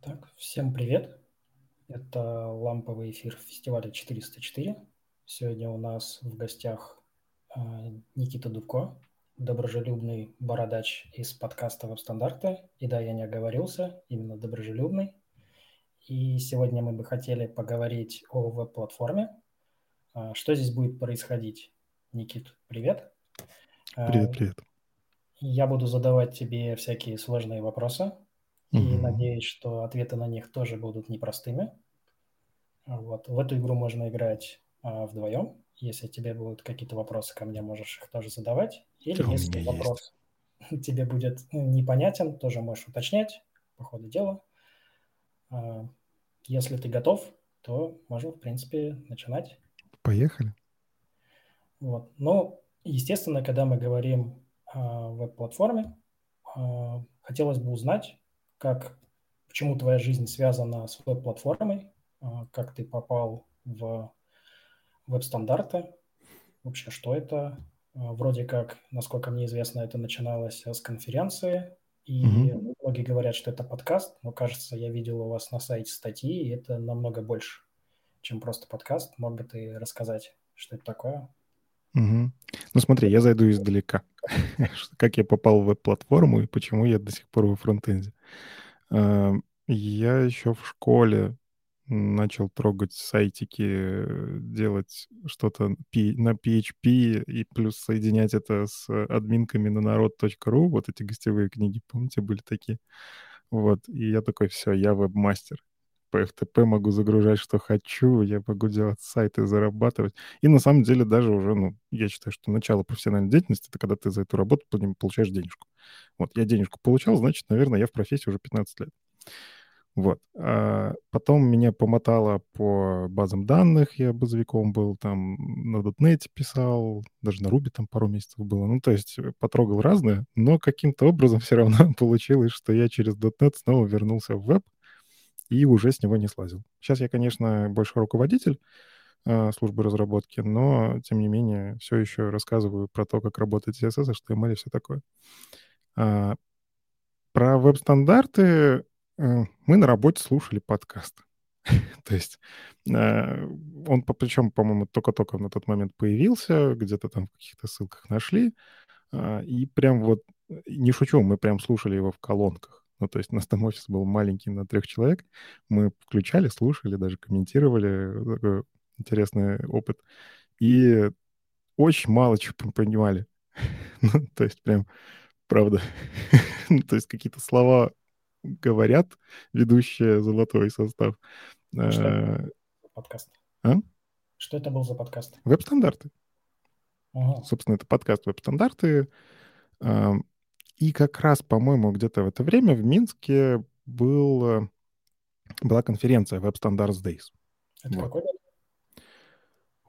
Так, всем привет. Это ламповый эфир фестиваля 404. Сегодня у нас в гостях э, Никита Дубко, доброжелюбный бородач из подкаста «Веб-стандарты». И да, я не оговорился, именно доброжелюбный. И сегодня мы бы хотели поговорить о веб-платформе. А, что здесь будет происходить? Никит, привет. Привет, а, привет. Я буду задавать тебе всякие сложные вопросы. И угу. надеюсь, что ответы на них тоже будут непростыми. Вот. В эту игру можно играть а, вдвоем. Если тебе будут какие-то вопросы ко мне, можешь их тоже задавать. Или Что если вопрос есть. тебе будет ну, непонятен, тоже можешь уточнять по ходу дела. А, если ты готов, то можем, в принципе, начинать. Поехали. Вот. Ну, естественно, когда мы говорим о веб-платформе, а, хотелось бы узнать, как, почему твоя жизнь связана с веб-платформой, а, как ты попал в веб-стандарты, вообще что это. Вроде как, насколько мне известно, это начиналось с конференции, и mm-hmm. многие говорят, что это подкаст, но кажется, я видел у вас на сайте статьи, и это намного больше, чем просто подкаст. Мог бы ты рассказать, что это такое? Угу. Ну смотри, я зайду издалека. как я попал в веб-платформу и почему я до сих пор во фронтенде. Я еще в школе начал трогать сайтики, делать что-то на PHP и плюс соединять это с админками на народ.ру. Вот эти гостевые книги, помните, были такие? Вот, и я такой, все, я веб-мастер. По FTP могу загружать, что хочу, я могу делать сайты, зарабатывать. И на самом деле даже уже, ну, я считаю, что начало профессиональной деятельности — это когда ты за эту работу получаешь денежку. Вот, я денежку получал, значит, наверное, я в профессии уже 15 лет. Вот. А потом меня помотало по базам данных, я базовиком был, там на .NET писал, даже на Ruby там пару месяцев было. Ну, то есть э, потрогал разное, но каким-то образом все равно получилось, что я через .NET снова вернулся в веб и уже с него не слазил. Сейчас я, конечно, больше руководитель э, службы разработки, но, тем не менее, все еще рассказываю про то, как работает CSS, HTML и все такое. А, про веб-стандарты Э, мы на работе слушали подкаст. То есть э, он, причем, по-моему, только-только на тот момент появился, где-то там в каких-то ссылках нашли. А, и прям вот, не шучу, мы прям слушали его в колонках. Ну, то есть у нас там офис был маленький на трех человек. Мы включали, слушали, даже комментировали. Такой интересный опыт. И очень мало чего понимали. ну, то есть прям, правда. то есть какие-то слова говорят ведущие «Золотой состав». А что за подкаст? А? Что это был за подкаст? Веб-стандарты. Ага. Собственно, это подкаст «Веб-стандарты». И как раз, по-моему, где-то в это время в Минске был, была конференция Web Standards Days. Это вот. какой год?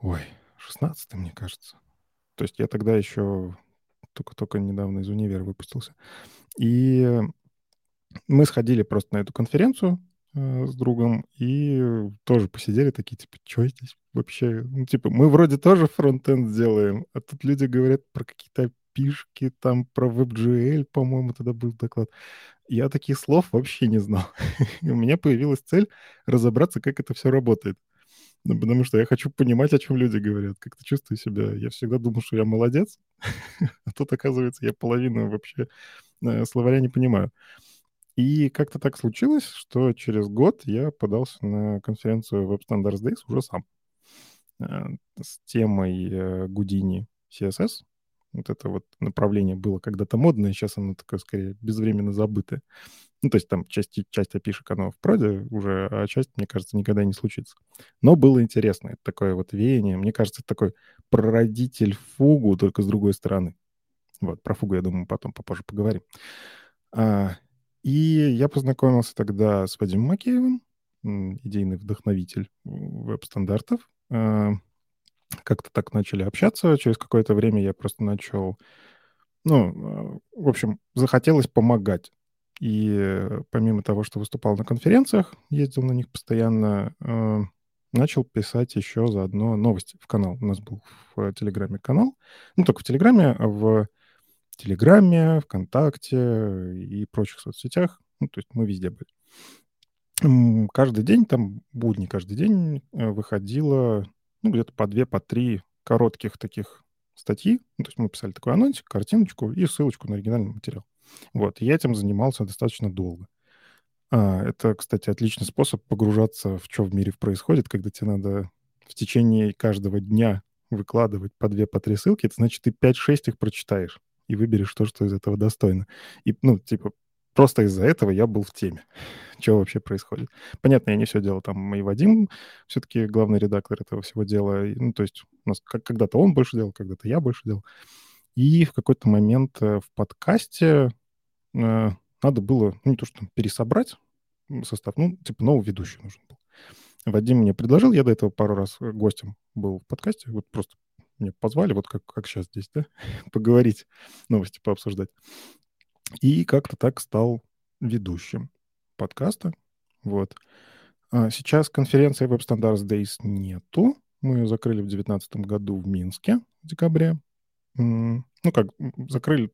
Ой, 16 мне кажется. То есть я тогда еще только-только недавно из универа выпустился. И мы сходили просто на эту конференцию э, с другом и тоже посидели такие, типа, что здесь вообще? Ну, типа, мы вроде тоже фронтенд делаем, а тут люди говорят про какие-то пишки, там про WebGL, по-моему, тогда был доклад. Я таких слов вообще не знал. у меня появилась цель разобраться, как это все работает. Ну, потому что я хочу понимать, о чем люди говорят. Как-то чувствую себя. Я всегда думал, что я молодец, а тут, оказывается, я половину вообще э, словаря не понимаю. И как-то так случилось, что через год я подался на конференцию Web Standards Days уже сам э, с темой э, Гудини CSS. Вот это вот направление было когда-то модное, сейчас оно такое, скорее, безвременно забытое. Ну, то есть там часть, часть опишек, оно в проде уже, а часть, мне кажется, никогда не случится. Но было интересно. Это такое вот веяние. Мне кажется, это такой прародитель фугу, только с другой стороны. Вот, про фугу, я думаю, потом попозже поговорим. А, и я познакомился тогда с Вадимом Макеевым, идейный вдохновитель веб-стандартов. А, как-то так начали общаться. Через какое-то время я просто начал... Ну, а, в общем, захотелось помогать. И помимо того, что выступал на конференциях, ездил на них постоянно, а, начал писать еще заодно новости в канал. У нас был в Телеграме канал. Ну, только в Телеграме, а в Телеграме, ВКонтакте и прочих соцсетях. Ну, то есть мы везде были. Каждый день, там будни каждый день э, выходило, ну, где-то по две, по три коротких таких статьи. Ну, то есть мы писали такой анонсик, картиночку и ссылочку на оригинальный материал. Вот, я этим занимался достаточно долго. А, это, кстати, отличный способ погружаться в что в мире происходит, когда тебе надо в течение каждого дня выкладывать по две, по три ссылки, это значит, ты 5-6 их прочитаешь и выберешь то, что из этого достойно. И, ну, типа, просто из-за этого я был в теме, что вообще происходит. Понятно, я не все делал, там и Вадим все-таки главный редактор этого всего дела. Ну, то есть у нас когда-то он больше делал, когда-то я больше делал. И в какой-то момент э, в подкасте э, надо было, ну, не то что пересобрать состав, ну, типа новый ведущий нужен был. Вадим мне предложил, я до этого пару раз гостем был в подкасте, вот просто меня позвали, вот как, как сейчас здесь, да, поговорить, новости пообсуждать. И как-то так стал ведущим подкаста. Вот. А сейчас конференции Web Standards Days нету. Мы ее закрыли в 2019 году в Минске в декабре. Ну как, закрыли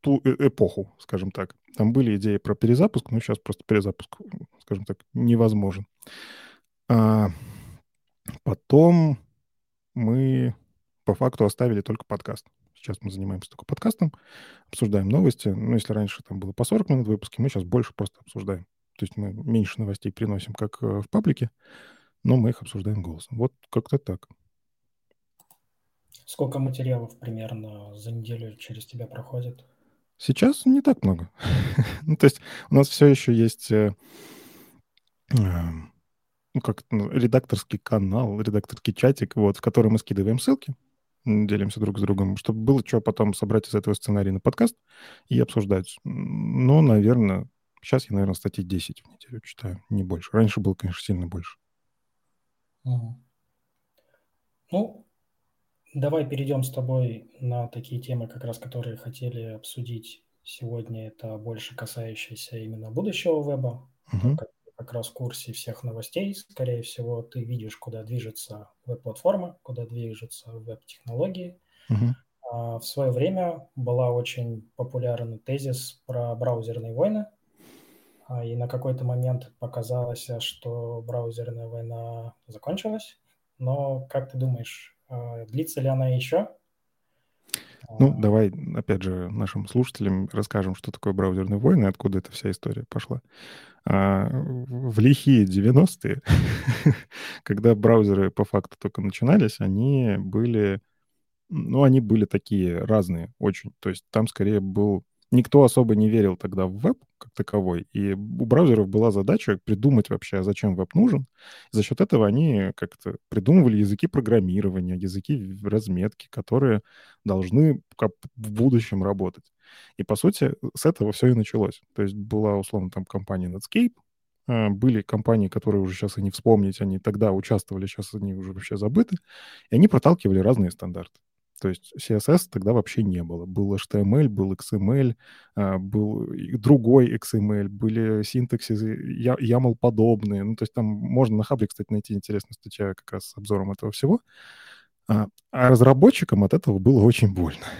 ту э, эпоху, скажем так. Там были идеи про перезапуск, но сейчас просто перезапуск, скажем так, невозможен. А потом мы по факту оставили только подкаст. Сейчас мы занимаемся только подкастом, обсуждаем новости. Ну, если раньше там было по 40 минут выпуски, мы сейчас больше просто обсуждаем. То есть мы меньше новостей приносим, как э, в паблике, но мы их обсуждаем голосом. Вот как-то так. Сколько материалов примерно за неделю через тебя проходит? Сейчас не так много. ну, то есть у нас все еще есть э, э, ну, как ну, редакторский канал, редакторский чатик, вот, в который мы скидываем ссылки делимся друг с другом, чтобы было что потом собрать из этого сценария на подкаст и обсуждать. Но, наверное, сейчас я, наверное, статьи 10 в неделю читаю, не больше. Раньше было, конечно, сильно больше. Угу. Ну, давай перейдем с тобой на такие темы, как раз которые хотели обсудить сегодня. Это больше касающиеся именно будущего веба. Угу. Как как раз в курсе всех новостей. Скорее всего, ты видишь, куда движется веб-платформа, куда движутся веб-технологии. Uh-huh. В свое время была очень популярный тезис про браузерные войны. А, и на какой-то момент показалось, что браузерная война закончилась. Но как ты думаешь, а, длится ли она еще? Ну, а. давай, опять же, нашим слушателям расскажем, что такое браузерные войны, откуда эта вся история пошла. А, в лихие 90-е, когда браузеры по факту только начинались, они были, ну, они были такие разные очень. То есть там скорее был никто особо не верил тогда в веб как таковой, и у браузеров была задача придумать вообще, зачем веб нужен. За счет этого они как-то придумывали языки программирования, языки разметки, которые должны в будущем работать. И, по сути, с этого все и началось. То есть была, условно, там компания Netscape, а, были компании, которые уже сейчас и не вспомнить, они тогда участвовали, сейчас они уже вообще забыты, и они проталкивали разные стандарты. То есть CSS тогда вообще не было. Был HTML, был XML, а, был другой XML, были синтаксисы YAML-подобные. Ну, то есть там можно на Хабре, кстати, найти интересную статью как раз с обзором этого всего. А, а разработчикам от этого было очень больно.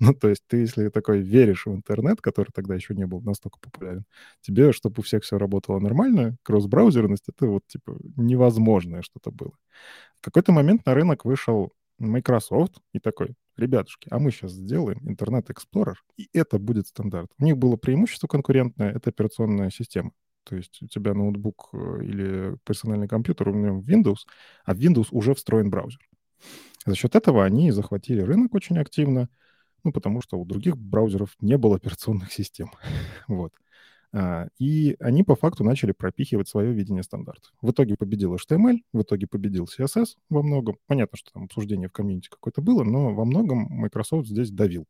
Ну, то есть ты, если такой веришь в интернет, который тогда еще не был настолько популярен, тебе, чтобы у всех все работало нормально, кросс-браузерность — это вот, типа, невозможное что-то было. В какой-то момент на рынок вышел Microsoft и такой, ребятушки, а мы сейчас сделаем Internet Explorer, и это будет стандарт. У них было преимущество конкурентное, это операционная система. То есть у тебя ноутбук э, или персональный компьютер, у него Windows, а в Windows уже встроен браузер. За счет этого они захватили рынок очень активно, ну, потому что у других браузеров не было операционных систем. вот. А, и они по факту начали пропихивать свое видение стандартов. В итоге победил HTML, в итоге победил CSS во многом. Понятно, что там обсуждение в комьюнити какое-то было, но во многом Microsoft здесь давил.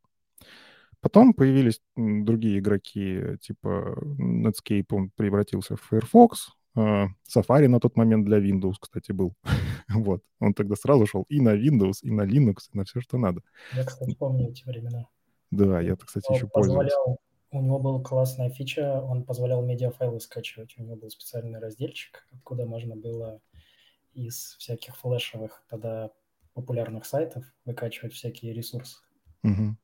Потом появились другие игроки, типа Netscape, он превратился в Firefox, а, Safari на тот момент для Windows, кстати, был. вот. Он тогда сразу шел и на Windows, и на Linux, и на все, что надо. Я, кстати, помню эти времена. Да, я-то, кстати, еще пользовался у него была классная фича, он позволял медиафайлы скачивать. У него был специальный разделчик, откуда можно было из всяких флешевых тогда популярных сайтов выкачивать всякие ресурсы. Угу.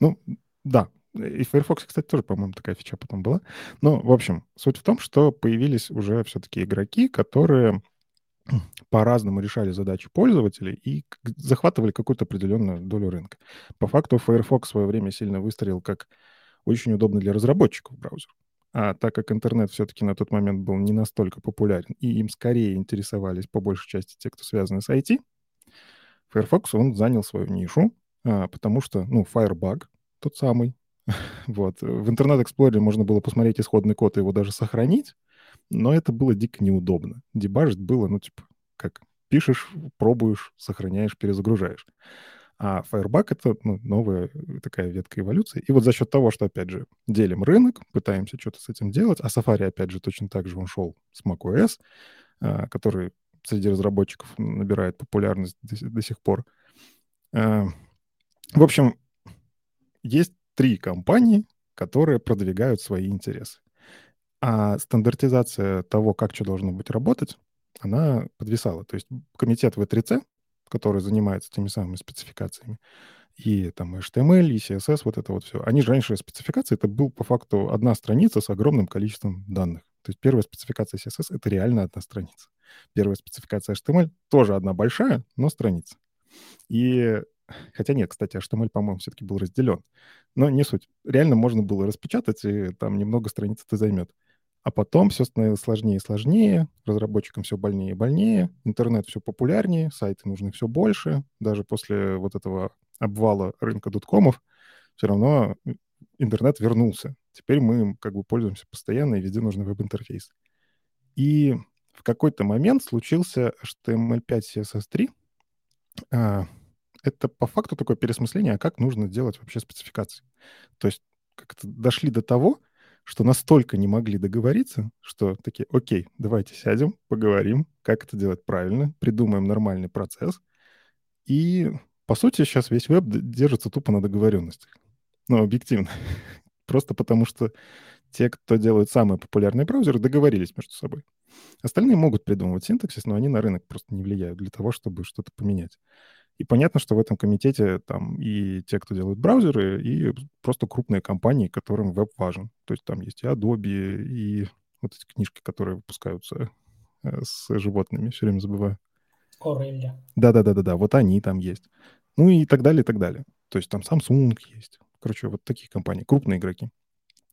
Ну, да. И в Firefox, кстати, тоже, по-моему, такая фича потом была. Но, в общем, суть в том, что появились уже все-таки игроки, которые по-разному решали задачи пользователей и захватывали какую-то определенную долю рынка. По факту Firefox в свое время сильно выстрелил как очень удобный для разработчиков браузер. А так как интернет все-таки на тот момент был не настолько популярен, и им скорее интересовались по большей части те, кто связаны с IT, Firefox, он занял свою нишу, а, потому что, ну, Firebug тот самый, вот, в Internet Explorer можно было посмотреть исходный код и его даже сохранить, но это было дико неудобно. Дебажить было, ну, типа, как пишешь, пробуешь, сохраняешь, перезагружаешь. А Firebug — это ну, новая такая ветка эволюции. И вот за счет того, что, опять же, делим рынок, пытаемся что-то с этим делать, а Safari, опять же, точно так же он шел с macOS, а, который среди разработчиков набирает популярность до, до сих пор. А, в общем, есть три компании, которые продвигают свои интересы. А стандартизация того, как что должно быть работать, она подвисала. То есть комитет В3C, который занимается теми самыми спецификациями, и там HTML, и CSS, вот это вот все. Они же раньше спецификации, это был по факту одна страница с огромным количеством данных. То есть первая спецификация CSS — это реально одна страница. Первая спецификация HTML тоже одна большая, но страница. И Хотя нет, кстати, HTML, по-моему, все-таки был разделен. Но не суть. Реально можно было распечатать, и там немного страниц это займет. А потом все становилось сложнее и сложнее, разработчикам все больнее и больнее, интернет все популярнее, сайты нужны все больше. Даже после вот этого обвала рынка доткомов все равно интернет вернулся. Теперь мы как бы пользуемся постоянно, и везде нужен веб-интерфейс. И в какой-то момент случился HTML5 CSS3. А, это по факту такое пересмысление, а как нужно делать вообще спецификации. То есть как-то дошли до того, что настолько не могли договориться, что такие, окей, давайте сядем, поговорим, как это делать правильно, придумаем нормальный процесс. И, по сути, сейчас весь веб держится тупо на договоренностях. Ну, объективно. Просто потому что те, кто делают самые популярные браузеры, договорились между собой. Остальные могут придумывать синтаксис, но они на рынок просто не влияют для того, чтобы что-то поменять. И понятно, что в этом комитете там и те, кто делают браузеры, и просто крупные компании, которым веб важен. То есть там есть и Adobe, и вот эти книжки, которые выпускаются э, с животными, все время забываю. Орелли. Да-да-да-да-да, вот они там есть. Ну и так далее, и так далее. То есть там Samsung есть. Короче, вот такие компании, крупные игроки,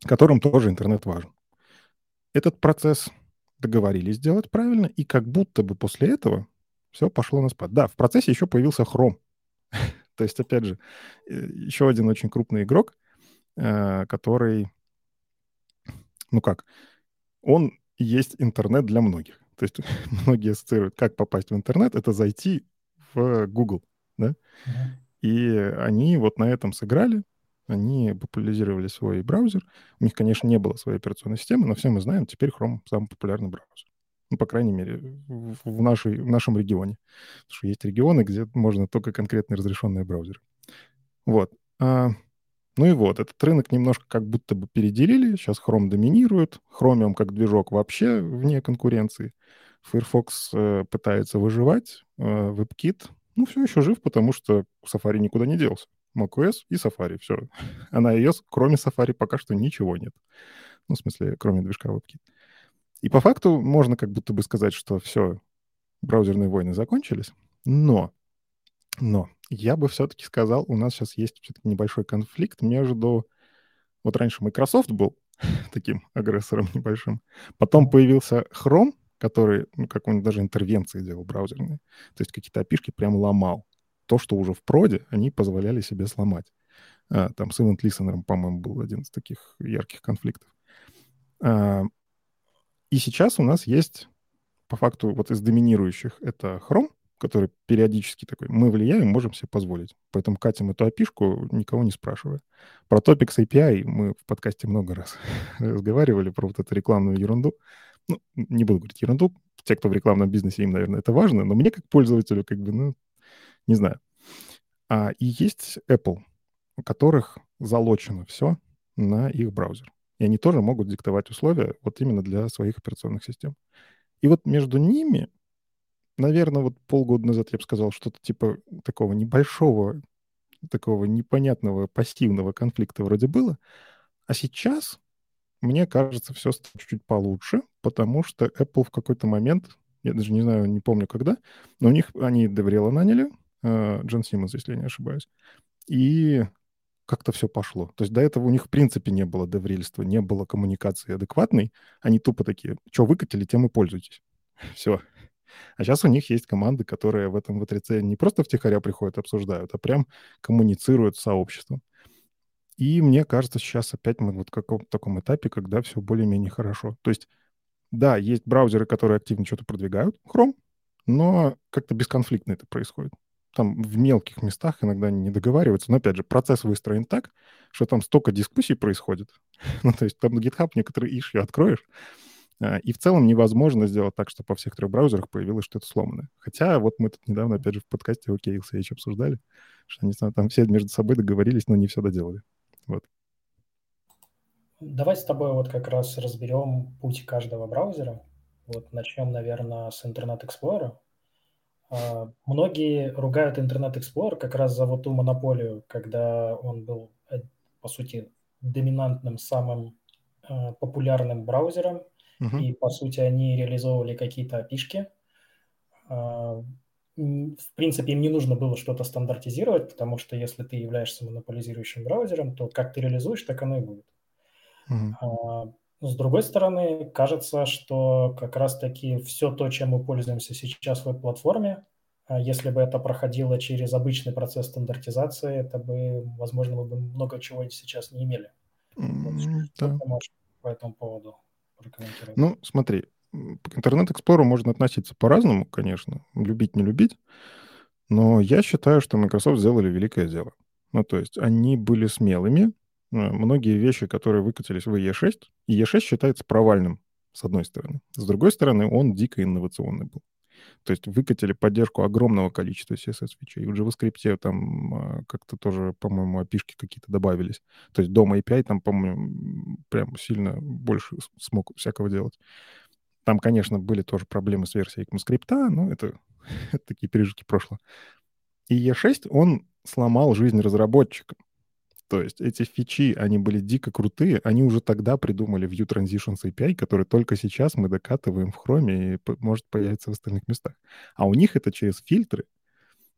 которым тоже интернет важен. Этот процесс договорились сделать правильно, и как будто бы после этого все пошло на спад. Да, в процессе еще появился Chrome. То есть, опять же, э, еще один очень крупный игрок, э, который, ну как, он есть интернет для многих. То есть многие ассоциируют, как попасть в интернет, это зайти в Google, да? И они вот на этом сыграли, они популяризировали свой браузер. У них, конечно, не было своей операционной системы, но все мы знаем, теперь Chrome самый популярный браузер. Ну, по крайней мере, в, нашей, в нашем регионе. Потому что есть регионы, где можно только конкретные разрешенные браузеры. Вот. А, ну и вот, этот рынок немножко как будто бы переделили. Сейчас Chrome доминирует. Chromium как движок вообще вне конкуренции. Firefox э, пытается выживать. Э, WebKit, ну, все еще жив, потому что Safari никуда не делся. macOS и Safari, все. А на iOS, кроме Safari, пока что ничего нет. Ну, в смысле, кроме движка WebKit. И по факту можно как будто бы сказать, что все, браузерные войны закончились, но, но я бы все-таки сказал, у нас сейчас есть все-таки небольшой конфликт между... Вот раньше Microsoft был таким агрессором небольшим, потом появился Chrome, который, ну, как он даже интервенции делал браузерные, то есть какие-то опишки прям ломал. То, что уже в проде, они позволяли себе сломать. А, там с Event Listener, по-моему, был один из таких ярких конфликтов. А, и сейчас у нас есть, по факту, вот из доминирующих это Chrome, который периодически такой, мы влияем, можем себе позволить. Поэтому катим эту опишку, никого не спрашивая. Про Topics API мы в подкасте много раз разговаривали, про вот эту рекламную ерунду. Ну, не буду говорить ерунду, те, кто в рекламном бизнесе, им, наверное, это важно, но мне как пользователю, как бы, ну, не знаю. А, и есть Apple, у которых залочено все на их браузер. И они тоже могут диктовать условия вот именно для своих операционных систем. И вот между ними наверное, вот полгода назад я бы сказал что-то типа такого небольшого, такого непонятного пассивного конфликта вроде было. А сейчас, мне кажется, все стало чуть-чуть получше, потому что Apple в какой-то момент, я даже не знаю, не помню когда, но у них они Деврела наняли, э, Джон Симмонс, если я не ошибаюсь, и как-то все пошло. То есть до этого у них в принципе не было деврельства, не было коммуникации адекватной. Они тупо такие, что выкатили, тем и пользуйтесь. Все. А сейчас у них есть команды, которые в этом в не просто втихаря приходят, обсуждают, а прям коммуницируют с сообществом. И мне кажется, сейчас опять мы вот в каком-то таком этапе, когда все более-менее хорошо. То есть, да, есть браузеры, которые активно что-то продвигают, Chrome, но как-то бесконфликтно это происходит там в мелких местах иногда не договариваются. Но, опять же, процесс выстроен так, что там столько дискуссий происходит. ну, то есть там на GitHub некоторые ишью откроешь, а, и в целом невозможно сделать так, чтобы по всех трех браузерах появилось что-то сломанное. Хотя вот мы тут недавно, опять же, в подкасте OKLCH обсуждали, что они там все между собой договорились, но не все доделали. Вот. Давай с тобой вот как раз разберем путь каждого браузера. Вот начнем, наверное, с Internet Explorer. А, многие ругают Internet Explorer как раз за вот ту монополию, когда он был, э, по сути, доминантным, самым э, популярным браузером, uh-huh. и, по сути, они реализовывали какие-то опишки. А, в принципе, им не нужно было что-то стандартизировать, потому что если ты являешься монополизирующим браузером, то как ты реализуешь, так оно и будет. Uh-huh. С другой стороны, кажется, что как раз-таки все то, чем мы пользуемся сейчас в веб-платформе, а если бы это проходило через обычный процесс стандартизации, это бы, возможно, мы бы много чего сейчас не имели. Вот, что да. ты можешь по этому поводу прокомментировать? Ну, смотри, к интернет-эксплору можно относиться по-разному, конечно, любить, не любить, но я считаю, что Microsoft сделали великое дело. Ну, то есть они были смелыми, многие вещи, которые выкатились в E6, и E6 считается провальным, с одной стороны. С другой стороны, он дико инновационный был. То есть выкатили поддержку огромного количества CSS-фичей. В JavaScript там э, как-то тоже, по-моему, api какие-то добавились. То есть дома API там, по-моему, прям сильно больше смог всякого делать. Там, конечно, были тоже проблемы с версией ECMAScript, но это, это такие пережитки прошлого. И E6, он сломал жизнь разработчикам. То есть эти фичи, они были дико крутые, они уже тогда придумали View Transitions API, который только сейчас мы докатываем в Chrome и может появиться в остальных местах. А у них это через фильтры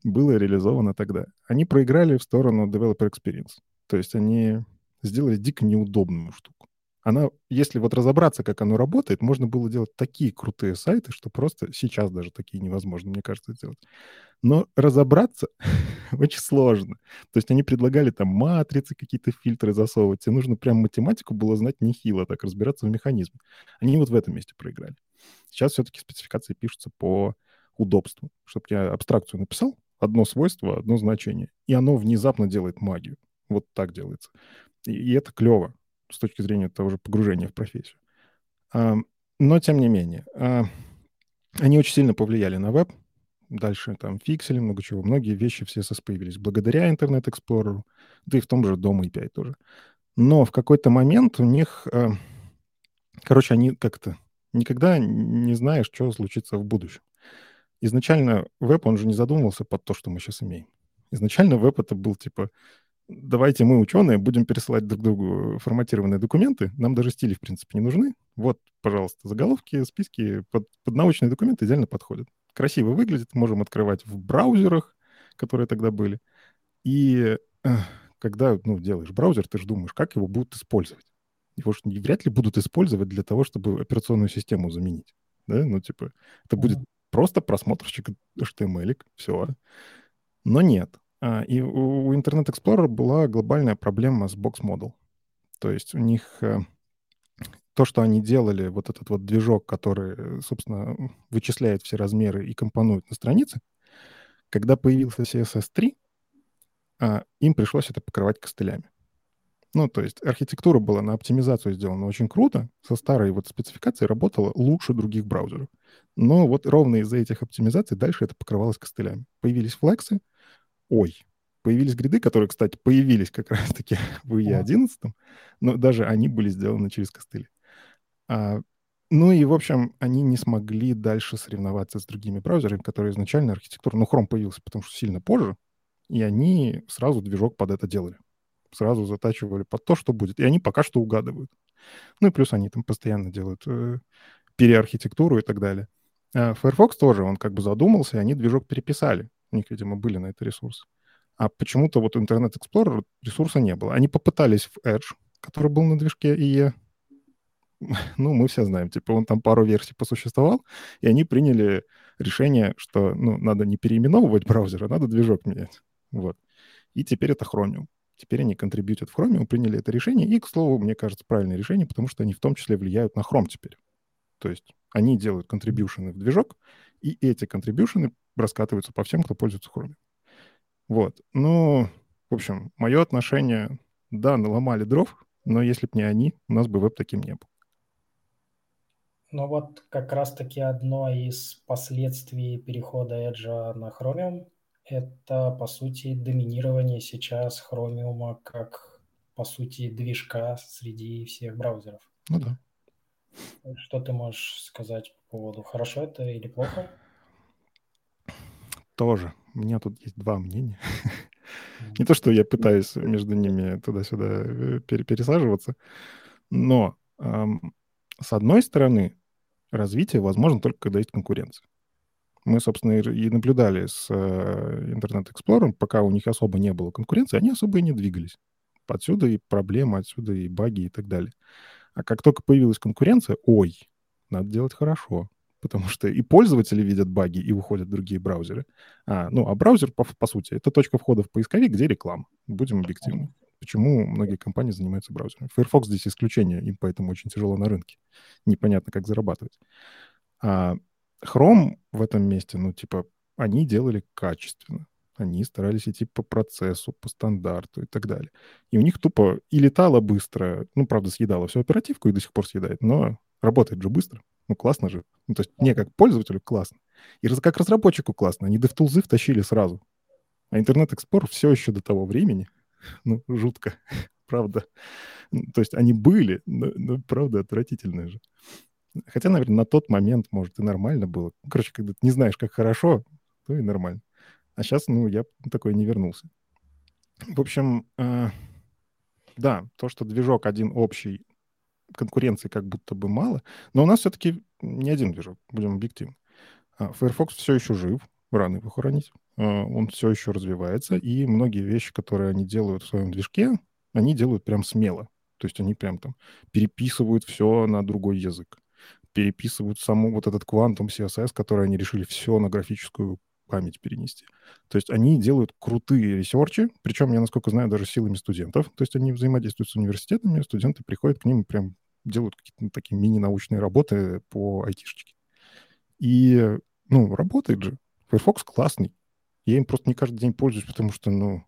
было реализовано тогда. Они проиграли в сторону Developer Experience. То есть они сделали дико неудобную штуку. Она, если вот разобраться, как оно работает, можно было делать такие крутые сайты, что просто сейчас даже такие невозможно, мне кажется, сделать. Но разобраться очень сложно. То есть они предлагали там матрицы, какие-то фильтры засовывать, и нужно прям математику было знать нехило, так разбираться в механизме. Они вот в этом месте проиграли. Сейчас все-таки спецификации пишутся по удобству. Чтобы я абстракцию написал, одно свойство, одно значение, и оно внезапно делает магию. Вот так делается. И это клево с точки зрения того же погружения в профессию. А, но, тем не менее, а, они очень сильно повлияли на веб, Дальше там фиксели, много чего. Многие вещи в CSS появились благодаря Explorer, да и в том же Dom API тоже. Но в какой-то момент у них... Э, короче, они как-то... Никогда не знаешь, что случится в будущем. Изначально веб, он же не задумывался под то, что мы сейчас имеем. Изначально веб это был типа давайте мы, ученые, будем пересылать друг другу форматированные документы. Нам даже стили, в принципе, не нужны. Вот, пожалуйста, заголовки, списки под, под научные документы идеально подходят красиво выглядит, можем открывать в браузерах, которые тогда были. И когда ну, делаешь браузер, ты же думаешь, как его будут использовать. Его же вряд ли будут использовать для того, чтобы операционную систему заменить. Да? Ну, типа, это будет просто просмотрщик HTML, все. Но нет. А, и у Internet Explorer была глобальная проблема с Box Model. То есть у них э, то, что они делали, вот этот вот движок, который, собственно, вычисляет все размеры и компонует на странице, когда появился CSS3, а, им пришлось это покрывать костылями. Ну, то есть архитектура была на оптимизацию сделана очень круто, со старой вот спецификацией работала лучше других браузеров. Но вот ровно из-за этих оптимизаций дальше это покрывалось костылями. Появились флексы, ой, появились гриды, которые, кстати, появились как раз-таки в IE11, но даже они были сделаны через костыли. А Ну и, в общем, они не смогли дальше соревноваться с другими браузерами, которые изначально архитектура... Ну, Chrome появился, потому что сильно позже, и они сразу движок под это делали. Сразу затачивали под то, что будет. И они пока что угадывают. Ну и плюс они там постоянно делают э, переархитектуру и так далее. А Firefox тоже, он как бы задумался, и они движок переписали. У них, видимо, были на это ресурсы. А почему-то вот Internet Explorer ресурса не было. Они попытались в Edge, который был на движке IE, ну, мы все знаем, типа он там пару версий посуществовал, и они приняли решение, что, ну, надо не переименовывать браузер, а надо движок менять. Вот. И теперь это Chromium. Теперь они контрибьютят в Chromium, приняли это решение, и, к слову, мне кажется, правильное решение, потому что они в том числе влияют на Chrome теперь. То есть они делают контрибьюшены в движок, и эти контрибьюшены раскатываются по всем, кто пользуется Chromium. Вот. Ну, в общем, мое отношение, да, наломали дров, но если бы не они, у нас бы веб таким не был. Ну вот как раз-таки одно из последствий перехода Edge на Chromium – это, по сути, доминирование сейчас Chromium как, по сути, движка среди всех браузеров. Ну да. Что ты можешь сказать по поводу, хорошо это или плохо? Тоже. У меня тут есть два мнения. Не то, что я пытаюсь между ними туда-сюда э, пересаживаться, но с одной стороны, развитие возможно только когда есть конкуренция. Мы, собственно, и наблюдали с э, Internet Explorer, пока у них особо не было конкуренции, они особо и не двигались. Отсюда и проблемы, отсюда и баги и так далее. А как только появилась конкуренция, ой, надо делать хорошо, потому что и пользователи видят баги, и выходят другие браузеры. А, ну, а браузер, по, по сути, это точка входа в поисковик, где реклама. Будем объективны почему многие компании занимаются браузерами. Firefox здесь исключение, им поэтому очень тяжело на рынке. Непонятно, как зарабатывать. А Chrome в этом месте, ну, типа, они делали качественно. Они старались идти по процессу, по стандарту и так далее. И у них тупо и летало быстро, ну, правда, съедало всю оперативку и до сих пор съедает, но работает же быстро. Ну, классно же. Ну, то есть мне как пользователю классно. И как разработчику классно. Они DevTools втащили сразу. А Internet Explorer все еще до того времени ну, жутко, правда. То есть они были, но, но правда отвратительные же. Хотя, наверное, на тот момент, может, и нормально было. Короче, когда ты не знаешь, как хорошо, то и нормально. А сейчас, ну, я такой не вернулся. В общем, э, да, то, что движок один общий, конкуренции как будто бы мало, но у нас все-таки не один движок, будем объективны. А Firefox все еще жив, рано его хоронить. А, он все еще развивается, и многие вещи, которые они делают в своем движке, они делают прям смело. То есть они прям там переписывают все на другой язык, переписывают саму вот этот квантум CSS, который они решили все на графическую память перенести. То есть они делают крутые ресерчи, причем, я насколько знаю, даже силами студентов. То есть они взаимодействуют с университетами, студенты приходят к ним и прям делают какие-то ну, такие мини-научные работы по айтишечке. И, ну, работает же. Firefox классный. Я им просто не каждый день пользуюсь, потому что, ну,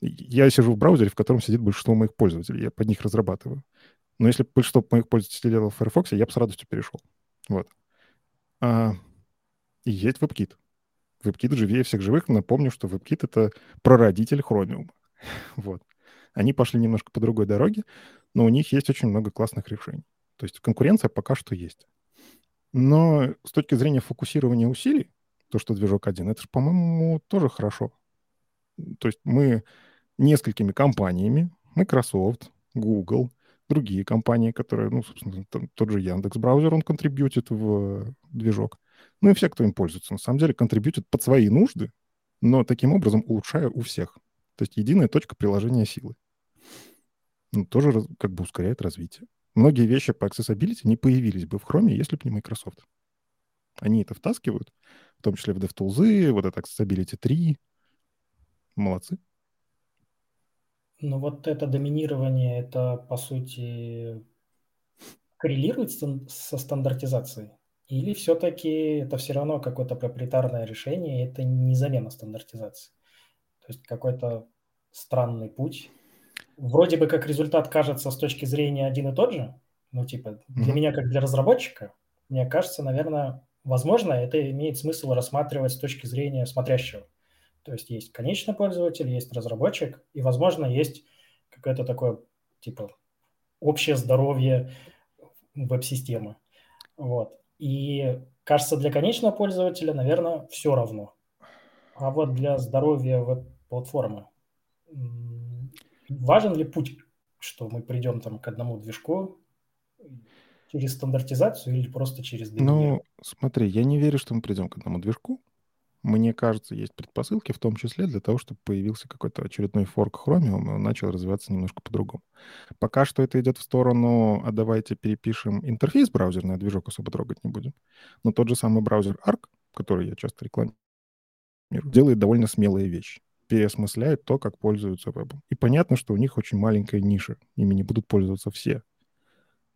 я сижу в браузере, в котором сидит большинство моих пользователей. Я под них разрабатываю. Но если бы большинство моих пользователей делало в Firefox, я бы с радостью перешел. Вот. А, и есть WebKit. WebKit живее всех живых. Напомню, что WebKit — это прародитель Chromium. вот. Они пошли немножко по другой дороге, но у них есть очень много классных решений. То есть конкуренция пока что есть. Но с точки зрения фокусирования усилий, то, что движок один. Это же, по-моему, тоже хорошо. То есть мы несколькими компаниями, Microsoft, Google, другие компании, которые, ну, собственно, там, тот же Яндекс браузер, он контрибьютит в движок. Ну и все, кто им пользуется, на самом деле, контрибьютит под свои нужды, но таким образом улучшая у всех. То есть единая точка приложения силы. Ну, тоже как бы ускоряет развитие. Многие вещи по accessibility не появились бы в Chrome, если бы не Microsoft. Они это втаскивают, в том числе в DevTools, вот это Accessibility 3. Молодцы. Ну вот это доминирование, это по сути коррелирует со стандартизацией? Или все-таки это все равно какое-то проприетарное решение, это не замена стандартизации? То есть какой-то странный путь. Вроде бы как результат кажется с точки зрения один и тот же, ну типа для mm-hmm. меня как для разработчика, мне кажется, наверное, Возможно, это имеет смысл рассматривать с точки зрения смотрящего. То есть есть конечный пользователь, есть разработчик, и, возможно, есть какое-то такое, типа, общее здоровье веб-системы. Вот. И кажется, для конечного пользователя, наверное, все равно. А вот для здоровья веб-платформы важен ли путь, что мы придем там к одному движку через стандартизацию или просто через Ну, смотри, я не верю, что мы придем к одному движку. Мне кажется, есть предпосылки, в том числе для того, чтобы появился какой-то очередной форк Chromium, и он начал развиваться немножко по-другому. Пока что это идет в сторону, а давайте перепишем интерфейс браузерный, движок особо трогать не будем. Но тот же самый браузер Arc, который я часто рекламирую, делает довольно смелые вещи. Переосмысляет то, как пользуются вебом. И понятно, что у них очень маленькая ниша. Ими не будут пользоваться все.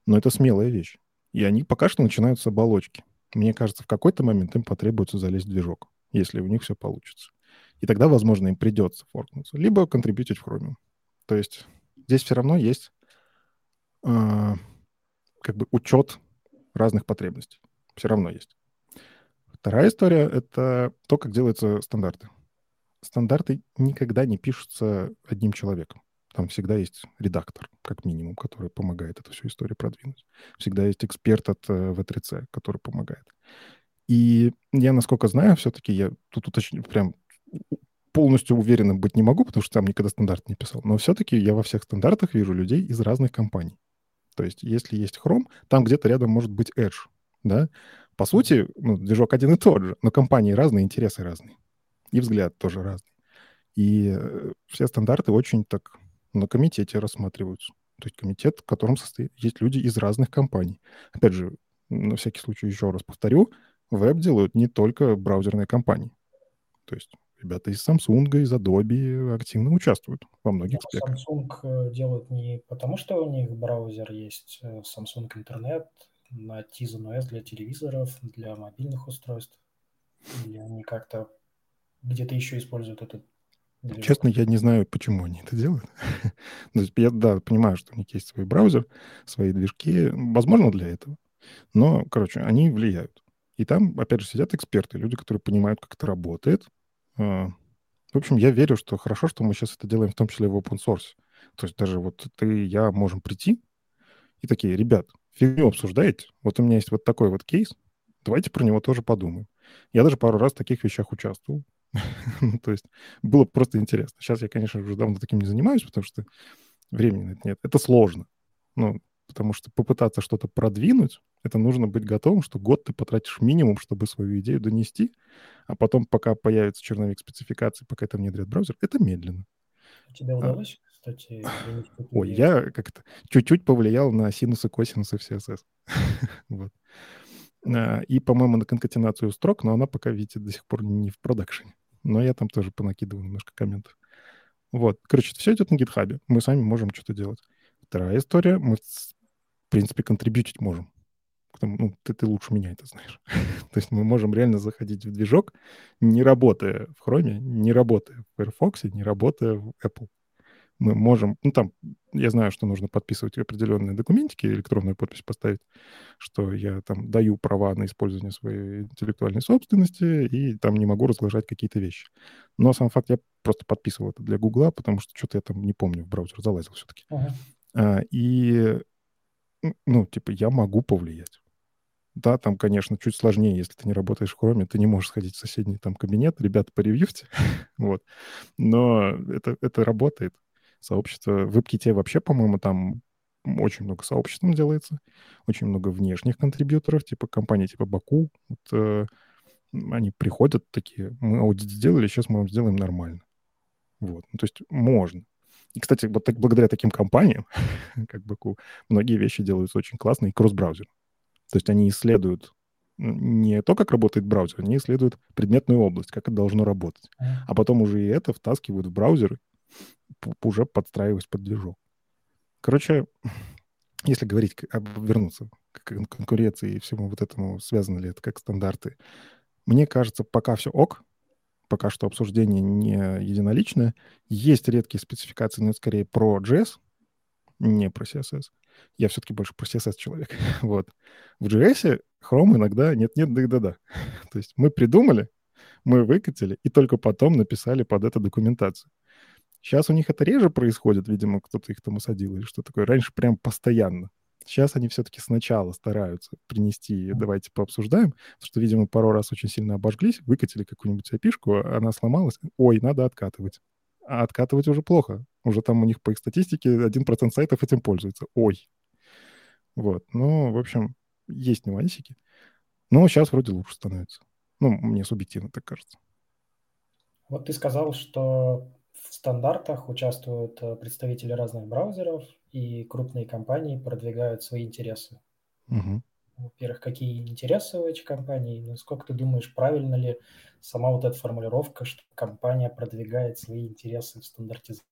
Но это смелая вещь. И они пока что начинают с оболочки. Мне кажется, в какой-то момент им потребуется залезть в движок если у них все получится. И тогда, возможно, им придется форкнуться. Либо контрибьютить в Chromium. То есть здесь все равно есть э, как бы учет разных потребностей. Все равно есть. Вторая история — это то, как делаются стандарты. Стандарты никогда не пишутся одним человеком. Там всегда есть редактор, как минимум, который помогает эту всю историю продвинуть. Всегда есть эксперт от э, V3C, который помогает. И я, насколько знаю, все-таки я тут уточню, прям полностью уверенным быть не могу, потому что сам никогда стандарт не писал. Но все-таки я во всех стандартах вижу людей из разных компаний. То есть если есть Chrome, там где-то рядом может быть Edge, да? По сути, ну, движок один и тот же, но компании разные, интересы разные. И взгляд тоже разный. И э, все стандарты очень так на комитете рассматриваются. То есть комитет, в котором состоит, есть люди из разных компаний. Опять же, на всякий случай еще раз повторю, веб делают не только браузерные компании. То есть ребята из Samsung, из Adobe активно участвуют во многих Но спеках. Samsung э, делают не потому, что у них браузер есть э, Samsung Internet на Tizen OS для телевизоров, для мобильных устройств, или они как-то где-то еще используют этот. Честно, я не знаю, почему они это делают. я, да, понимаю, что у них есть свой браузер, свои движки. Возможно, для этого. Но, короче, они влияют. И там, опять же, сидят эксперты, люди, которые понимают, как это работает. А, в общем, я верю, что хорошо, что мы сейчас это делаем в том числе в open source. То есть даже вот ты и я можем прийти и такие, ребят, фигню обсуждаете? Вот у меня есть вот такой вот кейс, давайте про него тоже подумаем. Я даже пару раз в таких вещах участвовал. Ну, то есть было просто интересно. Сейчас я, конечно, уже давно таким не занимаюсь, потому что времени нет. Это сложно. Ну, потому что попытаться что-то продвинуть, это нужно быть готовым, что год ты потратишь минимум, чтобы свою идею донести, а потом, пока появится черновик спецификации, пока это внедрят браузер, это медленно. У тебя а. удалось, а, кстати, Ой, я как-то чуть-чуть повлиял на синусы, косинусы в CSS. вот. А, и, по-моему, на конкатенацию строк, но она пока, видите, до сих пор не в продакшене. Но я там тоже понакидываю немножко комментов. Вот. Короче, все идет на гитхабе. Мы сами можем что-то делать. Вторая история. Мы в принципе, контрибьютить можем. Ну, ты, ты лучше меня это знаешь. То есть мы можем реально заходить в движок, не работая в Chrome, не работая в Firefox, не работая в Apple. Мы можем, ну там, я знаю, что нужно подписывать определенные документики, электронную подпись поставить, что я там даю права на использование своей интеллектуальной собственности и там не могу разглашать какие-то вещи. Но сам факт, я просто подписывал это для Гугла, потому что что-то я там не помню, в браузер залазил все-таки. Uh-huh. А, и ну, типа, я могу повлиять. Да, там, конечно, чуть сложнее, если ты не работаешь в Chrome, ты не можешь сходить в соседний там кабинет, ребята, поревьюйте, вот. Но это, это работает. Сообщество в WebKit вообще, по-моему, там очень много сообществом делается, очень много внешних контрибьюторов, типа компании типа Баку. Вот, э, они приходят такие, мы аудит сделали, сейчас мы вам сделаем нормально. Вот. Ну, то есть можно. И, кстати, вот так, благодаря таким компаниям, как Баку, многие вещи делаются очень классно и кросс-браузер. То есть они исследуют не то, как работает браузер, они исследуют предметную область, как это должно работать. А потом уже и это втаскивают в браузеры, уже подстраиваясь под движок. Короче, если говорить, вернуться к конкуренции и всему вот этому, связано ли это как стандарты, мне кажется, пока все ок, пока что обсуждение не единоличное. Есть редкие спецификации, но это скорее про JS, не про CSS. Я все-таки больше про CSS человек. вот. В JS Chrome иногда нет-нет, да-да-да. То есть мы придумали, мы выкатили, и только потом написали под это документацию. Сейчас у них это реже происходит, видимо, кто-то их там усадил или что такое. Раньше прям постоянно. Сейчас они все-таки сначала стараются принести, давайте пообсуждаем, потому что, видимо, пару раз очень сильно обожглись, выкатили какую-нибудь api она сломалась, ой, надо откатывать. А откатывать уже плохо. Уже там у них по их статистике 1% сайтов этим пользуется. Ой. Вот. Ну, в общем, есть нюансики. Но сейчас вроде лучше становится. Ну, мне субъективно так кажется. Вот ты сказал, что в стандартах участвуют э, представители разных браузеров, и крупные компании продвигают свои интересы. Угу. Во-первых, какие интересы у этих компаний? Насколько ты думаешь, правильно ли сама вот эта формулировка, что компания продвигает свои интересы в стандартизации?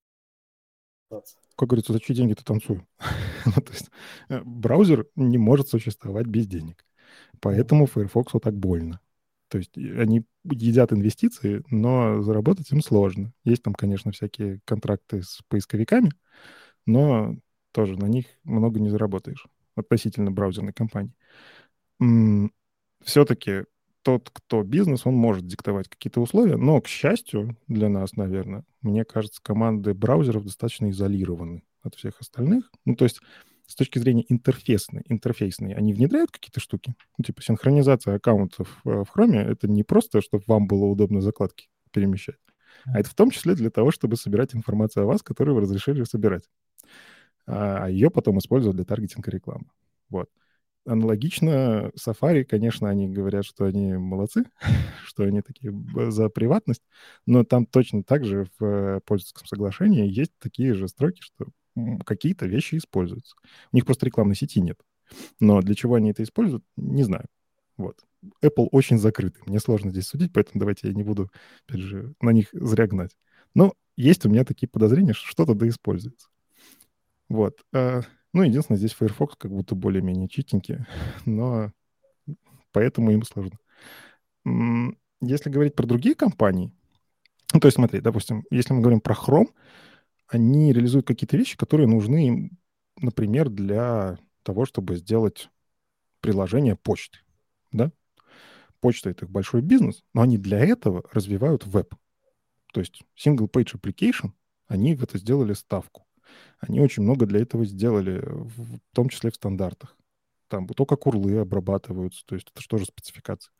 Как говорится, за чьи деньги ты танцуй? ну, то есть э, браузер не может существовать без денег. Поэтому Firefox так больно. То есть они едят инвестиции, но заработать им сложно. Есть там, конечно, всякие контракты с поисковиками, но тоже на них много не заработаешь относительно браузерной компании. Все-таки тот, кто бизнес, он может диктовать какие-то условия, но, к счастью для нас, наверное, мне кажется, команды браузеров достаточно изолированы от всех остальных. Ну, то есть с точки зрения интерфейсной, интерфейсной, они внедряют какие-то штуки? Ну, типа синхронизация аккаунтов э, в Chrome — это не просто, чтобы вам было удобно закладки перемещать, а это в том числе для того, чтобы собирать информацию о вас, которую вы разрешили собирать. А, а ее потом использовать для таргетинга рекламы. Вот. Аналогично Safari, конечно, они говорят, что они молодцы, что они такие за приватность, но там точно так же в э, пользовательском соглашении есть такие же строки, что какие-то вещи используются. У них просто рекламной сети нет. Но для чего они это используют, не знаю. Вот. Apple очень закрытый. Мне сложно здесь судить, поэтому давайте я не буду, опять же, на них зря гнать. Но есть у меня такие подозрения, что что-то да используется. Вот. А, ну, единственное, здесь Firefox как будто более-менее чистенький, но поэтому им сложно. Если говорить про другие компании, ну, то есть смотри, допустим, если мы говорим про Chrome, они реализуют какие-то вещи, которые нужны им, например, для того, чтобы сделать приложение почты, да? Почта — это их большой бизнес, но они для этого развивают веб. То есть single page application, они в это сделали ставку. Они очень много для этого сделали, в том числе в стандартах. Там то, как урлы обрабатываются, то есть это же тоже спецификация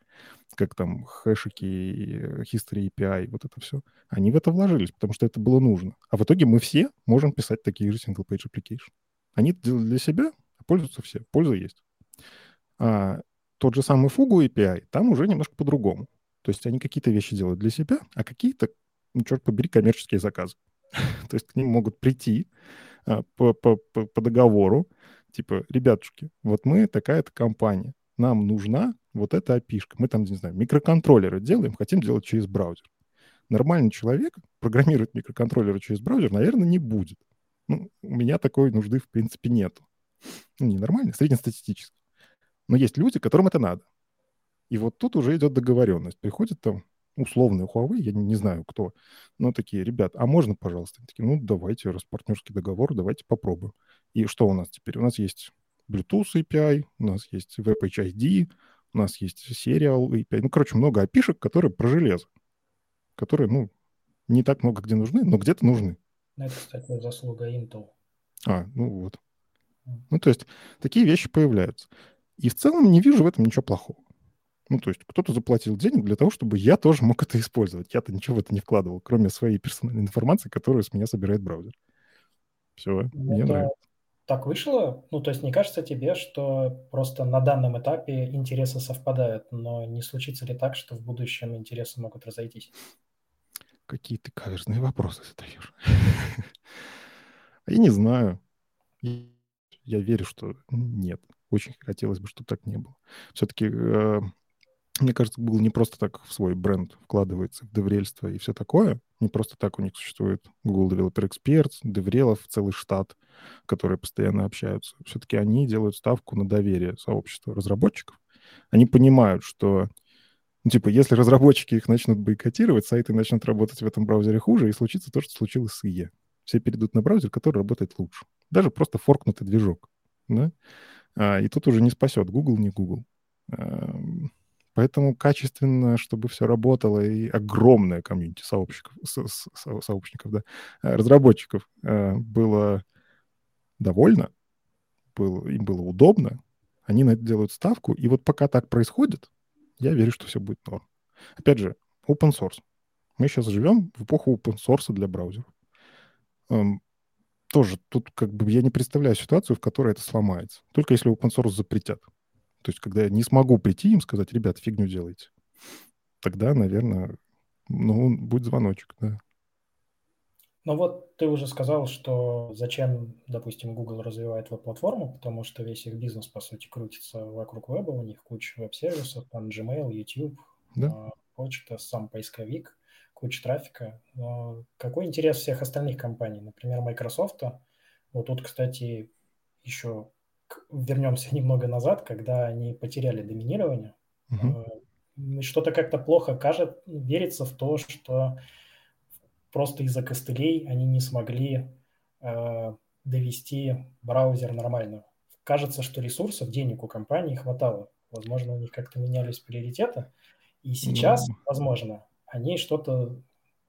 как там хэшики, history API, вот это все, они в это вложились, потому что это было нужно. А в итоге мы все можем писать такие же single-page application. Они это делали для себя, а пользуются все. Польза есть. А тот же самый Fugu API, там уже немножко по-другому. То есть они какие-то вещи делают для себя, а какие-то, ну, черт побери, коммерческие заказы. То есть к ним могут прийти а, по договору, типа, ребятушки, вот мы такая-то компания, нам нужна вот эта api Мы там, не знаю, микроконтроллеры делаем, хотим делать через браузер. Нормальный человек программировать микроконтроллеры через браузер, наверное, не будет. Ну, у меня такой нужды, в принципе, нету. Ну, не нормально, среднестатистически. Но есть люди, которым это надо. И вот тут уже идет договоренность. Приходит там условный Huawei, я не, не знаю кто, но такие, ребят, а можно, пожалуйста? Они такие, ну, давайте, раз партнерский договор, давайте попробуем. И что у нас теперь? У нас есть Bluetooth API, у нас есть WebHID, у нас есть Serial API. Ну, короче, много api которые про железо, которые, ну, не так много где нужны, но где-то нужны. Ну, это, кстати, заслуга Intel. А, ну вот. Ну, то есть такие вещи появляются. И в целом не вижу в этом ничего плохого. Ну, то есть кто-то заплатил денег для того, чтобы я тоже мог это использовать. Я-то ничего в это не вкладывал, кроме своей персональной информации, которую с меня собирает браузер. Все, ну, мне это, нравится так вышло? Ну, то есть не кажется тебе, что просто на данном этапе интересы совпадают, но не случится ли так, что в будущем интересы могут разойтись? Какие ты каверзные вопросы задаешь. Я не знаю. Я верю, что нет. Очень хотелось бы, чтобы так не было. Все-таки э, мне кажется, Google не просто так в свой бренд вкладывается в деврельство и все такое. Не просто так у них существует Google Developer Experts, деврелов, целый штат, которые постоянно общаются. Все-таки они делают ставку на доверие сообщества разработчиков. Они понимают, что ну, типа, если разработчики их начнут бойкотировать, сайты начнут работать в этом браузере хуже, и случится то, что случилось с IE. Все перейдут на браузер, который работает лучше. Даже просто форкнутый движок. Да? А, и тут уже не спасет Google, не Google. Поэтому качественно, чтобы все работало, и огромное комьюнити сообщников, со, сообщников, да, э, разработчиков э, было довольно, был, им было удобно, они на это делают ставку, и вот пока так происходит, я верю, что все будет норм. Опять же, open source. Мы сейчас живем в эпоху open source для браузеров. Эм, тоже тут как бы я не представляю ситуацию, в которой это сломается. Только если open source запретят. То есть когда я не смогу прийти им сказать, ребят, фигню делайте. Тогда, наверное, ну, будет звоночек, да. Ну вот ты уже сказал, что зачем, допустим, Google развивает веб-платформу, потому что весь их бизнес, по сути, крутится вокруг веба, у них куча веб-сервисов, там Gmail, YouTube, да. А, почта, сам поисковик, куча трафика. Но какой интерес всех остальных компаний? Например, Microsoft. Вот тут, кстати, еще вернемся немного назад, когда они потеряли доминирование. Угу. Что-то как-то плохо кажет, верится в то, что просто из-за костылей они не смогли э, довести браузер нормально. Кажется, что ресурсов, денег у компании хватало. Возможно, у них как-то менялись приоритеты. И сейчас, mm. возможно, они что-то,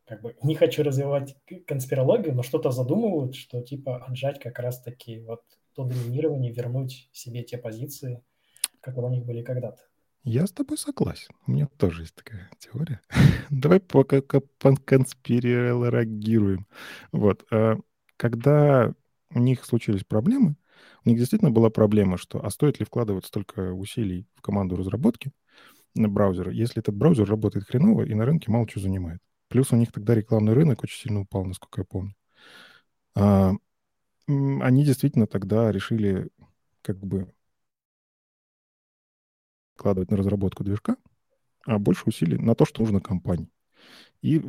как бы, не хочу развивать конспирологию, но что-то задумывают, что типа отжать как раз-таки вот то доминирование, вернуть себе те позиции, которые у них были когда-то. Я с тобой согласен. У меня тоже есть такая теория. Давай пока конспирологируем. Вот. А когда у них случились проблемы, у них действительно была проблема, что а стоит ли вкладывать столько усилий в команду разработки на браузера, если этот браузер работает хреново и на рынке мало чего занимает. Плюс у них тогда рекламный рынок очень сильно упал, насколько я помню. Они действительно тогда решили как бы вкладывать на разработку движка, а больше усилий на то, что нужно компании. И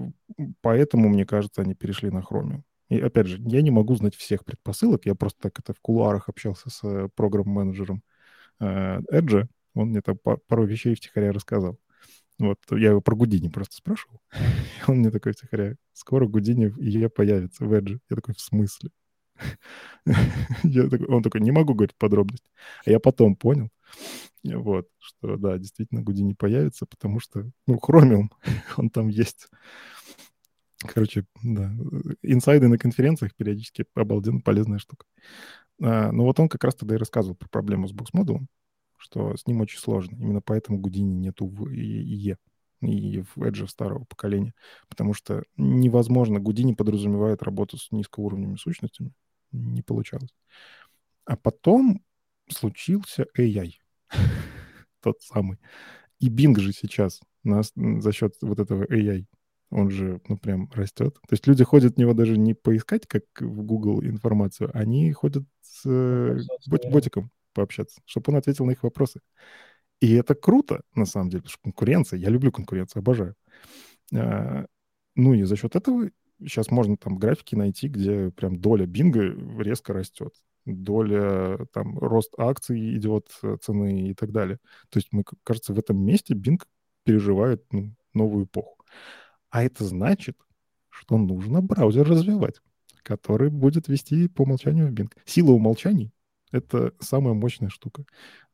поэтому, мне кажется, они перешли на Chromium. И опять же, я не могу знать всех предпосылок. Я просто так это в кулуарах общался с э, программ-менеджером э, Edge. Он мне там пару вещей втихаря рассказал. Вот, я его про Гудини просто спрашивал. Он мне такой втихаря, скоро Гудини и появится в Edge. Я такой, в смысле? такой, он такой, не могу говорить подробности. А я потом понял, вот, что, да, действительно, Гуди не появится, потому что, ну, Chromium, он там есть. Короче, да, инсайды на конференциях периодически обалденно полезная штука. А, но вот он как раз тогда и рассказывал про проблему с бокс-модулом, что с ним очень сложно. Именно поэтому Гудини нету в IE и в Edge старого поколения. Потому что невозможно. Гудини подразумевает работу с низкоуровневыми сущностями. Не получалось. А потом случился AI. Тот самый. И Bing же сейчас нас, за счет вот этого AI, он же, ну, прям растет. То есть люди ходят в него даже не поискать, как в Google информацию, они ходят с э, бот ботиком пообщаться, чтобы он ответил на их вопросы. И это круто, на самом деле, потому что конкуренция, я люблю конкуренцию, обожаю. А, ну и за счет этого сейчас можно там графики найти, где прям доля бинга резко растет доля, там, рост акций идет, э, цены и так далее. То есть, мы, кажется, в этом месте Bing переживает ну, новую эпоху. А это значит, что нужно браузер развивать, который будет вести по умолчанию Bing. Сила умолчаний — это самая мощная штука.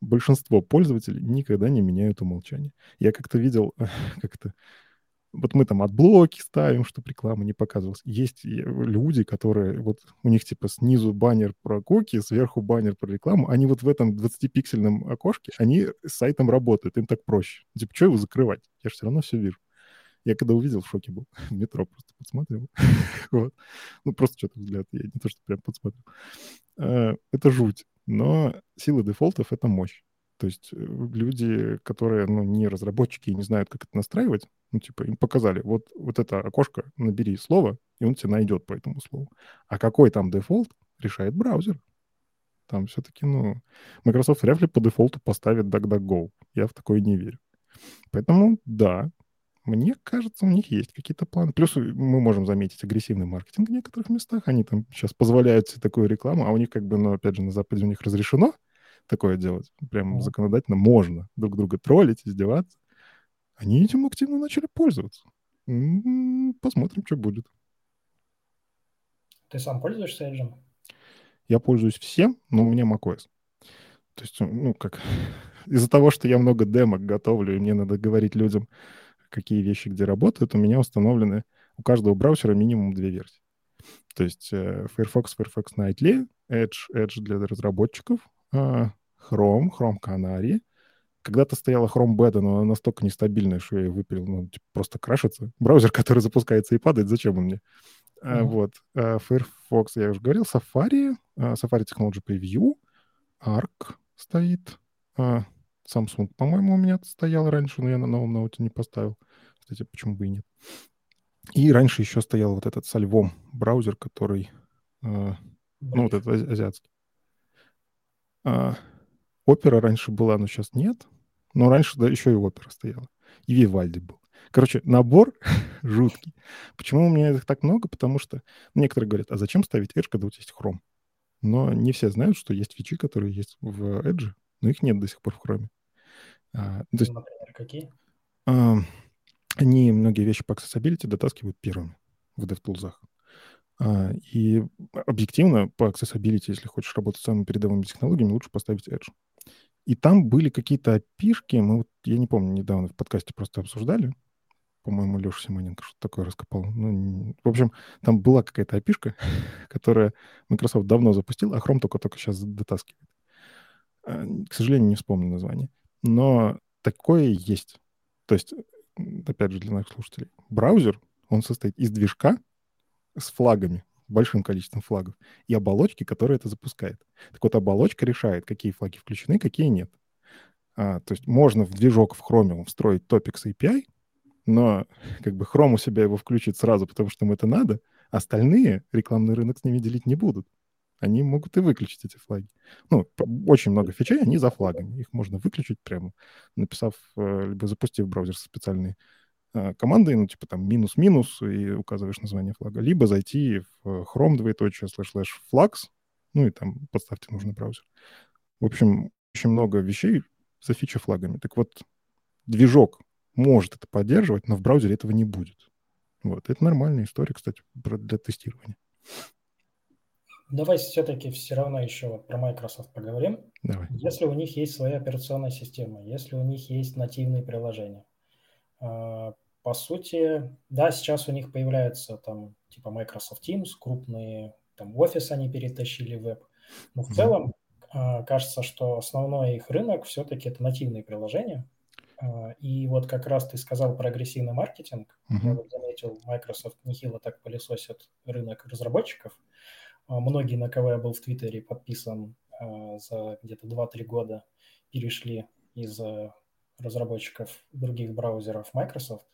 Большинство пользователей никогда не меняют умолчание. Я как-то видел, как-то вот мы там AdBlock и ставим, чтобы реклама не показывалась. Есть люди, которые вот у них типа снизу баннер про куки, сверху баннер про рекламу. Они вот в этом 20-пиксельном окошке, они с сайтом работают, им так проще. Типа, что его закрывать? Я же все равно все вижу. Я когда увидел, в шоке был. Метро просто подсматривал. вот. Ну, просто что-то взгляд. Я не то, что прям подсматривал. А, это жуть. Но сила дефолтов — это мощь. То есть э, люди, которые ну, не разработчики и не знают, как это настраивать, ну, типа, им показали, вот, вот это окошко, набери слово, и он тебе найдет по этому слову. А какой там дефолт, решает браузер. Там все-таки, ну, Microsoft вряд ли по дефолту поставит DuckDuckGo. Я в такое не верю. Поэтому, да, мне кажется, у них есть какие-то планы. Плюс мы можем заметить агрессивный маркетинг в некоторых местах. Они там сейчас позволяют себе такую рекламу, а у них как бы, ну, опять же, на Западе у них разрешено, такое делать. Прям законодательно можно друг друга троллить, издеваться. Они этим активно начали пользоваться. Посмотрим, что будет. Ты сам пользуешься Edge? Я пользуюсь всем, но у меня macOS. То есть, ну, как... Из-за того, что я много демок готовлю, и мне надо говорить людям, какие вещи где работают, у меня установлены у каждого браузера минимум две версии. То есть э, Firefox, Firefox Nightly, Edge, Edge для разработчиков, Chrome, Chrome Canary. Когда-то стояла Chrome Beta, но она настолько нестабильная, что я ее выпилил. Ну, типа, просто крашится. Браузер, который запускается и падает, зачем он мне? Uh-huh. Вот. Firefox, я уже говорил. Safari, Safari Technology Preview, Arc стоит. Samsung, по-моему, у меня стоял раньше, но я на новом ноуте не поставил. Кстати, почему бы и нет. И раньше еще стоял вот этот Сальвом браузер, который... Э, ну, вот этот азиатский. А, опера раньше была, но сейчас нет. Но раньше да, еще и опера стояла. И Вивальди был. Короче, набор жуткий. Почему у меня их так много? Потому что некоторые говорят, а зачем ставить Edge, когда у тебя есть Chrome? Но не все знают, что есть фичи, которые есть в Edge, но их нет до сих пор в Chrome. А, то есть, Например, какие? А, они многие вещи по accessibility дотаскивают первыми в DevTools. А, и объективно по accessibility, если хочешь работать с самыми передовыми технологиями, лучше поставить Edge. И там были какие-то опишки, мы вот, я не помню, недавно в подкасте просто обсуждали, по-моему, Леша Симоненко что-то такое раскопал. Ну, в общем, там была какая-то опишка, которая Microsoft давно запустил, а Chrome только-только сейчас дотаскивает. А, к сожалению, не вспомню название. Но такое есть. То есть, опять же, для наших слушателей, браузер, он состоит из движка с флагами, большим количеством флагов, и оболочки, которая это запускает. Так вот, оболочка решает, какие флаги включены, какие нет. А, то есть можно в движок в Chromium встроить Topics API, но как бы Chrome у себя его включит сразу, потому что им это надо, остальные рекламный рынок с ними делить не будут они могут и выключить эти флаги. Ну, очень много фичей, они за флагами. Их можно выключить прямо, написав, э, либо запустив браузер со специальной командой, ну, типа там минус-минус, и указываешь название флага, либо зайти в Chrome двоеточие слэш слэш flags, ну и там подставьте нужный браузер. В общем, очень много вещей за фичи флагами. Так вот, движок может это поддерживать, но в браузере этого не будет. Вот, это нормальная история, кстати, для тестирования. Давай все-таки все равно еще вот про Microsoft поговорим. Давай. Если у них есть своя операционная система, если у них есть нативные приложения, а, по сути, да, сейчас у них появляются там типа Microsoft Teams, крупные там офис они перетащили в веб, но в mm-hmm. целом а, кажется, что основной их рынок все-таки это нативные приложения. А, и вот как раз ты сказал про агрессивный маркетинг. Mm-hmm. Я вот заметил, Microsoft нехило так пылесосит рынок разработчиков. А, многие, на кого я был в Твиттере подписан за где-то 2-3 года, перешли из разработчиков других браузеров Microsoft.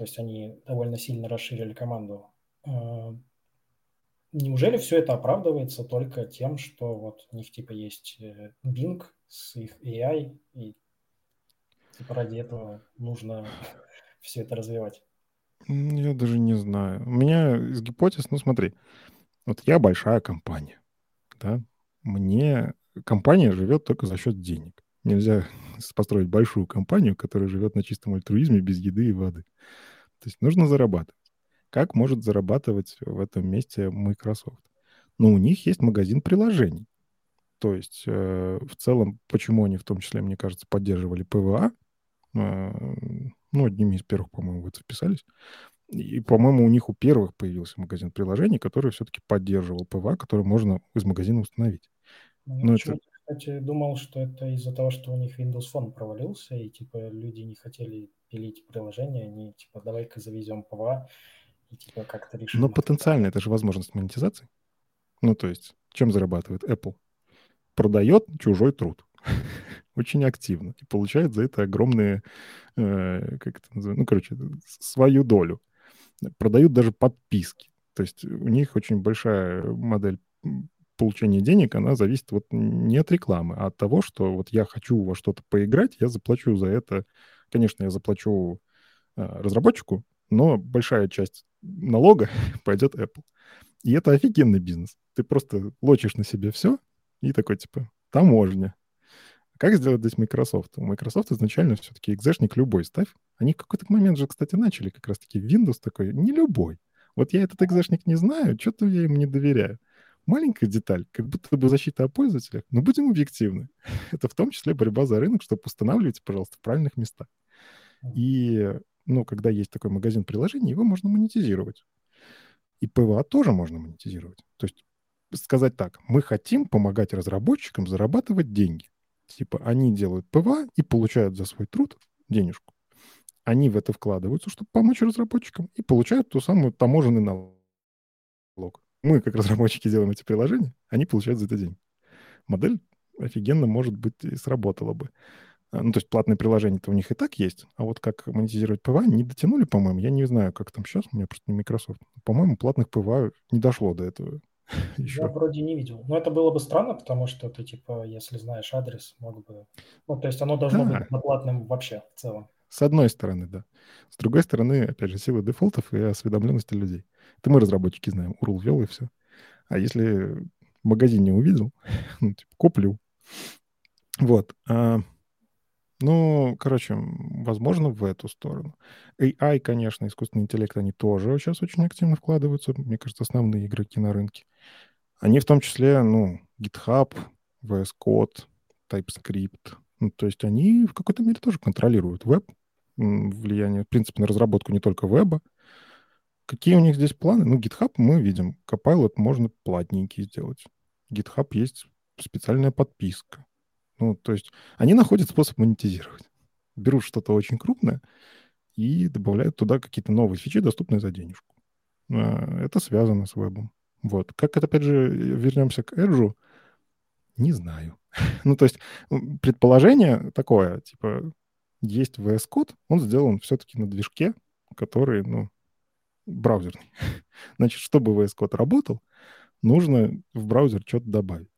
То есть они довольно сильно расширили команду. А, неужели все это оправдывается только тем, что вот у них типа есть э, Bing с их AI, и типа ради этого нужно все это развивать? Я даже не знаю. У меня из гипотез, ну смотри, вот я большая компания, да, мне компания живет только за счет денег. Нельзя построить большую компанию, которая живет на чистом альтруизме без еды и воды. То есть нужно зарабатывать. Как может зарабатывать в этом месте Microsoft? Ну, у них есть магазин приложений. То есть э, в целом, почему они в том числе, мне кажется, поддерживали PWA, э, ну, одними из первых, по-моему, в это вписались, и, по-моему, у них у первых появился магазин приложений, который все-таки поддерживал PWA, который можно из магазина установить. Ну, Но это... кстати, думал, что это из-за того, что у них Windows Phone провалился, и типа люди не хотели пилить приложение, они типа давай-ка завезем PWA и типа как-то решим. Но потенциально это же возможность монетизации. Ну, то есть, чем зарабатывает Apple? Продает чужой труд. Очень активно. И получает за это огромные, э, как это называется, ну, короче, свою долю продают даже подписки. То есть у них очень большая модель получения денег, она зависит вот не от рекламы, а от того, что вот я хочу во что-то поиграть, я заплачу за это. Конечно, я заплачу э, разработчику, но большая часть налога пойдет Apple. И это офигенный бизнес. Ты просто лочишь на себе все и такой типа таможня. Как сделать здесь Microsoft? У Microsoft изначально все-таки экзешник любой ставь. Они в какой-то момент же, кстати, начали как раз-таки Windows такой, не любой. Вот я этот экзешник не знаю, что-то я им не доверяю. Маленькая деталь, как будто бы защита о пользователях, но будем объективны. Это в том числе борьба за рынок, чтобы устанавливать, пожалуйста, в правильных местах. И, ну, когда есть такой магазин приложений, его можно монетизировать. И PWA тоже можно монетизировать. То есть сказать так, мы хотим помогать разработчикам зарабатывать деньги. Типа они делают PWA и получают за свой труд денежку. Они в это вкладываются, чтобы помочь разработчикам, и получают ту самую таможенный налог. Мы, как разработчики, делаем эти приложения, они получают за это деньги. Модель офигенно, может быть, и сработала бы. А, ну, то есть платные приложения-то у них и так есть, а вот как монетизировать PWA не дотянули, по-моему. Я не знаю, как там сейчас, у меня просто не Microsoft. По-моему, платных PWA не дошло до этого еще. Я вроде не видел. Но это было бы странно, потому что ты, типа, если знаешь адрес, мог бы... Ну, то есть оно должно да. быть платным вообще в целом. С одной стороны, да. С другой стороны, опять же, сила дефолтов и осведомленности людей. Это мы, разработчики, знаем. URL ввел и все. А если в магазине увидел, ну, типа, куплю. Вот. А, ну, короче, возможно, в эту сторону. AI, конечно, искусственный интеллект, они тоже сейчас очень активно вкладываются. Мне кажется, основные игроки на рынке. Они в том числе, ну, GitHub, VS Code, TypeScript. Ну, то есть они в какой-то мере тоже контролируют веб, влияние, в принципе, на разработку не только веба. Какие у них здесь планы? Ну, GitHub мы видим. Copilot можно платненький сделать. GitHub есть специальная подписка. Ну, то есть они находят способ монетизировать. Берут что-то очень крупное и добавляют туда какие-то новые фичи, доступные за денежку. А, это связано с вебом. Вот. Как это, опять же, вернемся к Edge, не знаю. ну, то есть предположение такое, типа, есть VS Code, он сделан все-таки на движке, который, ну, браузерный. Значит, чтобы VS Code работал, нужно в браузер что-то добавить.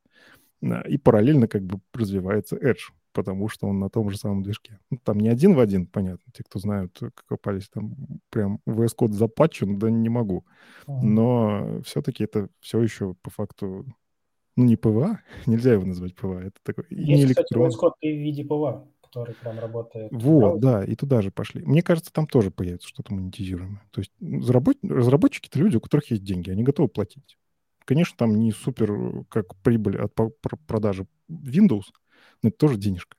И параллельно как бы развивается Edge, потому что он на том же самом движке. Ну, там не один в один, понятно. Те, кто знают, как копались, там прям VS Code запатчен, да не могу. Но все-таки это все еще по факту ну, не PWA, нельзя его назвать PWA, это такой Есть, не электрон. кстати, VS Code в виде PWA, который прям работает. Вот, да, и туда же пошли. Мне кажется, там тоже появится что-то монетизируемое. То есть разработчики-то люди, у которых есть деньги, они готовы платить. Конечно, там не супер, э, как прибыль от продажи Windows, но это тоже денежка.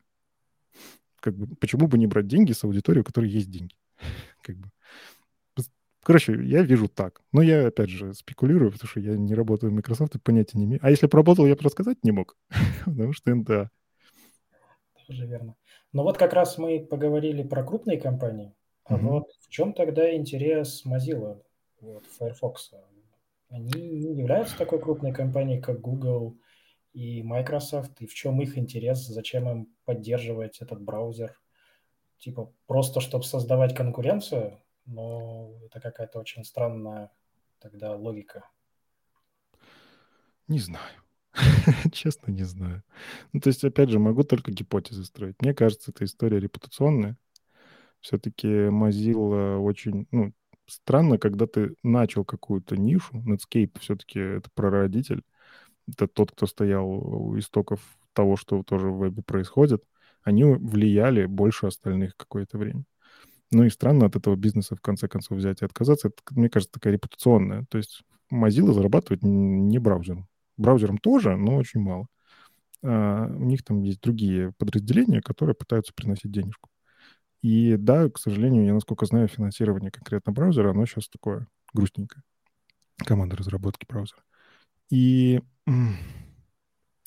Как бы, почему бы не брать деньги с аудитории, у которой есть деньги? Как бы. Короче, я вижу так. Но я, опять же, спекулирую, потому что я не работаю в Microsoft и понятия не имею. А если бы работал, я бы рассказать не мог. потому что NDA. Тоже верно. Но вот как раз мы поговорили про крупные компании. А угу. вот в чем тогда интерес Mozilla, вот, Firefox? Они не являются такой крупной компанией, как Google и Microsoft, и в чем их интерес, зачем им поддерживать этот браузер? Типа просто, чтобы создавать конкуренцию, но это какая-то очень странная тогда логика. Не знаю. Честно, не знаю. Ну, то есть, опять же, могу только гипотезы строить. Мне кажется, эта история репутационная. Все-таки Mozilla очень, ну, странно, когда ты начал какую-то нишу, Netscape все-таки это прародитель, это тот, кто стоял у истоков того, что тоже в вебе происходит, они влияли больше остальных какое-то время. Ну и странно от этого бизнеса в конце концов взять и отказаться. Это, мне кажется, такая репутационная. То есть Mozilla зарабатывает не браузером. Браузером тоже, но очень мало. А у них там есть другие подразделения, которые пытаются приносить денежку. И да, к сожалению, я, насколько знаю, финансирование конкретно браузера, оно сейчас такое грустненькое. Команда разработки браузера. И, ну,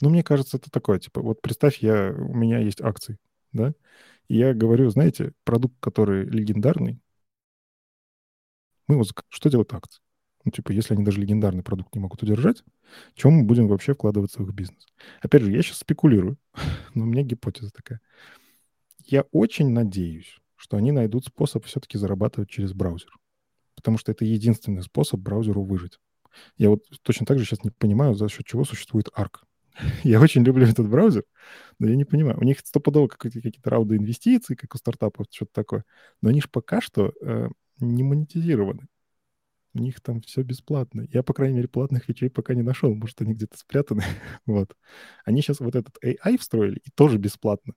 мне кажется, это такое, типа, вот представь, я, у меня есть акции, да, и я говорю, знаете, продукт, который легендарный, мы вот, что делают акции? Ну, типа, если они даже легендарный продукт не могут удержать, чем мы будем вообще вкладываться в их бизнес? Опять же, я сейчас спекулирую, но у меня гипотеза такая я очень надеюсь, что они найдут способ все-таки зарабатывать через браузер. Потому что это единственный способ браузеру выжить. Я вот точно так же сейчас не понимаю, за счет чего существует ARC. я очень люблю этот браузер, но я не понимаю. У них стопудово какие-то, какие-то раунды инвестиций, как у стартапов, что-то такое. Но они же пока что э, не монетизированы. У них там все бесплатно. Я, по крайней мере, платных вещей пока не нашел. Может, они где-то спрятаны. вот. Они сейчас вот этот AI встроили, и тоже бесплатно.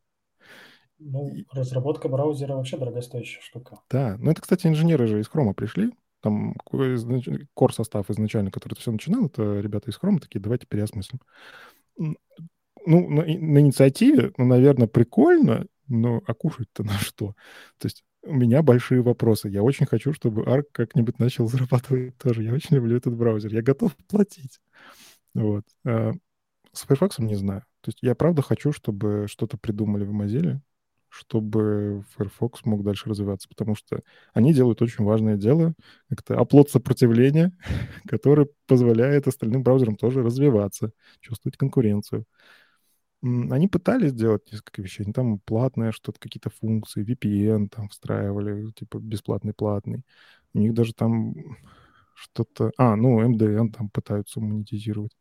Ну, разработка браузера вообще дорогостоящая штука. Да, ну это, кстати, инженеры же из Хрома пришли. Там core состав изначально, который это все начинал, это ребята из Хрома такие, давайте переосмыслим. Ну, на, на инициативе, ну, наверное, прикольно, но а кушать-то на что? То есть у меня большие вопросы. Я очень хочу, чтобы Arc как-нибудь начал зарабатывать тоже. Я очень люблю этот браузер. Я готов платить. Вот. А с Firefox не знаю. То есть я правда хочу, чтобы что-то придумали в Mozilla, чтобы Firefox мог дальше развиваться, потому что они делают очень важное дело, это оплот сопротивления, который позволяет остальным браузерам тоже развиваться, чувствовать конкуренцию. Они пытались сделать несколько вещей. Они там платное что-то, какие-то функции, VPN там встраивали, типа бесплатный, платный. У них даже там что-то... А, ну, MDN там пытаются монетизировать.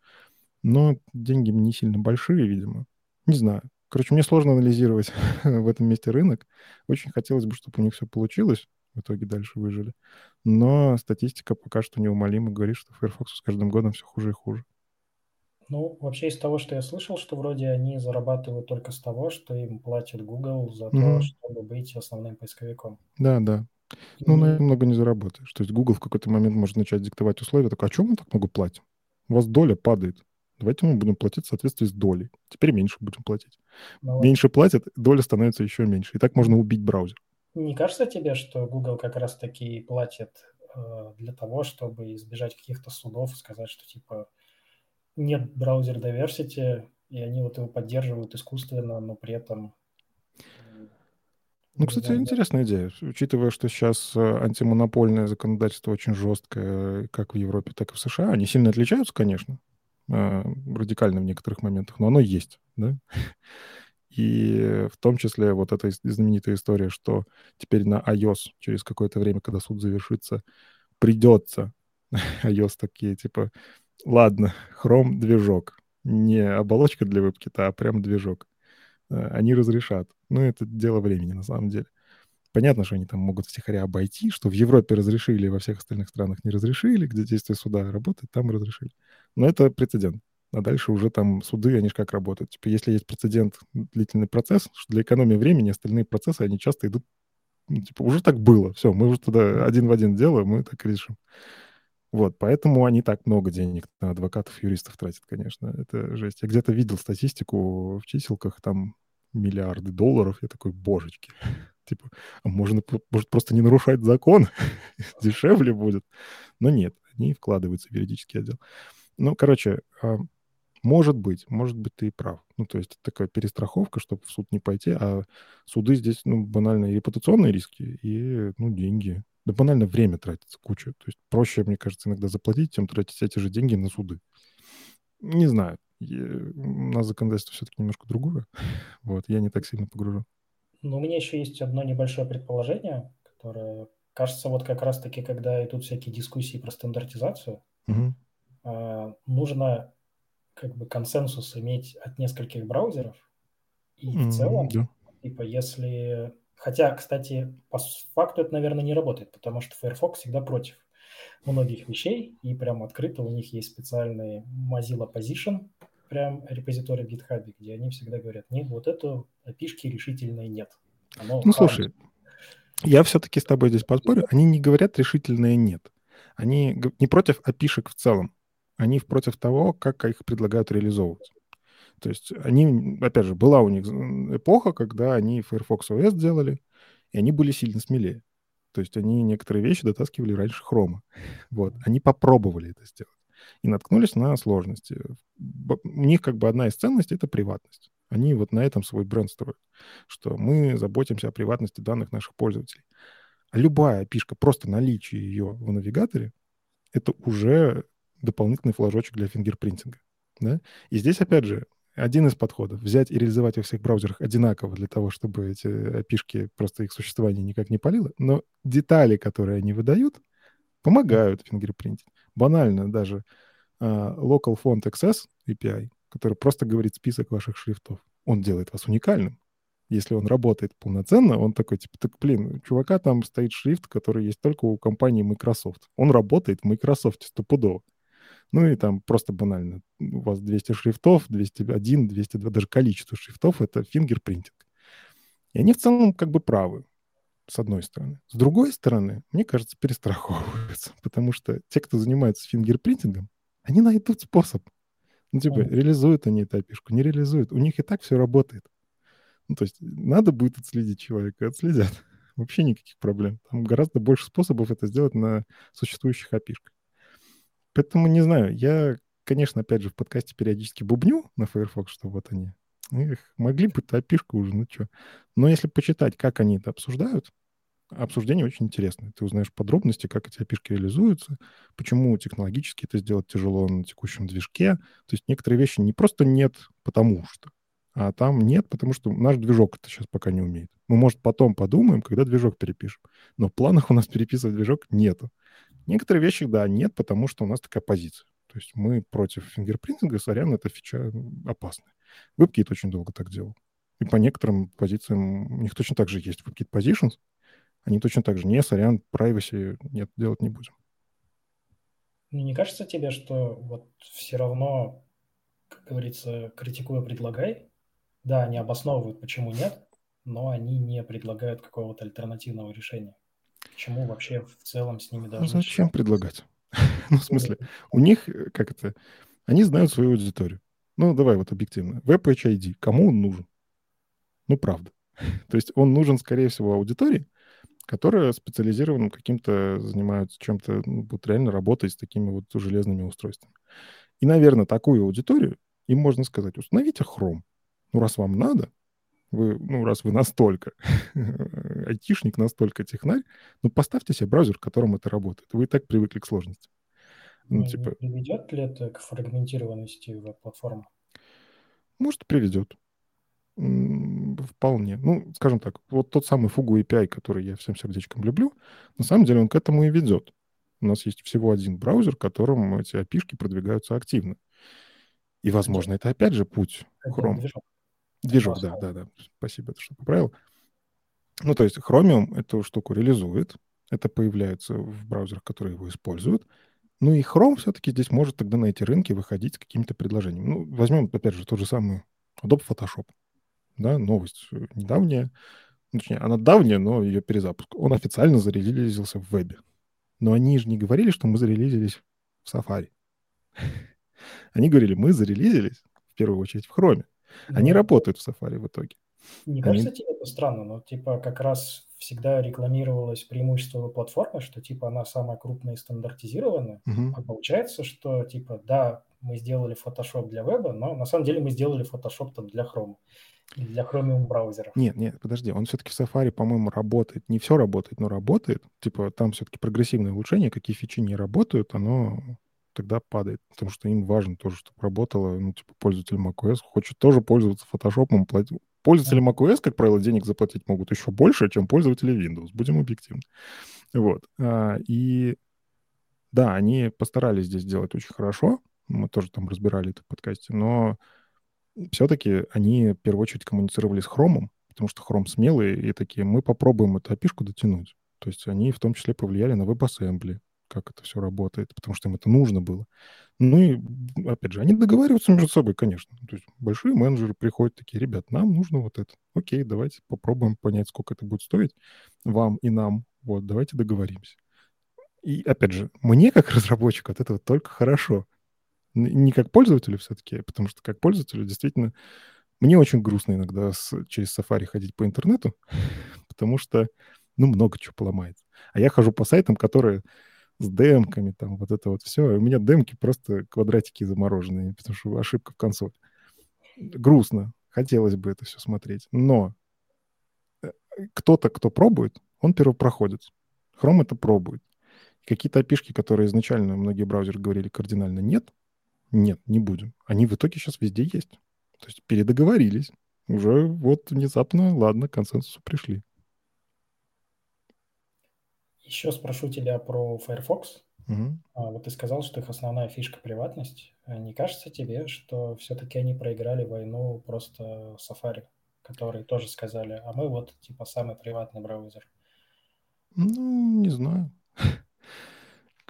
Но деньги не сильно большие, видимо. Не знаю. Короче, мне сложно анализировать в этом месте рынок. Очень хотелось бы, чтобы у них все получилось. В итоге дальше выжили. Но статистика пока что неумолимо говорит, что Firefox с каждым годом все хуже и хуже. Ну, вообще из того, что я слышал, что вроде они зарабатывают только с того, что им платит Google за mm-hmm. то, чтобы быть основным поисковиком. Да, да. Ну, на много не заработаешь. То есть Google в какой-то момент может начать диктовать условия, такой, а чем мы так много платим? У вас доля падает. Давайте мы будем платить в соответствии с долей. Теперь меньше будем платить. Ну, меньше платят, доля становится еще меньше. И так можно убить браузер. Не кажется тебе, что Google как раз-таки платит э, для того, чтобы избежать каких-то судов, сказать, что типа нет браузер diversity, и они вот его поддерживают искусственно, но при этом... Ну, кстати, знаю, интересная идея. Учитывая, что сейчас э, антимонопольное законодательство очень жесткое, как в Европе, так и в США, они сильно отличаются, конечно, э, радикально в некоторых моментах, но оно есть, да? И в том числе вот эта знаменитая история, что теперь на iOS через какое-то время, когда суд завершится, придется iOS такие, типа, Ладно, Chrome движок. Не оболочка для WebKit, а прям движок. Э, они разрешат. Ну, это дело времени, на самом деле. Понятно, что они там могут втихаря обойти, что в Европе разрешили, во всех остальных странах не разрешили, где действие суда работает, там разрешили. Но это прецедент. А дальше уже там суды, они же как работают. Типа, если есть прецедент, длительный процесс, для экономии времени остальные процессы, они часто идут, ну, типа, уже так было, все, мы уже туда один в один делаем, мы так решим. Вот, поэтому они так много денег на адвокатов, юристов тратят, конечно. Это жесть. Я где-то видел статистику в чиселках, там миллиарды долларов. Я такой, божечки. Типа, а можно, может, просто не нарушать закон? Дешевле будет. Но нет, они вкладываются в юридический отдел. Ну, короче, а, может быть, может быть, ты и прав. Ну, то есть такая перестраховка, чтобы в суд не пойти, а суды здесь, ну, банальные репутационные риски и, ну, деньги. Да банально время тратится куча. То есть проще, мне кажется, иногда заплатить, чем тратить эти же деньги на суды. Не знаю. Я, у нас законодательство все-таки немножко другое. Вот, я не так сильно погружен. Ну, у меня еще есть одно небольшое предположение, которое кажется, вот как раз-таки, когда идут всякие дискуссии про стандартизацию, угу. э, нужно как бы консенсус иметь от нескольких браузеров. И в целом, да. типа, если Хотя, кстати, по факту это, наверное, не работает, потому что Firefox всегда против многих вещей, и прям открыто у них есть специальный Mozilla Position, прям репозиторий в GitHub, где они всегда говорят, нет, вот эту api решительной нет. Оно ну, слушай, я все-таки с тобой здесь поспорю, они не говорят решительное нет. Они не против api в целом, они против того, как их предлагают реализовывать. То есть они, опять же, была у них эпоха, когда они Firefox OS делали, и они были сильно смелее. То есть они некоторые вещи дотаскивали раньше хрома. Вот. Они попробовали это сделать и наткнулись на сложности. У них как бы одна из ценностей — это приватность. Они вот на этом свой бренд строят, что мы заботимся о приватности данных наших пользователей. А любая пишка, просто наличие ее в навигаторе, это уже дополнительный флажочек для фингерпринтинга. Да? И здесь, опять же, один из подходов. Взять и реализовать во всех браузерах одинаково для того, чтобы эти api просто их существование никак не палило. Но детали, которые они выдают, помогают фингерпринтить. Банально даже uh, Local Font Access API, который просто говорит список ваших шрифтов, он делает вас уникальным. Если он работает полноценно, он такой, типа, так, блин, у чувака там стоит шрифт, который есть только у компании Microsoft. Он работает в Microsoft стопудово. Ну и там просто банально. У вас 200 шрифтов, 201, 202, даже количество шрифтов — это фингерпринтинг. И они в целом как бы правы, с одной стороны. С другой стороны, мне кажется, перестраховываются, потому что те, кто занимается фингерпринтингом, они найдут способ. Ну, типа, mm. реализуют они эту api не реализуют. У них и так все работает. Ну, то есть надо будет отследить человека, отследят. Вообще никаких проблем. Там гораздо больше способов это сделать на существующих api -шках. Поэтому не знаю, я конечно, опять же, в подкасте периодически бубню на Firefox, что вот они. Их могли бы api уже, ну что. Но если почитать, как они это обсуждают, обсуждение очень интересное. Ты узнаешь подробности, как эти api реализуются, почему технологически это сделать тяжело на текущем движке. То есть некоторые вещи не просто нет, потому что, а там нет, потому что наш движок это сейчас пока не умеет. Мы, может, потом подумаем, когда движок перепишем. Но в планах у нас переписывать движок нету. Некоторые вещи, да, нет, потому что у нас такая позиция. То есть мы против фингерпринтинга, сорян, эта фича опасная. WebKit очень долго так делал. И по некоторым позициям у них точно так же есть WebKit Positions. Они точно так же, не, сорян, privacy нет, делать не будем. Не кажется тебе, что вот все равно, как говорится, критикуя предлагай, да, они обосновывают, почему нет, но они не предлагают какого-то альтернативного решения. Почему вообще в целом с ними ну, даже... зачем предлагать? ну, в смысле, у них, э, как это, они знают свою аудиторию. Ну, давай вот объективно. WebHID, кому он нужен? Ну, правда. То есть он нужен, скорее всего, аудитории, которая специализированным каким-то занимаются чем-то, ну, вот реально работает с такими вот железными устройствами. И, наверное, такую аудиторию им можно сказать, установите Chrome. Ну, раз вам надо, вы, ну, раз вы настолько айтишник, настолько технарь, ну, поставьте себе браузер, в котором это работает. Вы и так привыкли к сложности. Ну, ну типа... Приведет ли это к фрагментированности веб-платформы? Может, приведет. Вполне. Ну, скажем так, вот тот самый Fugu API, который я всем сердечком люблю, на самом деле он к этому и ведет. У нас есть всего один браузер, которым эти api продвигаются активно. И, возможно, это опять же путь Chrome. Движок. Движок, да, да, да. Спасибо, что поправил. Ну, то есть Chromium эту штуку реализует. Это появляется в браузерах, которые его используют. Ну и Chrome все-таки здесь может тогда на эти рынки выходить с какими-то предложениями. Ну, возьмем, опять же, тот же самый Adobe Photoshop да, новость э, недавняя, ну, точнее, она давняя, но ее перезапуск. Он официально зарелизился в вебе. Но они же не говорили, что мы зарелизились в Safari. Они говорили, мы зарелизились в первую очередь в Chrome. Они работают в Safari в итоге. Не кажется тебе это странно, но типа как раз всегда рекламировалось преимущество платформы, что типа она самая крупная и стандартизированная, угу. а получается, что типа да, мы сделали Photoshop для веба, но на самом деле мы сделали Photoshop там для Chrome. Для Chromium браузеров. Нет, нет, подожди, он все-таки в Safari, по-моему, работает. Не все работает, но работает. Типа там все-таки прогрессивное улучшение, какие фичи не работают, оно тогда падает. Потому что им важно тоже, чтобы работало, ну, типа, пользователь macOS хочет тоже пользоваться Photoshop. Платить. Пользователи macOS, как правило, денег заплатить могут еще больше, чем пользователи Windows. Будем объективны. Вот. А, и да, они постарались здесь сделать очень хорошо. Мы тоже там разбирали это в подкасте. Но все-таки они в первую очередь коммуницировали с Хромом, потому что Chrome смелые и такие, мы попробуем эту api дотянуть. То есть они в том числе повлияли на WebAssembly, как это все работает, потому что им это нужно было. Ну и, опять же, они договариваются между собой, конечно. То есть большие менеджеры приходят такие, ребят, нам нужно вот это. Окей, давайте попробуем понять, сколько это будет стоить вам и нам. Вот, давайте договоримся. И, опять же, мне как разработчику от этого только хорошо не как пользователю все-таки, потому что как пользователю действительно мне очень грустно иногда с, через Safari ходить по интернету, потому что, ну, много чего поломается. А я хожу по сайтам, которые с демками, там, вот это вот все. У меня демки просто квадратики замороженные, потому что ошибка в консоли. Грустно. Хотелось бы это все смотреть. Но э, кто-то, кто пробует, он первопроходец. Chrome это пробует. Какие-то опишки, которые изначально многие браузеры говорили кардинально нет, нет, не будем. Они в итоге сейчас везде есть. То есть передоговорились. Уже вот внезапно, ладно, к консенсусу пришли. Еще спрошу тебя про Firefox. Угу. Вот ты сказал, что их основная фишка приватность. А не кажется тебе, что все-таки они проиграли войну просто Safari, которые тоже сказали, а мы вот типа самый приватный браузер? Ну, не знаю.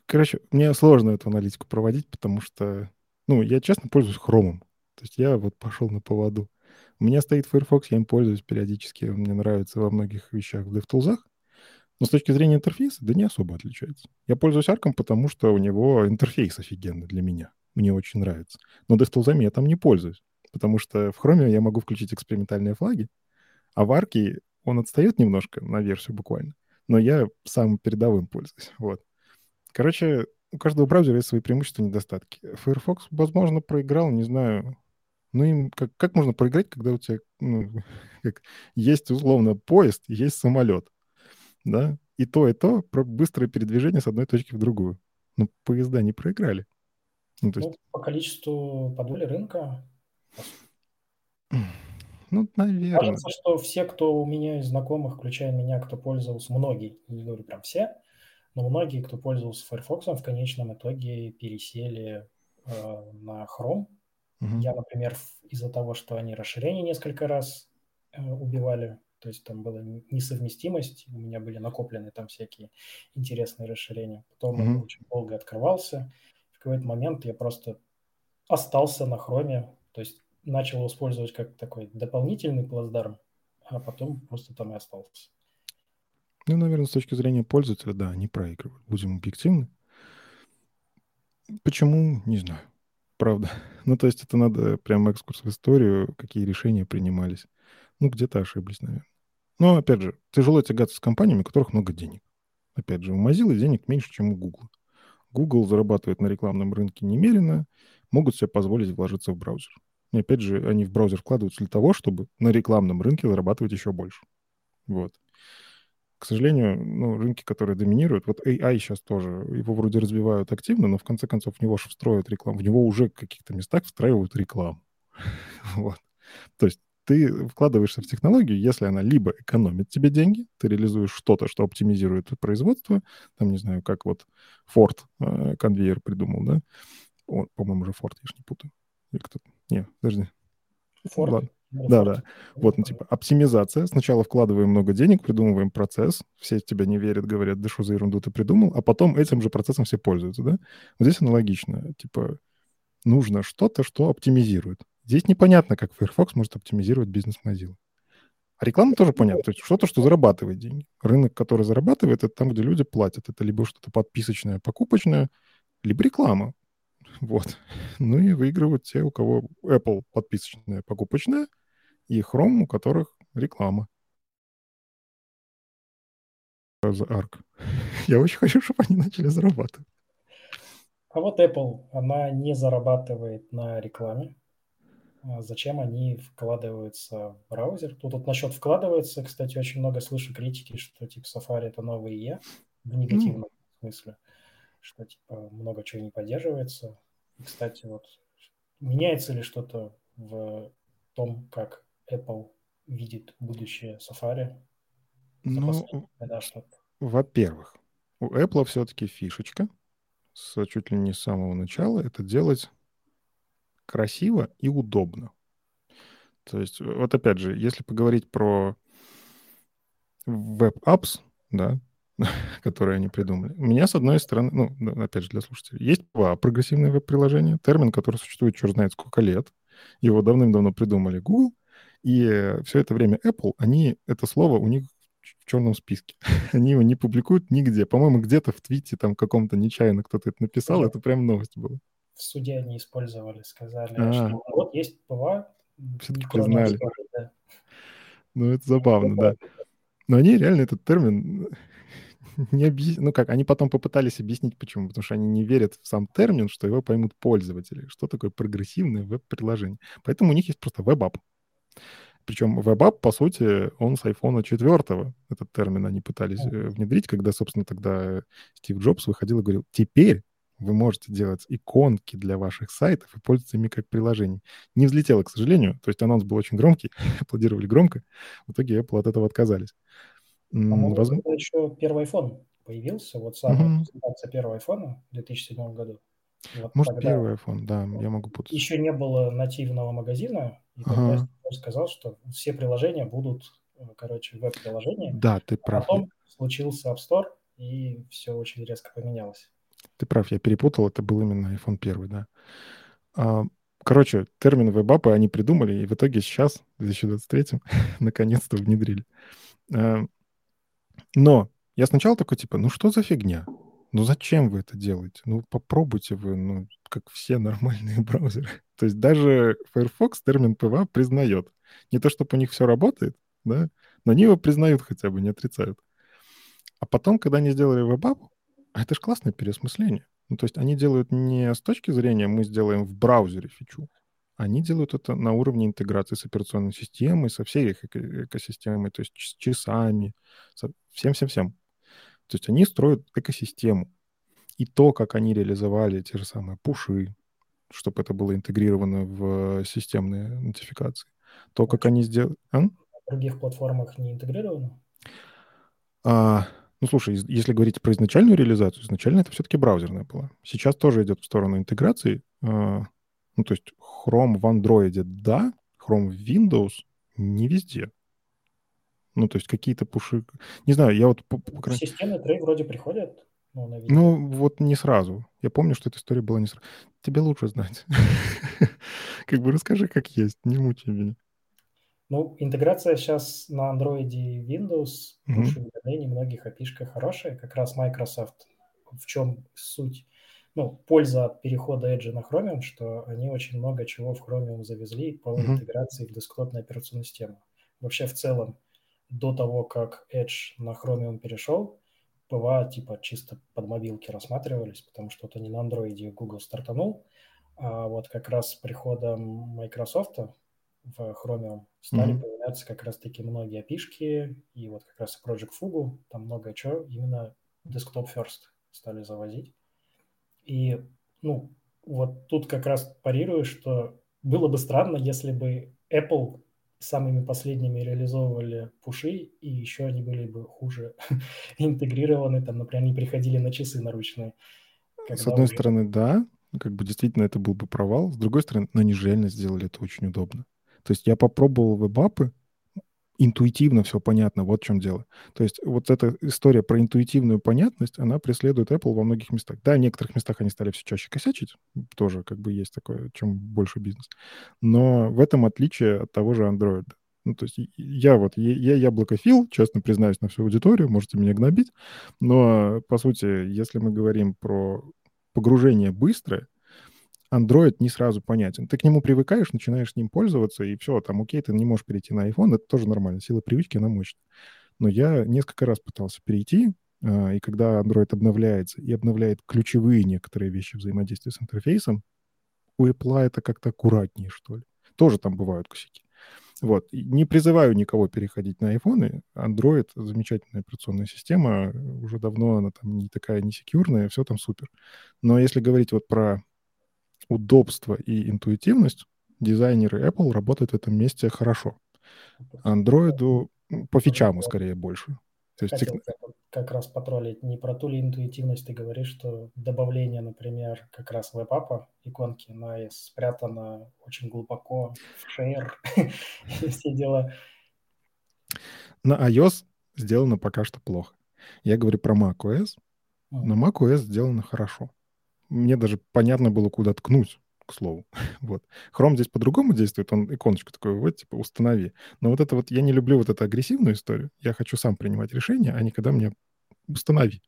Короче, мне сложно эту аналитику проводить, потому что ну, я честно пользуюсь хромом. То есть я вот пошел на поводу. У меня стоит Firefox, я им пользуюсь периодически. Он мне нравится во многих вещах в DevTools. Но с точки зрения интерфейса, да не особо отличается. Я пользуюсь арком, потому что у него интерфейс офигенный для меня. Мне очень нравится. Но DevTools я там не пользуюсь, потому что в Chrome я могу включить экспериментальные флаги, а в арке он отстает немножко на версию буквально. Но я самым передовым пользуюсь. Вот. Короче, у каждого браузера есть свои преимущества и недостатки. Firefox, возможно, проиграл, не знаю. Ну, им как, как можно проиграть, когда у тебя ну, как, есть условно поезд, есть самолет, да? И то, и то про быстрое передвижение с одной точки в другую. Но поезда не проиграли. Ну, то есть... ну по количеству по доле рынка. Ну, наверное. Кажется, что все, кто у меня из знакомых, включая меня, кто пользовался, многие, не говорю прям все, но многие, кто пользовался Firefox, в конечном итоге пересели э, на Chrome. Угу. Я, например, из-за того, что они расширение несколько раз э, убивали, то есть там была несовместимость, у меня были накоплены там всякие интересные расширения. Потом mm-hmm. он очень долго открывался. В какой-то момент я просто остался на хроме, то есть начал использовать как такой дополнительный плацдарм, а потом просто там и остался. Ну, наверное, с точки зрения пользователя, да, они проигрывают. Будем объективны. Почему? Не знаю. Правда. Ну, то есть это надо прям экскурс в историю, какие решения принимались. Ну, где-то ошиблись, наверное. Но, опять же, тяжело тягаться с компаниями, у которых много денег. Опять же, у Mozilla денег меньше, чем у Google. Google зарабатывает на рекламном рынке немерено, могут себе позволить вложиться в браузер. И опять же, они в браузер вкладываются для того, чтобы на рекламном рынке зарабатывать еще больше. Вот. К сожалению, ну, рынки, которые доминируют, вот AI сейчас тоже, его вроде развивают активно, но в конце концов в него же встроят рекламу, в него уже в каких-то местах встраивают рекламу. Вот. То есть ты вкладываешься в технологию, если она либо экономит тебе деньги, ты реализуешь что-то, что оптимизирует производство, там, не знаю, как вот Ford э, конвейер придумал, да? Он, по-моему, уже Ford, я ж не путаю. Или кто-то. Не, подожди. Ford. Ладно. Да, да. Вот, ну, типа, оптимизация. Сначала вкладываем много денег, придумываем процесс. Все тебя не верят, говорят, да что за ерунду ты придумал. А потом этим же процессом все пользуются, да? Вот здесь аналогично. Типа, нужно что-то, что оптимизирует. Здесь непонятно, как Firefox может оптимизировать бизнес Mozilla. А реклама тоже понятно. То есть что-то, что зарабатывает деньги. Рынок, который зарабатывает, это там, где люди платят. Это либо что-то подписочное, покупочное, либо реклама. Вот. Ну и выигрывают те, у кого Apple подписочная, покупочная, и Chrome, у которых реклама. За Arc. Я очень хочу, чтобы они начали зарабатывать. А вот Apple, она не зарабатывает на рекламе. А зачем они вкладываются в браузер. Тут вот насчет вкладывается, кстати, очень много слышу критики, что типа Safari это новый E в негативном mm. смысле, что типа много чего не поддерживается. И, кстати, вот меняется ли что-то в том, как Apple видит будущее Safari? Ну, во-первых, у Apple все-таки фишечка с чуть ли не с самого начала это делать красиво и удобно. То есть, вот опять же, если поговорить про web apps, да, которые они придумали. У меня, с одной стороны, ну, опять же, для слушателей, есть два прогрессивные веб-приложения, термин, который существует черт знает сколько лет. Его давным-давно придумали Google, и все это время Apple, они, это слово у них в черном списке. они его не публикуют нигде. По-моему, где-то в твите там каком-то нечаянно кто-то это написал, это прям новость была в суде они использовали, сказали, а, что вот есть PWA. Все-таки знали. да. Ну, это забавно, да. Но они реально этот термин не объяснили. Ну как, они потом попытались объяснить, почему. Потому что они не верят в сам термин, что его поймут пользователи. Что такое прогрессивное веб-приложение. Поэтому у них есть просто web app. Причем web app, по сути, он с iPhone 4 этот термин они пытались э, внедрить, когда, собственно, тогда Стив Джобс выходил и говорил, теперь вы можете делать иконки для ваших сайтов и пользоваться ими как приложений. Не взлетело, к сожалению. То есть анонс был очень громкий, аплодировали громко. В итоге Apple от этого отказались. По-моему, Возможно... это еще первый iPhone появился. Вот самая презентация первого iPhone в 2007 году. Вот Может, первый iPhone, да, я могу путать. Еще не было нативного магазина, и тогда ага. сказал, что все приложения будут, э, короче, веб-приложения. Да, ты прав. А потом случился App Store, и все очень резко поменялось. Ты прав, я перепутал, это был именно iPhone 1, да. А, короче, термин вебапы они придумали, и в итоге сейчас, в 2023, наконец-то внедрили. А, но я сначала такой, типа, ну что за фигня? Ну зачем вы это делаете? Ну попробуйте вы, ну, как все нормальные браузеры. То есть даже Firefox термин PWA признает. Не то, чтобы у них все работает, да, но они его признают хотя бы, не отрицают. А потом, когда они сделали веб а это же классное переосмысление. Ну, то есть они делают не с точки зрения «мы сделаем в браузере фичу», они делают это на уровне интеграции с операционной системой, со всей их эко- экосистемой, то есть с часами, со всем-всем-всем. То есть они строят экосистему. И то, как они реализовали те же самые пуши, чтобы это было интегрировано в системные нотификации. То, как они сделали... А? На других платформах не интегрировано? А, ну, слушай, если говорить про изначальную реализацию, изначально это все-таки браузерная была. Сейчас тоже идет в сторону интеграции. А, ну, то есть Chrome в Android, да, Chrome в Windows не везде. Ну, то есть какие-то пуши... Не знаю, я вот... По, по... Системные трей вроде приходят. Ну, ну, вот не сразу. Я помню, что эта история была не сразу. Тебе лучше знать. Как бы расскажи, как есть, не мучай меня. Ну, интеграция сейчас на Android и Windows, mm-hmm. многих API хорошая. Как раз Microsoft, в чем суть, ну, польза от перехода Edge на Chromium, что они очень много чего в Chromium завезли по mm-hmm. интеграции в десктопную операционную систему. Вообще, в целом, до того, как Edge на Chromium перешел, PWA типа чисто под мобилки рассматривались, потому что вот они на Android Google стартанул, а вот как раз с приходом Microsoft в Chromium стали mm-hmm. появляться как раз-таки многие api и вот как раз Project Fugu, там много чего, именно desktop first стали завозить. И, ну, вот тут как раз парирую, что было бы странно, если бы Apple самыми последними реализовывали пуши, и еще они были бы хуже интегрированы, там, например, они приходили на часы наручные. С одной уже... стороны, да, как бы действительно это был бы провал. С другой стороны, но они же реально сделали это очень удобно. То есть я попробовал веб-апы, интуитивно все понятно, вот в чем дело. То есть вот эта история про интуитивную понятность, она преследует Apple во многих местах. Да, в некоторых местах они стали все чаще косячить, тоже как бы есть такое, чем больше бизнес. Но в этом отличие от того же Android. Ну, то есть я вот, я яблокофил, честно признаюсь на всю аудиторию, можете меня гнобить, но, по сути, если мы говорим про погружение быстрое, Android не сразу понятен. Ты к нему привыкаешь, начинаешь с ним пользоваться, и все, там, окей, ты не можешь перейти на iPhone, это тоже нормально, сила привычки, она мощная. Но я несколько раз пытался перейти, а, и когда Android обновляется и обновляет ключевые некоторые вещи взаимодействия с интерфейсом, у Apple это как-то аккуратнее, что ли. Тоже там бывают косяки. Вот. Не призываю никого переходить на iPhone. Android — замечательная операционная система. Уже давно она там не такая не секьюрная, все там супер. Но если говорить вот про удобство и интуитивность, дизайнеры Apple работают в этом месте хорошо. Android по фичам скорее больше. То есть Хотел как раз потроллить не про ту ли интуитивность, ты говоришь, что добавление, например, как раз веб-апа, иконки на iOS спрятано очень глубоко в share и все дела. На iOS сделано пока что плохо. Я говорю про macOS. На macOS сделано хорошо мне даже понятно было, куда ткнуть, к слову. вот. Chrome здесь по-другому действует, он иконочку такой вот, типа, установи. Но вот это вот, я не люблю вот эту агрессивную историю. Я хочу сам принимать решения, а не когда мне установи.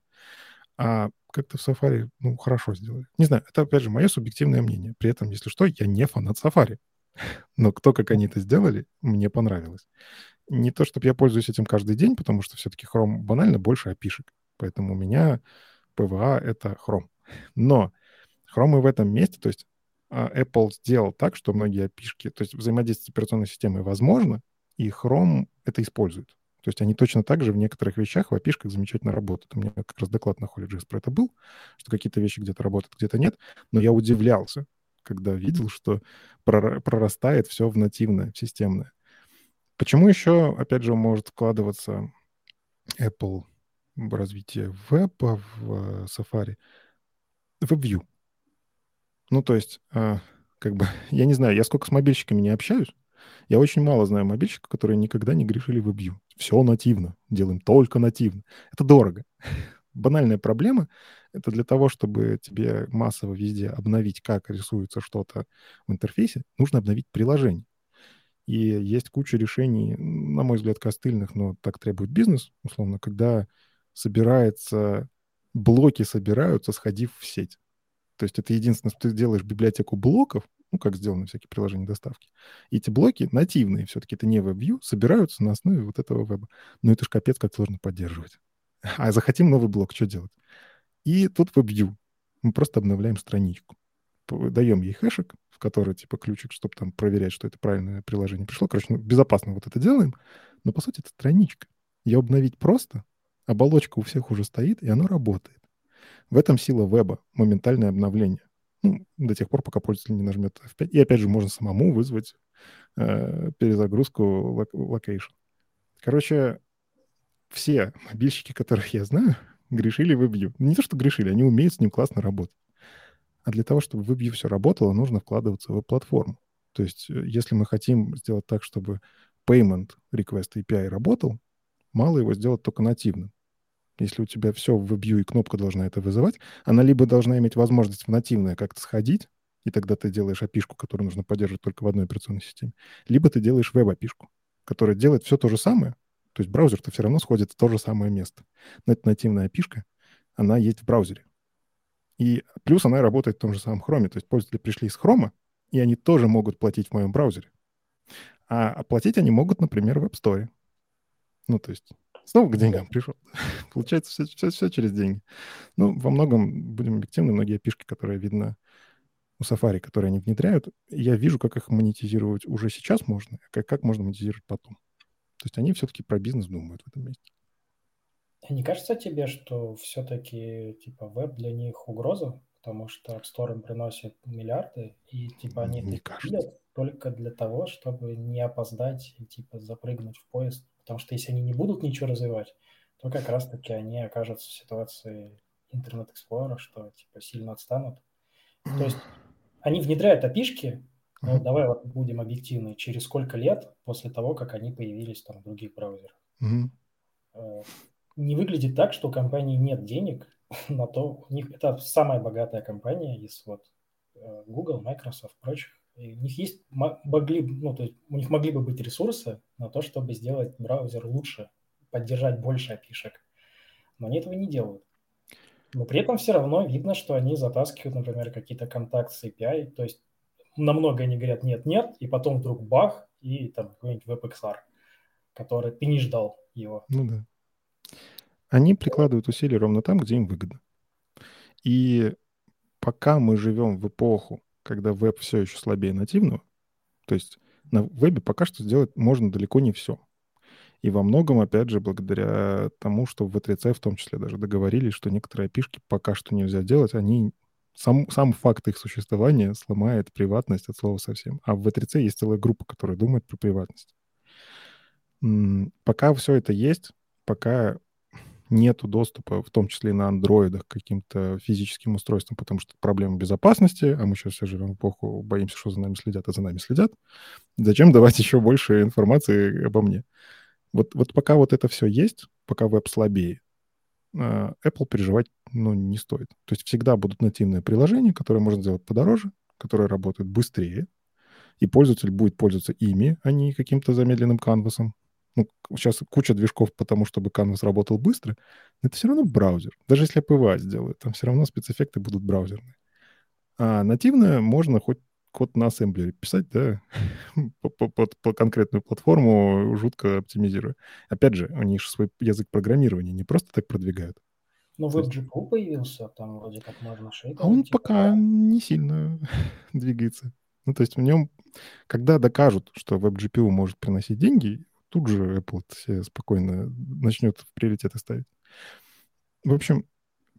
А как-то в Safari, ну, хорошо сделали. Не знаю, это, опять же, мое субъективное мнение. При этом, если что, я не фанат Safari. Но кто, как они это сделали, мне понравилось. Не то, чтобы я пользуюсь этим каждый день, потому что все-таки Chrome банально больше опишек. Поэтому у меня PVA — это Chrome. Но Chrome и в этом месте, то есть а, Apple сделал так, что многие api то есть взаимодействие с операционной системой возможно, и Chrome это использует. То есть они точно так же в некоторых вещах в api замечательно работают. У меня как раз доклад на HolyJS про это был, что какие-то вещи где-то работают, где-то нет. Но я удивлялся, когда видел, что прорастает все в нативное, в системное. Почему еще, опять же, может вкладываться Apple в развитие веба в Safari? WebView. Ну, то есть, э, как бы, я не знаю, я сколько с мобильщиками не общаюсь, я очень мало знаю мобильщиков, которые никогда не грешили WebView. Все нативно, делаем только нативно. Это дорого. Банальная проблема — это для того, чтобы тебе массово везде обновить, как рисуется что-то в интерфейсе, нужно обновить приложение. И есть куча решений, на мой взгляд, костыльных, но так требует бизнес, условно, когда собирается блоки собираются, сходив в сеть. То есть это единственное, что ты делаешь библиотеку блоков, ну, как сделаны всякие приложения доставки. И эти блоки нативные, все-таки это не WebView, собираются на основе вот этого веба. Но это ж капец, как сложно поддерживать. А захотим новый блок, что делать? И тут WebView. Мы просто обновляем страничку. Даем ей хэшик, в который типа ключик, чтобы там проверять, что это правильное приложение пришло. Короче, ну, безопасно вот это делаем. Но по сути это страничка. Ее обновить просто, оболочка у всех уже стоит, и оно работает. В этом сила веба, моментальное обновление. Ну, до тех пор, пока пользователь не нажмет F5. И опять же, можно самому вызвать э, перезагрузку location. Короче, все мобильщики, которых я знаю, грешили в WebView. Не то, что грешили, они умеют с ним классно работать. А для того, чтобы в WebView все работало, нужно вкладываться в платформу. То есть, э, если мы хотим сделать так, чтобы payment request API работал, мало его сделать только нативным. Если у тебя все в WebView и кнопка должна это вызывать, она либо должна иметь возможность в нативное как-то сходить, и тогда ты делаешь api которую нужно поддерживать только в одной операционной системе, либо ты делаешь веб-api, которая делает все то же самое, то есть браузер-то все равно сходит в то же самое место. Но это нативная api она есть в браузере. И плюс она работает в том же самом Chrome. То есть пользователи пришли из Chrome, и они тоже могут платить в моем браузере. А оплатить они могут, например, в App Store. Ну, то есть снова к деньгам пришел. Получается все, все, все через деньги. Ну, во многом, будем объективны, многие пишки, которые видно у Safari, которые они внедряют, я вижу, как их монетизировать уже сейчас можно, а как, как можно монетизировать потом. То есть они все-таки про бизнес думают в этом месте. Не кажется тебе, что все-таки типа веб для них угроза? Потому что App Store им приносит миллиарды, и типа они не это только для того, чтобы не опоздать и типа запрыгнуть в поезд. Потому что если они не будут ничего развивать, то как раз-таки они окажутся в ситуации Internet Explorer, что типа сильно отстанут. То есть они внедряют опишки, но давай вот будем объективны, через сколько лет после того, как они появились там в других браузерах. Uh-huh. Не выглядит так, что у компании нет денег на то, у них это самая богатая компания из вот э, Google, Microsoft, прочих. И у них есть могли, ну, то есть у них могли бы быть ресурсы на то, чтобы сделать браузер лучше, поддержать больше опишек. Но они этого не делают. Но при этом все равно видно, что они затаскивают, например, какие-то контакты с API. То есть намного они говорят нет-нет, и потом вдруг бах, и там какой-нибудь WebXR, который ты не ждал его. Ну да. Они прикладывают усилия ровно там, где им выгодно. И пока мы живем в эпоху, когда веб все еще слабее нативного, то есть на вебе пока что сделать можно далеко не все. И во многом, опять же, благодаря тому, что в V3C в том числе даже договорились, что некоторые опишки пока что нельзя делать, они сам, сам факт их существования сломает приватность от слова совсем. А в V3C есть целая группа, которая думает про приватность. Пока все это есть, пока нету доступа, в том числе и на андроидах, к каким-то физическим устройствам, потому что проблема безопасности, а мы сейчас все живем в эпоху, боимся, что за нами следят, а за нами следят. Зачем давать еще больше информации обо мне? Вот, вот пока вот это все есть, пока веб слабее, а, Apple переживать ну, не стоит. То есть всегда будут нативные приложения, которые можно сделать подороже, которые работают быстрее, и пользователь будет пользоваться ими, а не каким-то замедленным канвасом. Ну, сейчас куча движков потому, чтобы канвас работал быстро, но это все равно браузер. Даже если PWA сделают, там все равно спецэффекты будут браузерные. А нативно можно хоть код на ассемблере писать, да, под, по конкретную платформу, жутко оптимизируя. Опять же, они же свой язык программирования не просто так продвигают. Ну, WebGPU появился, там вроде как можно шейкать. А он типа... пока не сильно двигается. Ну, то есть в нем, когда докажут, что WebGPU может приносить деньги, тут же Apple все спокойно начнет в приоритеты ставить. В общем,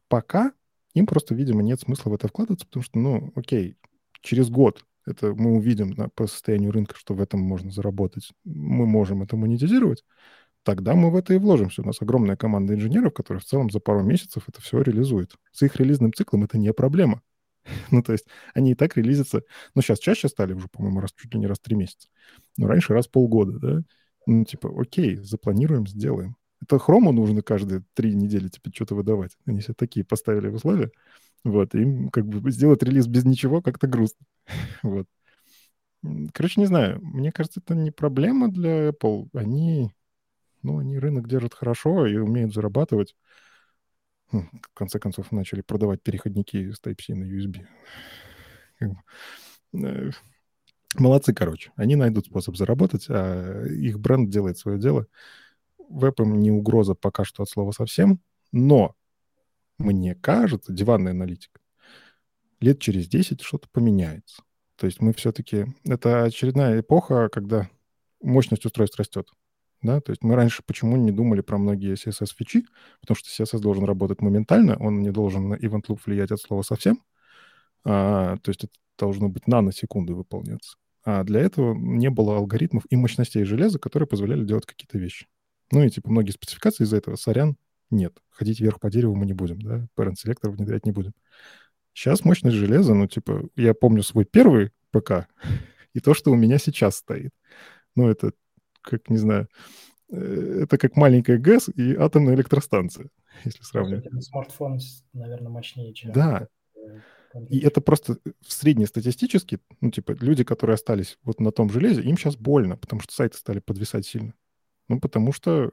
пока им просто, видимо, нет смысла в это вкладываться, потому что, ну, окей, через год это мы увидим на, по состоянию рынка, что в этом можно заработать, мы можем это монетизировать, тогда мы в это и вложимся. У нас огромная команда инженеров, которая в целом за пару месяцев это все реализует. С их релизным циклом это не проблема. ну, то есть они и так релизятся. Ну, сейчас чаще стали уже, по-моему, раз чуть ли не раз в три месяца. Но раньше раз в полгода, да? Ну, типа, окей, запланируем, сделаем. Это хрому нужно каждые три недели теперь что-то выдавать. Они все такие поставили в условия. Вот, им как бы сделать релиз без ничего как-то грустно. вот. Короче, не знаю. Мне кажется, это не проблема для Apple. Они, ну, они рынок держат хорошо и умеют зарабатывать. Хм, в конце концов, начали продавать переходники с Type-C на USB. Э, молодцы, короче. Они найдут способ заработать, а их бренд делает свое дело. Веб им не угроза пока что от слова совсем, но мне кажется, диванный аналитик, лет через 10 что-то поменяется. То есть мы все-таки... Это очередная эпоха, когда мощность устройств растет. Да? То есть мы раньше почему не думали про многие CSS-фичи? Потому что CSS должен работать моментально, он не должен на event loop влиять от слова совсем. А, то есть это должно быть наносекунды выполняться. А для этого не было алгоритмов и мощностей железа, которые позволяли делать какие-то вещи. Ну и типа многие спецификации из-за этого, сорян, нет. Ходить вверх по дереву мы не будем, да, parent селектор внедрять не будем. Сейчас мощность железа, ну типа, я помню свой первый ПК и то, что у меня сейчас стоит. Ну это, как, не знаю, э, это как маленькая ГЭС и атомная электростанция, если сравнивать. Смартфон, наверное, мощнее, чем... Да, и это просто э, среднестатистически, ну, типа, люди, которые остались вот на том железе, им сейчас больно, потому что сайты стали подвисать сильно. Ну, потому что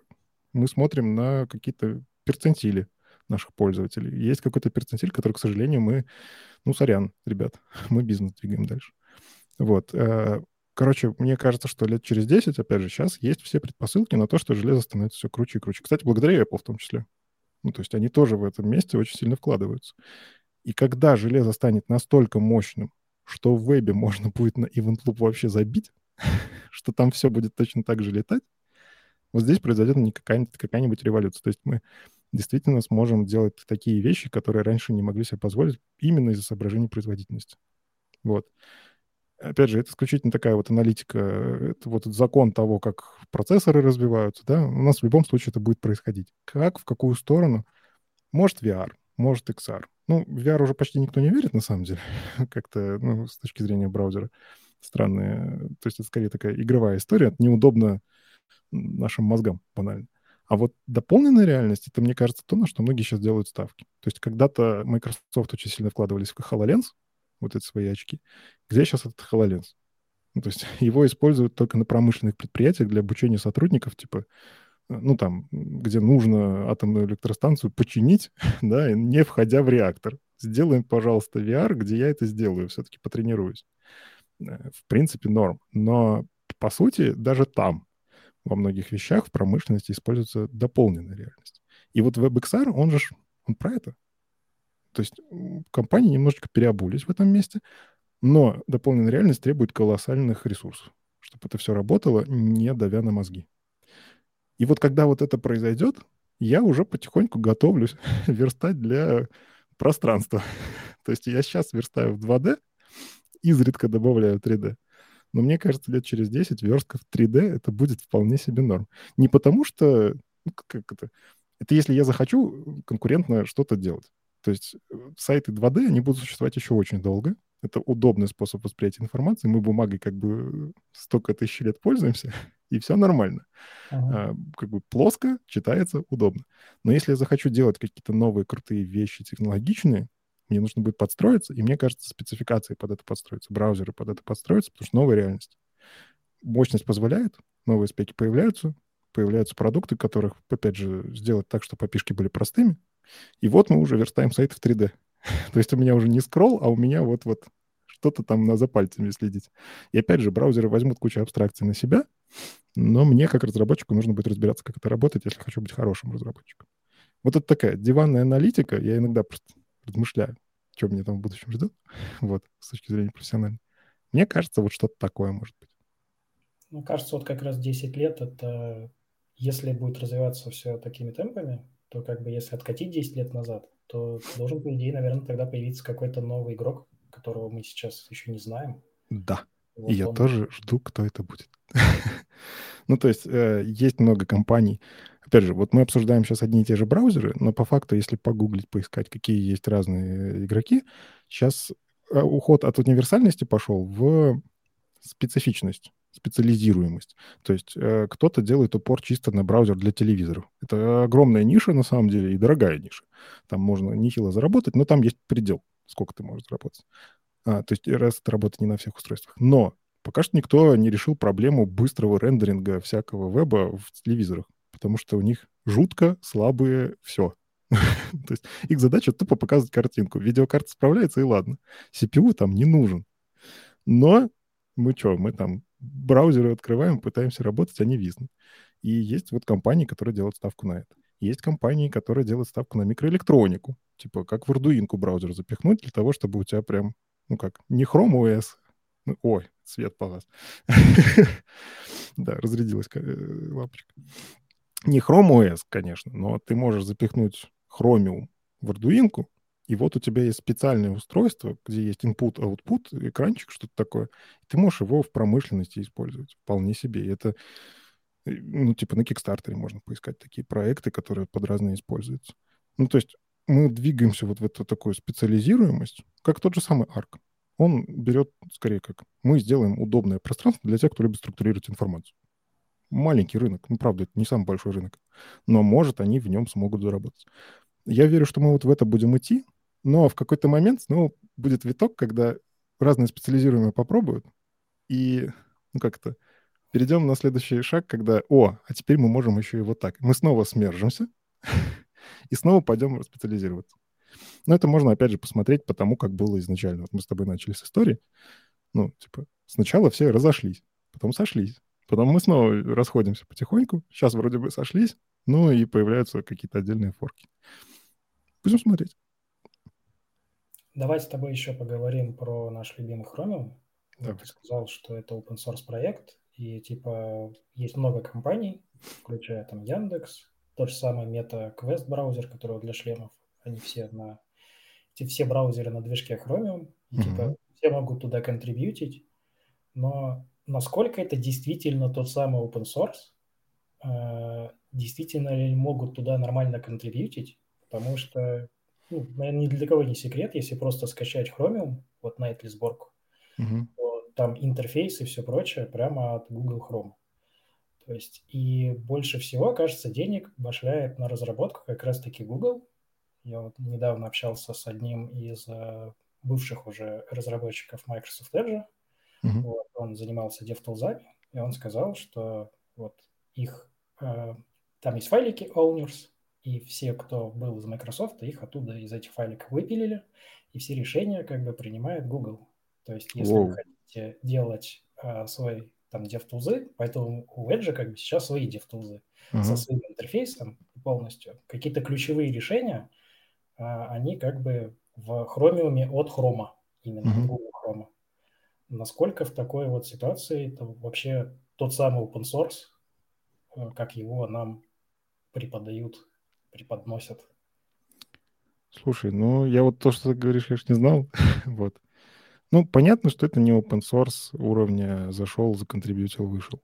мы смотрим на какие-то перцентили наших пользователей. Есть какой-то перцентиль, который, к сожалению, мы... Ну, сорян, ребят, мы бизнес двигаем дальше. Вот. Э, короче, мне кажется, что лет через 10, опять же, сейчас есть все предпосылки на то, что железо становится все круче и круче. Кстати, благодаря Apple в том числе. Ну, то есть они тоже в этом месте очень сильно вкладываются. И когда железо станет настолько мощным, что в вебе можно будет на Event Loop вообще забить, что там все будет точно так же летать, вот здесь произойдет не какая-нибудь, какая-нибудь революция. То есть мы действительно сможем делать такие вещи, которые раньше не могли себе позволить именно из-за соображений производительности. Вот. Опять же, это исключительно такая вот аналитика, это вот закон того, как процессоры развиваются, да, у нас в любом случае это будет происходить. Как, в какую сторону? Может VR, может XR. Ну, в VR уже почти никто не верит, на самом деле, как-то, ну, с точки зрения браузера. Странные. То есть это скорее такая игровая история, неудобно нашим мозгам банально. А вот дополненная реальность, это, мне кажется, то, на что многие сейчас делают ставки. То есть когда-то Microsoft очень сильно вкладывались в HoloLens, вот эти свои очки. Где сейчас этот HoloLens? Ну, то есть его используют только на промышленных предприятиях для обучения сотрудников, типа ну, там, где нужно атомную электростанцию починить, да, не входя в реактор. Сделаем, пожалуйста, VR, где я это сделаю, все-таки потренируюсь. Э, в принципе, норм. Но, по сути, даже там, во многих вещах в промышленности используется дополненная реальность. И вот WebXR, он же, он про это. То есть компании немножечко переобулись в этом месте, но дополненная реальность требует колоссальных ресурсов, чтобы это все работало, не давя на мозги. И вот когда вот это произойдет, я уже потихоньку готовлюсь верстать для пространства. То есть я сейчас верстаю в 2D, изредка добавляю 3D. Но мне кажется, лет через 10 верстка в 3D это будет вполне себе норм. Не потому что... Ну, как это? Это если я захочу конкурентно что-то делать. То есть э, сайты 2D, они будут существовать еще очень долго. Это удобный способ восприятия информации. Мы бумагой как бы столько тысяч лет пользуемся, и все нормально. Uh-huh. А, как бы плоско читается, удобно. Но если я захочу делать какие-то новые крутые вещи, технологичные, мне нужно будет подстроиться, и мне кажется, спецификации под это подстроятся, браузеры под это подстроятся, потому что новая реальность. Мощность позволяет, новые спеки появляются, появляются продукты, которых, опять же, сделать так, чтобы опишки были простыми. И вот мы уже верстаем сайт в 3D. То есть у меня уже не скролл, а у меня вот-вот что-то там на за пальцами следить. И опять же, браузеры возьмут кучу абстракций на себя, но мне, как разработчику, нужно будет разбираться, как это работает, если хочу быть хорошим разработчиком. Вот это такая диванная аналитика. Я иногда просто размышляю, что меня там в будущем ждет, вот, с точки зрения профессиональной. Мне кажется, вот что-то такое может быть. Мне кажется, вот как раз 10 лет, это если будет развиваться все такими темпами, то как бы если откатить 10 лет назад, то должен, по идее, наверное, тогда появиться какой-то новый игрок, которого мы сейчас еще не знаем. Да. Вот и я он... тоже жду, кто это будет. ну, то есть э, есть много компаний. Опять же, вот мы обсуждаем сейчас одни и те же браузеры, но по факту, если погуглить, поискать, какие есть разные игроки, сейчас э, уход от универсальности пошел в специфичность специализируемость. То есть э, кто-то делает упор чисто на браузер для телевизоров. Это огромная ниша, на самом деле, и дорогая ниша. Там можно нехило заработать, но там есть предел, сколько ты можешь заработать. А, то есть раз это работает не на всех устройствах. Но пока что никто не решил проблему быстрого рендеринга всякого веба в телевизорах, потому что у них жутко слабые все. То есть их задача тупо показывать картинку. Видеокарта справляется, и ладно. CPU там не нужен. Но мы что, мы там браузеры открываем, пытаемся работать, они виснут. И есть вот компании, которые делают ставку на это. Есть компании, которые делают ставку на микроэлектронику. Типа, как в Arduino браузер запихнуть для того, чтобы у тебя прям, ну как, не Chrome OS, ну, ой, свет погас. Да, разрядилась э, лампочка. Не Chrome OS, конечно, но ты можешь запихнуть Chromium в Arduino, и вот у тебя есть специальное устройство, где есть input-output, экранчик, что-то такое. Ты можешь его в промышленности использовать вполне себе. И это, э, ну, типа на Kickstarter можно поискать такие проекты, которые под разные используются. Ну, то есть мы двигаемся вот в эту такую специализируемость, как тот же самый ARC. Он берет, скорее как, мы сделаем удобное пространство для тех, кто любит структурировать информацию. Маленький рынок, ну, правда, это не самый большой рынок, но, может, они в нем смогут заработать. Я верю, что мы вот в это будем идти, но в какой-то момент снова будет виток, когда разные специализируемые попробуют, и, ну, как-то перейдем на следующий шаг, когда, о, а теперь мы можем еще и вот так. Мы снова смержимся и снова пойдем специализироваться. Но это можно, опять же, посмотреть по тому, как было изначально. Вот мы с тобой начали с истории. Ну, типа, сначала все разошлись, потом сошлись. Потом мы снова расходимся потихоньку. Сейчас вроде бы сошлись, ну и появляются какие-то отдельные форки. Будем смотреть. Давай с тобой еще поговорим про наш любимый Chromium. Да. Ты сказал, что это open source проект, и типа есть много компаний, включая там Яндекс, тот же самый Meta Quest браузер, который для шлемов, они все на все браузеры на движке Chromium, и mm-hmm. типа все могут туда контрибьютить, но насколько это действительно тот самый open source, э, действительно ли могут туда нормально контрибьютить, потому что ну, наверное, ни для кого не секрет, если просто скачать Chromium, вот на эту сборку, uh-huh. то там интерфейс и все прочее прямо от Google Chrome. То есть и больше всего, кажется, денег башляет на разработку как раз-таки Google. Я вот недавно общался с одним из uh, бывших уже разработчиков Microsoft Edge. Uh-huh. Вот, он занимался DevTools, и он сказал, что вот их uh, там есть файлики owners, и все, кто был из Microsoft, их оттуда из этих файликов выпилили, и все решения как бы принимает Google. То есть, если wow. вы хотите делать а, свой там DevTools, поэтому у Edge как бы сейчас свои DevTools uh-huh. со своим интерфейсом полностью. Какие-то ключевые решения, а, они как бы в Chromium от Chrome, именно uh-huh. Google Chrome. Насколько в такой вот ситуации это вообще тот самый open source, э, как его нам преподают преподносят. Слушай, ну я вот то, что ты говоришь, я же не знал. вот. Ну, понятно, что это не open source уровня зашел, законтрибьютил, вышел.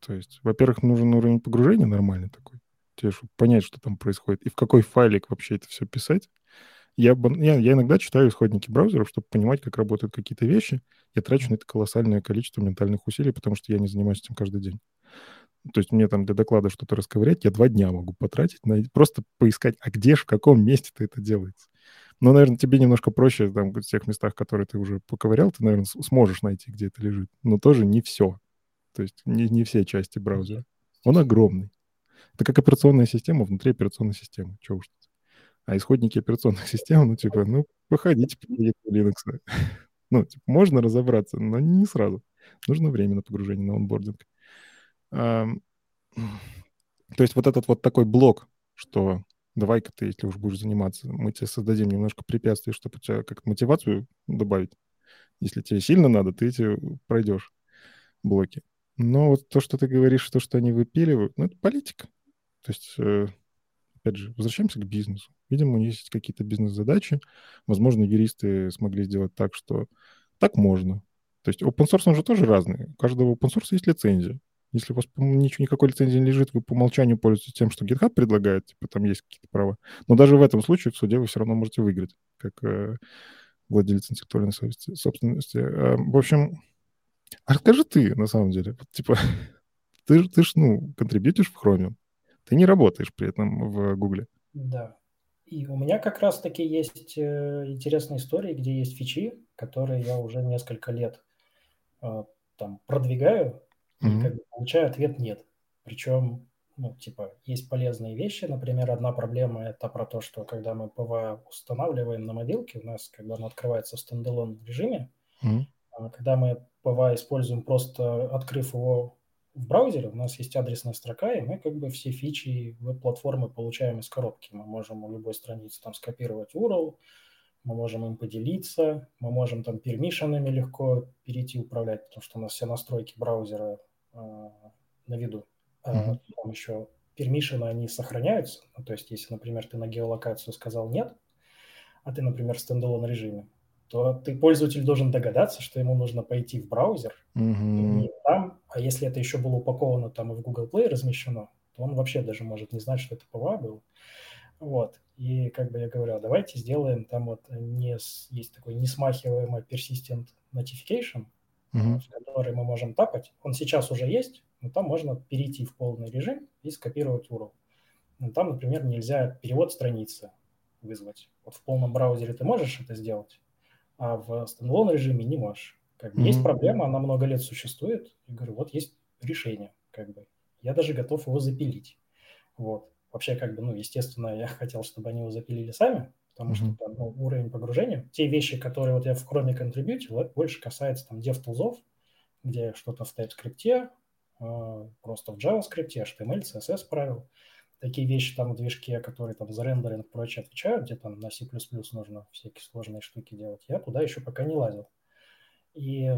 То есть, во-первых, нужен уровень погружения нормальный такой, тебе, чтобы понять, что там происходит, и в какой файлик вообще это все писать. Я, я, я иногда читаю исходники браузеров, чтобы понимать, как работают какие-то вещи. Я трачу на это колоссальное количество ментальных усилий, потому что я не занимаюсь этим каждый день то есть мне там для доклада что-то расковырять, я два дня могу потратить на просто поискать, а где в каком месте это делается. Но, наверное, тебе немножко проще там, в тех местах, которые ты уже поковырял, ты, наверное, сможешь найти, где это лежит. Но тоже не все. То есть не, не все части браузера. Он огромный. Это как операционная система внутри операционной системы. Чего уж тут. А исходники операционных систем, ну, типа, ну, походите по Linux. ну, типа, можно разобраться, но не сразу. Нужно время на погружение, на онбординг. То есть вот этот вот такой блок, что давай-ка ты, если уж будешь заниматься, мы тебе создадим немножко препятствий, чтобы у тебя как-то мотивацию добавить. Если тебе сильно надо, ты эти пройдешь блоки. Но вот то, что ты говоришь, то, что они выпиливают, ну, это политика. То есть, э, опять же, возвращаемся к бизнесу. Видимо, у них есть какие-то бизнес-задачи. Возможно, юристы смогли сделать так, что так можно. То есть open source, он же тоже разный. У каждого open source есть лицензия. Если у вас ничего, никакой лицензии не лежит, вы по умолчанию пользуетесь тем, что GitHub предлагает, типа там есть какие-то права. Но даже в этом случае в суде вы все равно можете выиграть, как э, владелец интеллектуальной совести, собственности. Э, в общем, а расскажи ты, на самом деле, вот, типа, ты, ты ж, ну, контрибьютишь в Chrome, ты не работаешь при этом в Гугле. Да. И у меня как раз-таки есть э, интересные истории, где есть фичи, которые я уже несколько лет э, там продвигаю, и как бы получаю ответ нет. Причем, ну, типа, есть полезные вещи. Например, одна проблема это про то, что когда мы PWA устанавливаем на мобилке, у нас, когда он открывается в standalone режиме, mm-hmm. когда мы PWA используем просто открыв его в браузере, у нас есть адресная строка, и мы как бы все фичи веб-платформы получаем из коробки. Мы можем у любой страницы там скопировать URL, мы можем им поделиться, мы можем там permission'ами легко перейти управлять, потому что у нас все настройки браузера э, на виду. Mm-hmm. Там еще permission'ы, они сохраняются. Ну, то есть, если, например, ты на геолокацию сказал нет, а ты, например, в standalone режиме, то ты, пользователь, должен догадаться, что ему нужно пойти в браузер, mm-hmm. не там, а если это еще было упаковано там и в Google Play размещено, то он вообще даже может не знать, что это PWA был. Вот. И как бы я говорю, давайте сделаем там вот не, есть такой несмахиваемый persistent notification, mm-hmm. в который мы можем тапать. Он сейчас уже есть, но там можно перейти в полный режим и скопировать URL. Но там, например, нельзя перевод страницы вызвать. Вот в полном браузере ты можешь это сделать, а в стендалон режиме не можешь. Как бы mm-hmm. Есть проблема, она много лет существует. И говорю, вот есть решение. Как бы. Я даже готов его запилить. Вот. Вообще, как бы, ну, естественно, я хотел, чтобы они его запилили сами, потому mm-hmm. что там, ну, уровень погружения, те вещи, которые вот я в Chrome контрибьютил, это больше касается там DevTools, где что-то в TypeScript, э, просто в JavaScript, HTML, CSS правил. Такие вещи там в движке, которые там за рендеринг и прочее отвечают, где там на C++ нужно всякие сложные штуки делать, я туда еще пока не лазил. И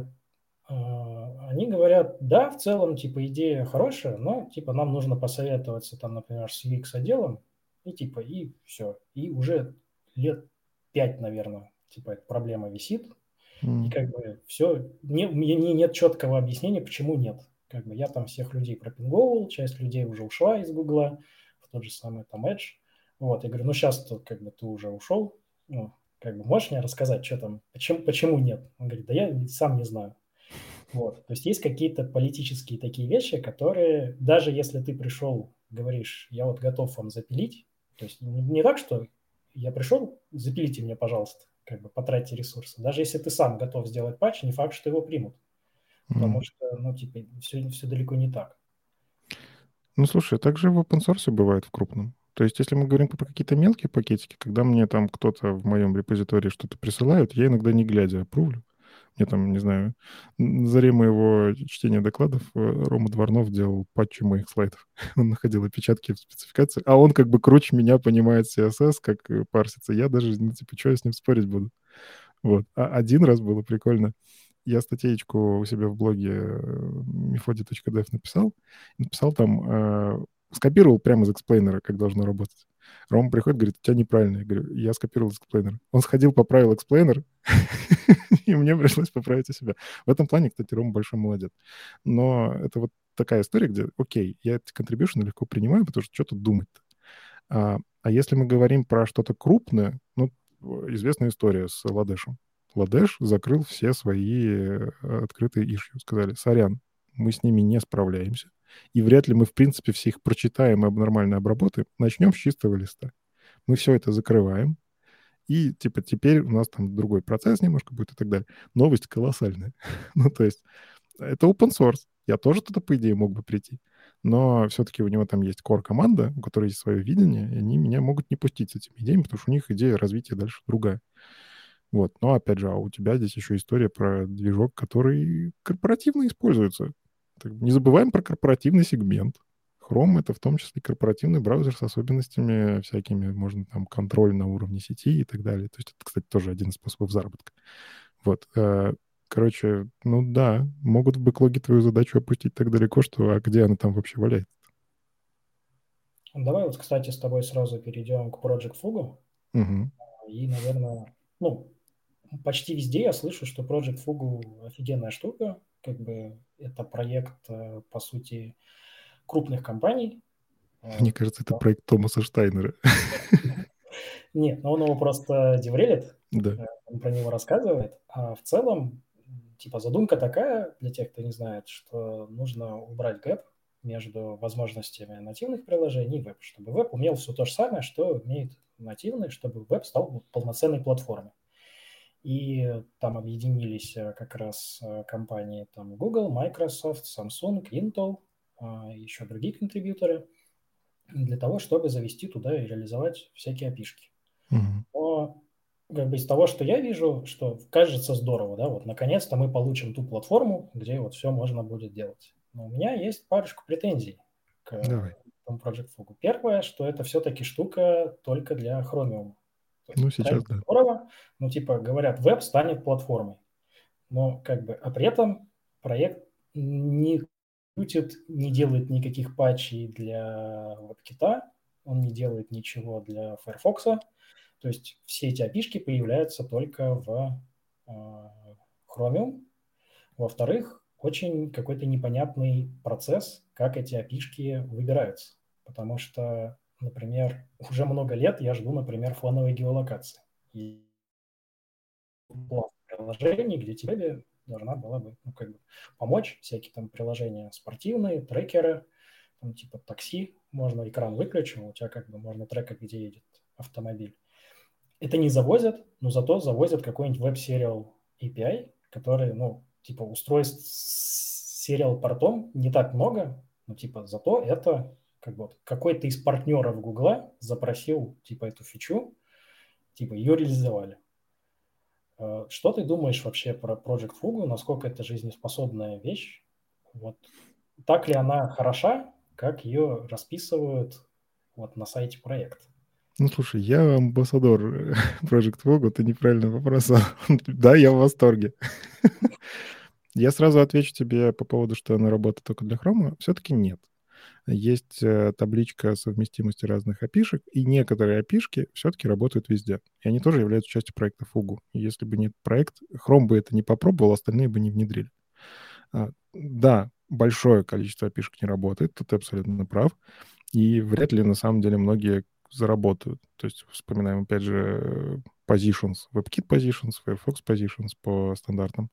они говорят, да, в целом, типа, идея хорошая, но, типа, нам нужно посоветоваться, там, например, с UX отделом, и, типа, и все. И уже лет пять, наверное, типа, эта проблема висит, mm. и, как бы, все, не, мне нет четкого объяснения, почему нет. Как бы, я там всех людей пропинговывал, часть людей уже ушла из Гугла, в тот же самый, там, Edge, вот, я говорю, ну, сейчас, -то, как бы, ты уже ушел, ну, как бы, можешь мне рассказать, что там, почему, почему нет? Он говорит, да я сам не знаю. Вот. То есть есть какие-то политические такие вещи, которые, даже если ты пришел, говоришь, я вот готов вам запилить, то есть не, так, что я пришел, запилите мне, пожалуйста, как бы потратьте ресурсы. Даже если ты сам готов сделать патч, не факт, что его примут. Потому mm. что, ну, типа, все, все далеко не так. Ну, слушай, так же в open source бывает в крупном. То есть, если мы говорим про какие-то мелкие пакетики, когда мне там кто-то в моем репозитории что-то присылает, я иногда не глядя опрувлю. Я там, не знаю, на заре моего чтения докладов э, Рома Дворнов делал патчи моих слайдов. Он находил опечатки в спецификации, а он как бы круче меня понимает CSS, как э, парсится. Я даже, ну, типа, что я с ним спорить буду? Вот. А один раз было прикольно. Я статейку у себя в блоге mefodi.dev э, написал. Написал там, скопировал прямо из explainer а, как должно работать. Рома приходит, говорит, у тебя неправильно. Я говорю, я скопировал explainer. Он сходил, поправил explainer, и мне пришлось поправить у себя. В этом плане, кстати, Рома большой молодец. Но это вот такая история, где, окей, я эти contribution ы легко принимаю, потому что что тут думать-то? А, а если мы говорим про что-то крупное, ну, известная история с Ладешем. Ладеш закрыл все свои э, открытые ишью. Сказали, сорян, мы с ними не справляемся и вряд ли мы, в принципе, все их прочитаем и нормально обработаем. Начнем с чистого листа. Мы все это закрываем, и, типа, теперь у нас там другой процесс немножко будет и так далее. Новость колоссальная. ну, то есть это open source. Я тоже туда, по идее, мог бы прийти. Но все-таки у него там есть core-команда, у которой есть свое видение, и они меня могут не пустить с этими идеями, потому что у них идея развития дальше другая. Вот. Но, опять же, а у тебя здесь еще история про движок, который корпоративно используется. Не забываем про корпоративный сегмент. Chrome — это в том числе корпоративный браузер с особенностями всякими. Можно там контроль на уровне сети и так далее. То есть это, кстати, тоже один из способов заработка. Вот. Э, короче, ну да, могут в бэклоге твою задачу опустить так далеко, что а где она там вообще валяется? Давай вот, кстати, с тобой сразу перейдем к Project Fugu. Угу. И, наверное, ну, почти везде я слышу, что Project Fugu офигенная штука как бы это проект, э, по сути, крупных компаний. Э, Мне кажется, это проект Томаса Штайнера. Нет, но он его просто деврелит, да. Э, он про него рассказывает. А в целом, типа, задумка такая, для тех, кто не знает, что нужно убрать гэп между возможностями нативных приложений и веб, чтобы веб умел все то же самое, что умеет нативный, чтобы веб стал полноценной платформой. И там объединились э, как раз э, компании там Google, Microsoft, Samsung, Intel, а, еще другие контрибьюторы для того, чтобы завести туда и реализовать всякие опишки. Mm-hmm. Но как бы из того, что я вижу, что кажется здорово, да, вот наконец-то мы получим ту платформу, где вот все можно будет делать. Но у меня есть парочку претензий к Давай. этому Project Fugu. Первое, что это все-таки штука только для Chromium. Ну, сейчас да. Здорово. Ну, типа, говорят, веб станет платформой. Но как бы, а при этом проект не крутит, не делает никаких патчей для WebKit, он не делает ничего для Firefox. То есть все эти api появляются только в э, Chromium. Во-вторых, очень какой-то непонятный процесс, как эти api выбираются. Потому что, например, уже много лет я жду, например, фоновой геолокации. И приложений, где тебе должна была бы ну, как бы помочь, всякие там приложения спортивные, трекеры, там, типа такси, можно экран выключил, у тебя как бы можно трекать, где едет автомобиль. Это не завозят, но зато завозят какой-нибудь веб-сериал API, который, ну, типа устройств с сериал портом не так много, но типа зато это как бы какой-то из партнеров Гугла запросил типа эту фичу, типа ее реализовали. Э, что ты думаешь вообще про Project Fugu? Насколько это жизнеспособная вещь? Вот так ли она хороша, как ее расписывают вот на сайте проекта? Ну, слушай, я амбассадор Project Fugu, ты неправильно вопрос. да, я в восторге. я сразу отвечу тебе по поводу, что она работает только для Chrome. Все-таки нет есть э, табличка совместимости разных опишек, и некоторые опишки все-таки работают везде. И они тоже являются частью проекта Fugu. Если бы не проект, Chrome бы это не попробовал, остальные бы не внедрили. А, да, большое количество опишек не работает, тут ты абсолютно прав. И вряд ли на самом деле многие заработают. То есть вспоминаем, опять же, positions, WebKit positions, Firefox positions по стандартам.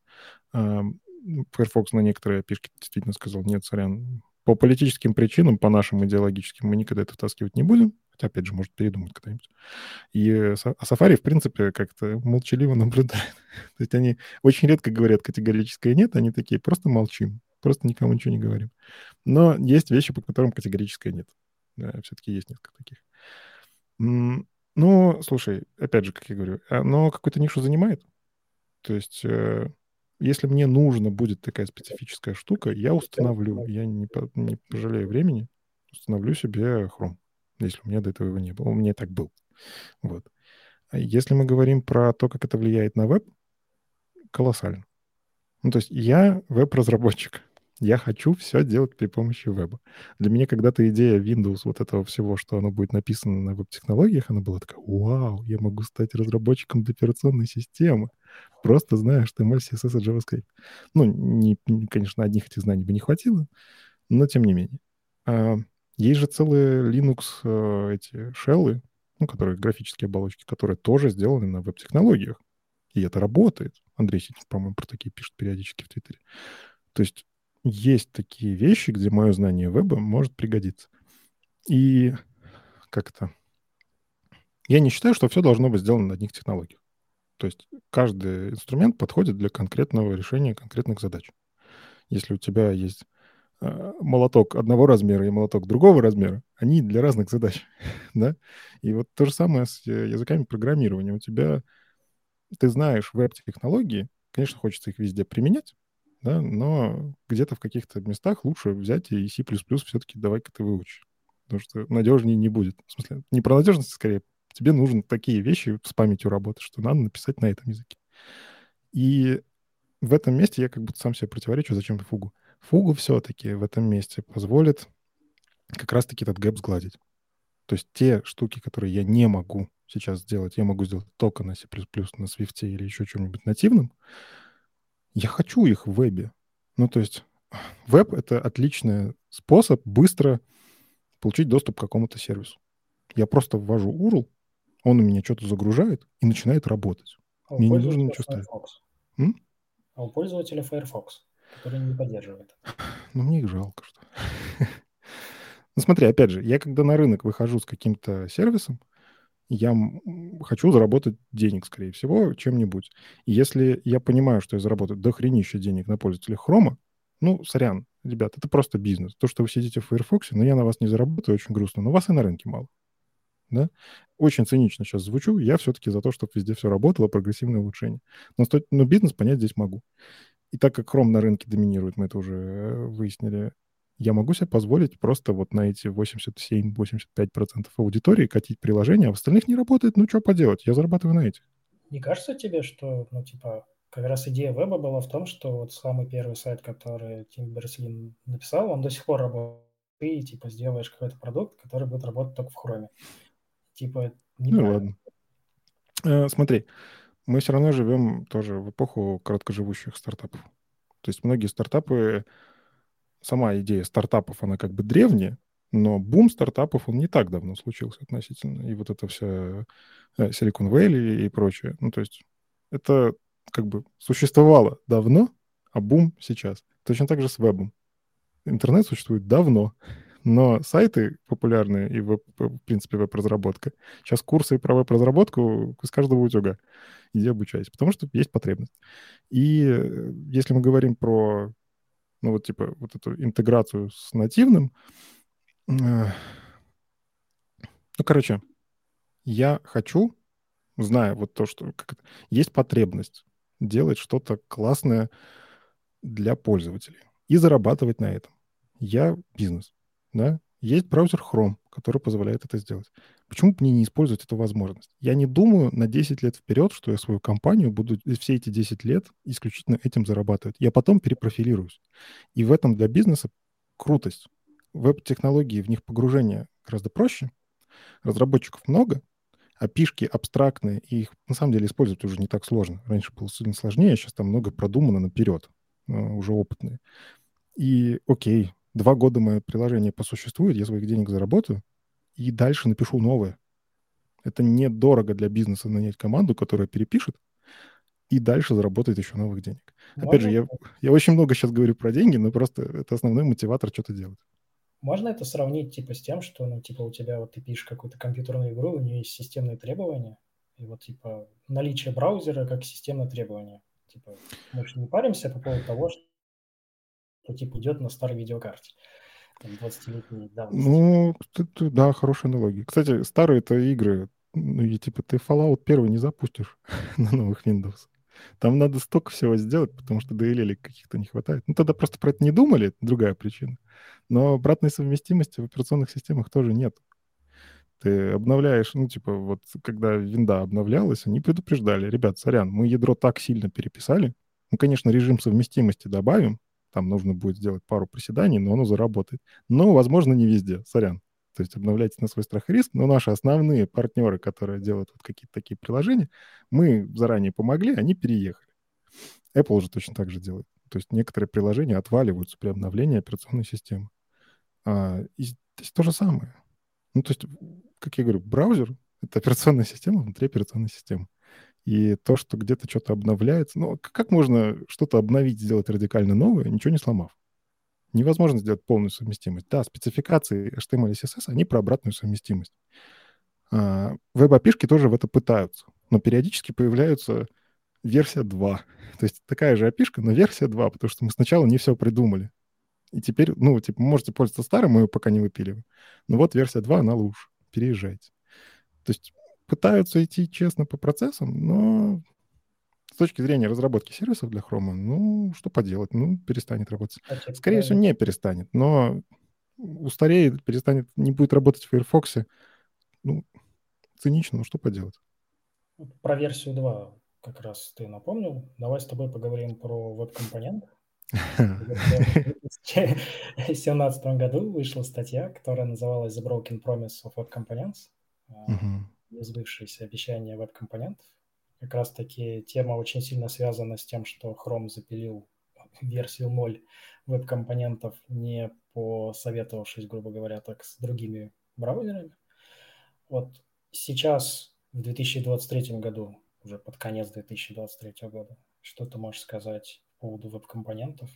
Firefox на некоторые опишки действительно сказал, нет, сорян, по политическим причинам, по нашим идеологическим, мы никогда это втаскивать не будем. Хотя, опять же, может, передумать когда-нибудь. И а Safari, в принципе, как-то молчаливо наблюдает. То есть они очень редко говорят категорическое «нет», они такие «просто молчим, просто никому ничего не говорим». Но есть вещи, по которым категорическое «нет». Да, все-таки есть несколько таких. Ну, слушай, опять же, как я говорю, оно какую-то нишу занимает. То есть э, если мне нужно будет такая специфическая штука, я установлю. Я не, не пожалею времени, установлю себе Chrome, если у меня до этого его не было. У меня так был. Вот. А если мы говорим про то, как это влияет на веб, колоссально. Ну, то есть я веб-разработчик. Я хочу все делать при помощи веба. Для меня когда-то идея Windows, вот этого всего, что оно будет написано на веб-технологиях, она была такая, вау, я могу стать разработчиком для операционной системы, просто зная HTML, CSS и JavaScript. Ну, не, конечно, одних этих знаний бы не хватило, но тем не менее. А, есть же целые Linux а, эти шеллы, ну, которые графические оболочки, которые тоже сделаны на веб-технологиях. И это работает. Андрей Ситин, по-моему, про такие пишет периодически в Твиттере. То есть есть такие вещи, где мое знание веба может пригодиться. И как-то... Я не считаю, что все должно быть сделано на одних технологиях. То есть каждый инструмент подходит для конкретного решения конкретных задач. Если у тебя есть э, молоток одного размера и молоток другого размера, они для разных задач, да? И вот то же самое с э, языками программирования. У тебя, ты знаешь веб-технологии, конечно, хочется их везде применять, да, но где-то в каких-то местах лучше взять и C++ все-таки давай-ка ты выучишь, потому что надежнее не будет. В смысле, не про надежность, скорее, тебе нужны такие вещи с памятью работать, что надо написать на этом языке. И в этом месте я как будто сам себе противоречу, зачем фугу. Фугу все-таки в этом месте позволит как раз-таки этот гэп сгладить. То есть те штуки, которые я не могу сейчас сделать, я могу сделать только на C++, на Swift или еще чем-нибудь нативным, я хочу их в вебе. Ну, то есть веб — это отличный способ быстро получить доступ к какому-то сервису. Я просто ввожу URL, он у меня что-то загружает и начинает работать. А Мне не нужно ничего ставить. М? А у пользователя Firefox, который не поддерживает. Ну, мне их жалко, что. ну, смотри, опять же, я когда на рынок выхожу с каким-то сервисом, я хочу заработать денег, скорее всего, чем-нибудь. И если я понимаю, что я заработаю дохренища денег на пользователях Хрома, ну, сорян, ребят, это просто бизнес. То, что вы сидите в Firefox, но я на вас не заработаю, очень грустно, но вас и на рынке мало да, очень цинично сейчас звучу, я все-таки за то, чтобы везде все работало, прогрессивное улучшение. Но, но бизнес понять здесь могу. И так как Chrome на рынке доминирует, мы это уже э, выяснили, я могу себе позволить просто вот на эти 87-85% аудитории катить приложение, а в остальных не работает, ну что поделать, я зарабатываю на этих. Не кажется тебе, что, ну, типа, как раз идея веба была в том, что вот самый первый сайт, который Тим Берслин написал, он до сих пор работает, ты, типа, сделаешь какой-то продукт, который будет работать только в хроме. Типа, Ну ладно. Э, смотри, мы все равно живем тоже в эпоху короткоживущих стартапов. То есть многие стартапы, сама идея стартапов, она как бы древняя, но бум стартапов, он не так давно случился относительно. И вот это вся э, Silicon Valley и прочее. Ну, то есть это как бы существовало давно, а бум сейчас. Точно так же с вебом. Интернет существует давно, но сайты популярные и, веб, в принципе, веб-разработка. Сейчас курсы про веб-разработку с каждого утюга. Иди обучайся, потому что есть потребность. И э, если мы говорим про, ну вот типа вот эту интеграцию с нативным, ну, короче, я хочу, зная вот то, что как, есть потребность делать что-то классное для пользователей и зарабатывать на этом. Я бизнес, да, есть браузер Chrome, который позволяет это сделать. Почему бы мне не использовать эту возможность? Я не думаю на 10 лет вперед, что я свою компанию буду все эти 10 лет исключительно этим зарабатывать. Я потом перепрофилируюсь. И в этом для бизнеса крутость. Веб-технологии, в них погружение гораздо проще. Разработчиков много, а пишки абстрактные, и их на самом деле использовать уже не так сложно. Раньше было сильно сложнее, сейчас там много продумано наперед, э, уже опытные. И окей, два года мое приложение посуществует, я своих денег заработаю, и дальше напишу новое. Это недорого для бизнеса нанять команду, которая перепишет, и дальше заработает еще новых денег. Можно? Опять же, я, я очень много сейчас говорю про деньги, но просто это основной мотиватор что-то делать. Можно это сравнить типа с тем, что, ну, типа у тебя вот ты пишешь какую-то компьютерную игру, у нее есть системные требования, и вот типа наличие браузера как системное требование. Типа мы же не паримся по поводу того, что типа идет на старой видеокарте. 20-летней давности. Ну, да, хорошая аналогия. Кстати, старые-то игры, ну, и типа ты Fallout первый не запустишь на новых Windows. Там надо столько всего сделать, потому что DLL каких-то не хватает. Ну, тогда просто про это не думали, это другая причина. Но обратной совместимости в операционных системах тоже нет. Ты обновляешь, ну, типа, вот когда винда обновлялась, они предупреждали, ребят, сорян, мы ядро так сильно переписали, ну, конечно, режим совместимости добавим, там нужно будет сделать пару приседаний, но оно заработает. Но, возможно, не везде, сорян. То есть обновляйте на свой страх и риск. Но наши основные партнеры, которые делают вот какие-то такие приложения, мы заранее помогли, они переехали. Apple уже точно так же делает. То есть некоторые приложения отваливаются при обновлении операционной системы. А, и здесь то же самое. Ну, то есть, как я говорю, браузер — это операционная система внутри операционной системы. И то, что где-то что-то обновляется... Ну, как можно что-то обновить, сделать радикально новое, ничего не сломав? невозможно сделать полную совместимость. Да, спецификации HTML и CSS, они про обратную совместимость. А, веб-опишки тоже в это пытаются, но периодически появляются версия 2. То есть такая же опишка, но версия 2, потому что мы сначала не все придумали. И теперь, ну, типа, можете пользоваться старым, мы ее пока не выпиливаем. Но вот версия 2, она лучше. Переезжайте. То есть пытаются идти честно по процессам, но с точки зрения разработки сервисов для Chrome, ну, что поделать, ну, перестанет работать. А Скорее всего, не перестанет, но устареет, перестанет, не будет работать в Firefox. Ну, цинично, но что поделать. Про версию 2 как раз ты напомнил. Давай с тобой поговорим про веб-компонент. В 2017 году вышла статья, которая называлась The Broken Promise of Web Components. Несбывшееся обещание веб-компонентов как раз-таки тема очень сильно связана с тем, что Chrome запилил версию 0 веб-компонентов, не посоветовавшись, грубо говоря, так с другими браузерами. Вот сейчас, в 2023 году, уже под конец 2023 года, что ты можешь сказать по поводу веб-компонентов?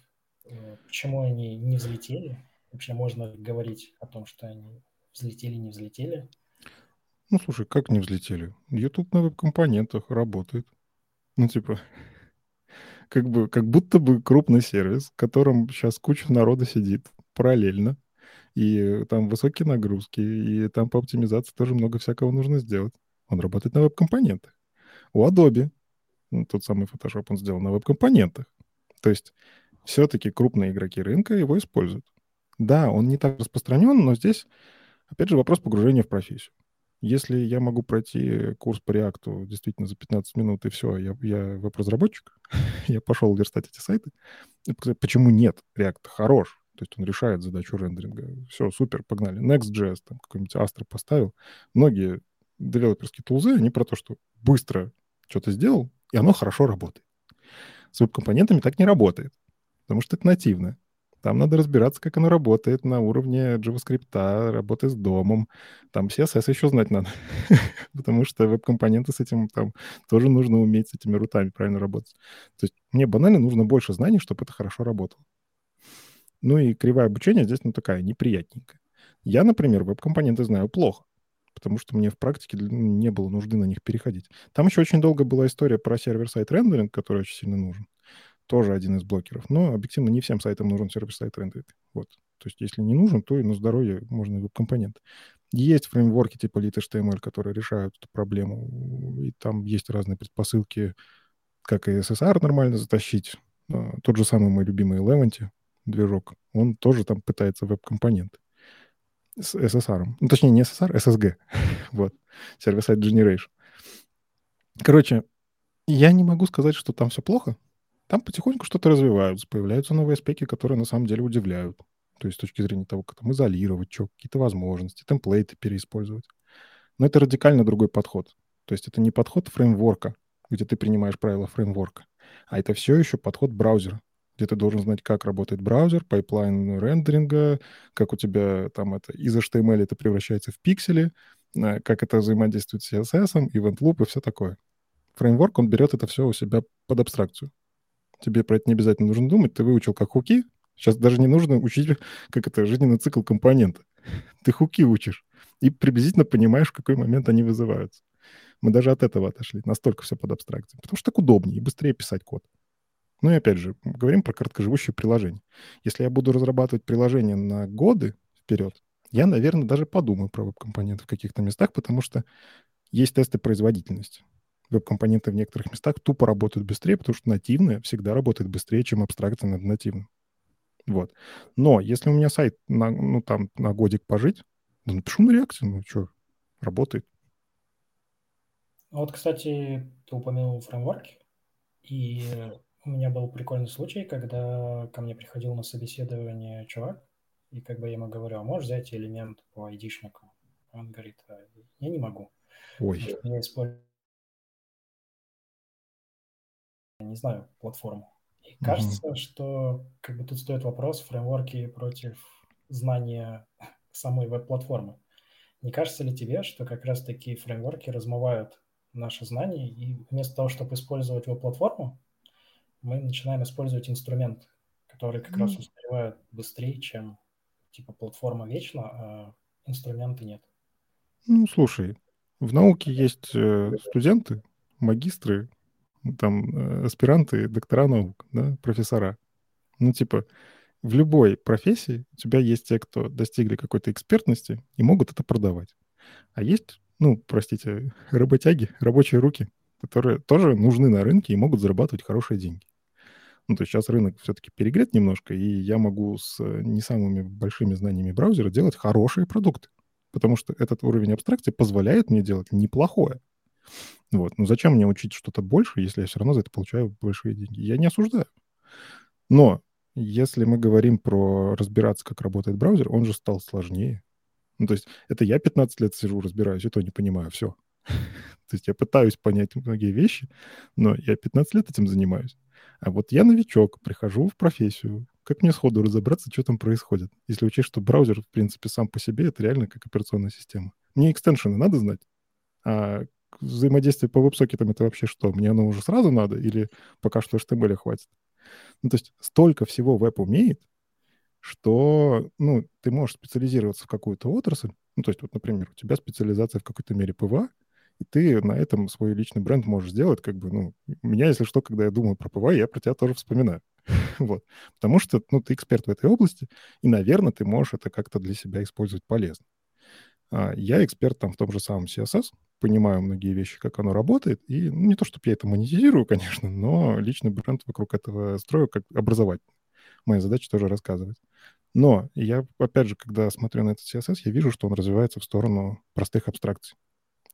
Почему они не взлетели? Вообще можно говорить о том, что они взлетели, не взлетели? Ну, слушай, как не взлетели? YouTube на веб-компонентах работает. Ну, типа, как бы, как будто бы крупный сервис, в котором сейчас куча народа сидит параллельно, и там высокие нагрузки, и там по оптимизации тоже много всякого нужно сделать. Он работает на веб-компонентах. У Adobe, ну, тот самый Photoshop он сделал на веб-компонентах. То есть все-таки крупные игроки рынка его используют. Да, он не так распространен, но здесь, опять же, вопрос погружения в профессию. Если я могу пройти курс по реакту действительно за 15 минут, и все, я, я веб-разработчик, я пошел верстать эти сайты, почему нет? React хорош, то есть он решает задачу рендеринга. Все, супер, погнали. Next.js, там какой-нибудь Astra поставил. Многие девелоперские тулзы, они про то, что быстро что-то сделал, и оно хорошо работает. С веб-компонентами так не работает, потому что это нативное. Там надо разбираться, как оно работает на уровне JavaScript, работы с домом. Там CSS еще знать надо, потому что веб-компоненты с этим там тоже нужно уметь с этими рутами правильно работать. То есть мне банально нужно больше знаний, чтобы это хорошо работало. Ну и кривая обучения здесь ну такая неприятненькая. Я, например, веб-компоненты знаю плохо, потому что мне в практике ну, не было нужды на них переходить. Там еще очень долго была история про сервер-сайт рендеринг, который очень сильно нужен тоже один из блокеров. Но объективно не всем сайтам нужен сервис-сайт рендеринг. Вот. То есть если не нужен, то и на здоровье можно и веб-компонент. Есть фреймворки типа lit.html, которые решают эту проблему. И там есть разные предпосылки, как и SSR нормально затащить. А, тот же самый мой любимый Eleventy движок, он тоже там пытается веб-компонент с SSR. Ну, точнее, не SSR, SSG. вот. Server-Side Generation. Короче, я не могу сказать, что там все плохо, там потихоньку что-то развиваются, появляются новые спеки, которые на самом деле удивляют. То есть с точки зрения того, как там изолировать, что, какие-то возможности, template ы переиспользовать. Но это радикально другой подход. То есть это не подход фреймворка, где ты принимаешь правила фреймворка, а это все еще подход браузера, где ты должен знать, как работает браузер, pipeline рендеринга, как у тебя там это из HTML это превращается в пиксели, э, как это взаимодействует с CSS, event loop и все такое. Фреймворк, он берет это все у себя под абстракцию. Тебе про это не обязательно нужно думать. Ты выучил как хуки. Сейчас даже не нужно учить, как это, жизненный цикл компонента. Ты хуки учишь. И приблизительно понимаешь, в какой момент они вызываются. Мы даже от этого отошли. Настолько все под абстракцией. Потому что так удобнее и быстрее писать код. Ну и опять же, говорим про короткоживущие приложения. Если я буду разрабатывать приложение на годы вперед, я, наверное, даже подумаю про веб-компоненты в каких-то местах, потому что есть тесты производительности веб-компоненты в некоторых местах тупо работают быстрее, потому что нативное всегда работает быстрее, чем абстракция над нативным. Вот. Но если у меня сайт, на, ну, там, на годик пожить, да напишу на реакции, ну, что, работает. Вот, кстати, ты упомянул фреймворки, и у меня был прикольный случай, когда ко мне приходил на собеседование чувак, и как бы я ему говорю, а можешь взять элемент по айдишнику? Он говорит, «А, я не могу. Ой. Я использую не знаю, платформу. И mm-hmm. кажется, что как бы тут стоит вопрос фреймворки против знания самой веб-платформы. Не кажется ли тебе, что как раз такие фреймворки размывают наши знания, и вместо того, чтобы использовать веб-платформу, мы начинаем использовать инструмент, который как mm-hmm. раз успевает быстрее, чем типа платформа вечно, а инструменты нет. Ну, слушай, в науке есть э, студенты, магистры, там э, аспиранты, доктора наук, да, профессора. Ну, типа, в любой профессии у тебя есть те, кто достигли какой-то экспертности и могут это продавать. А есть, ну, простите, работяги, рабочие руки, которые тоже нужны на рынке и могут зарабатывать хорошие деньги. Ну, то есть сейчас рынок все-таки перегрет немножко, и я могу с э, не самыми большими знаниями браузера делать хорошие продукты, потому что этот уровень абстракции позволяет мне делать неплохое. Вот. Ну зачем мне учить что-то больше, если я все равно за это получаю большие деньги? Я не осуждаю. Но если мы говорим про разбираться, как работает браузер, он же стал сложнее. Ну, то есть это я 15 лет сижу, разбираюсь, и то не понимаю все. То есть я пытаюсь понять многие вещи, но я 15 лет этим занимаюсь. А вот я новичок, прихожу в профессию. Как мне сходу разобраться, что там происходит? Если учесть, что браузер, в принципе, сам по себе, это реально как операционная система. Мне extension ы надо знать, а взаимодействие по веб-сокетам это вообще что? Мне оно уже сразу надо или пока что HTML хватит? Ну, то есть столько всего веб умеет, что, ну, ты можешь специализироваться в какую-то отрасль. Ну, то есть, вот, например, у тебя специализация в какой-то мере PWA, и ты на этом свой личный бренд можешь сделать, как бы, ну, меня, если что, когда я думаю про PWA, я про тебя тоже вспоминаю. вот. Потому что, ну, ты эксперт в этой области, и, наверное, ты можешь это как-то для себя использовать полезно. А я эксперт там в том же самом CSS, понимаю многие вещи, как оно работает, и ну, не то, чтобы я это монетизирую, конечно, но личный бренд вокруг этого строю как образовать. Моя задача тоже рассказывать. Но я, опять же, когда смотрю на этот CSS, я вижу, что он развивается в сторону простых абстракций.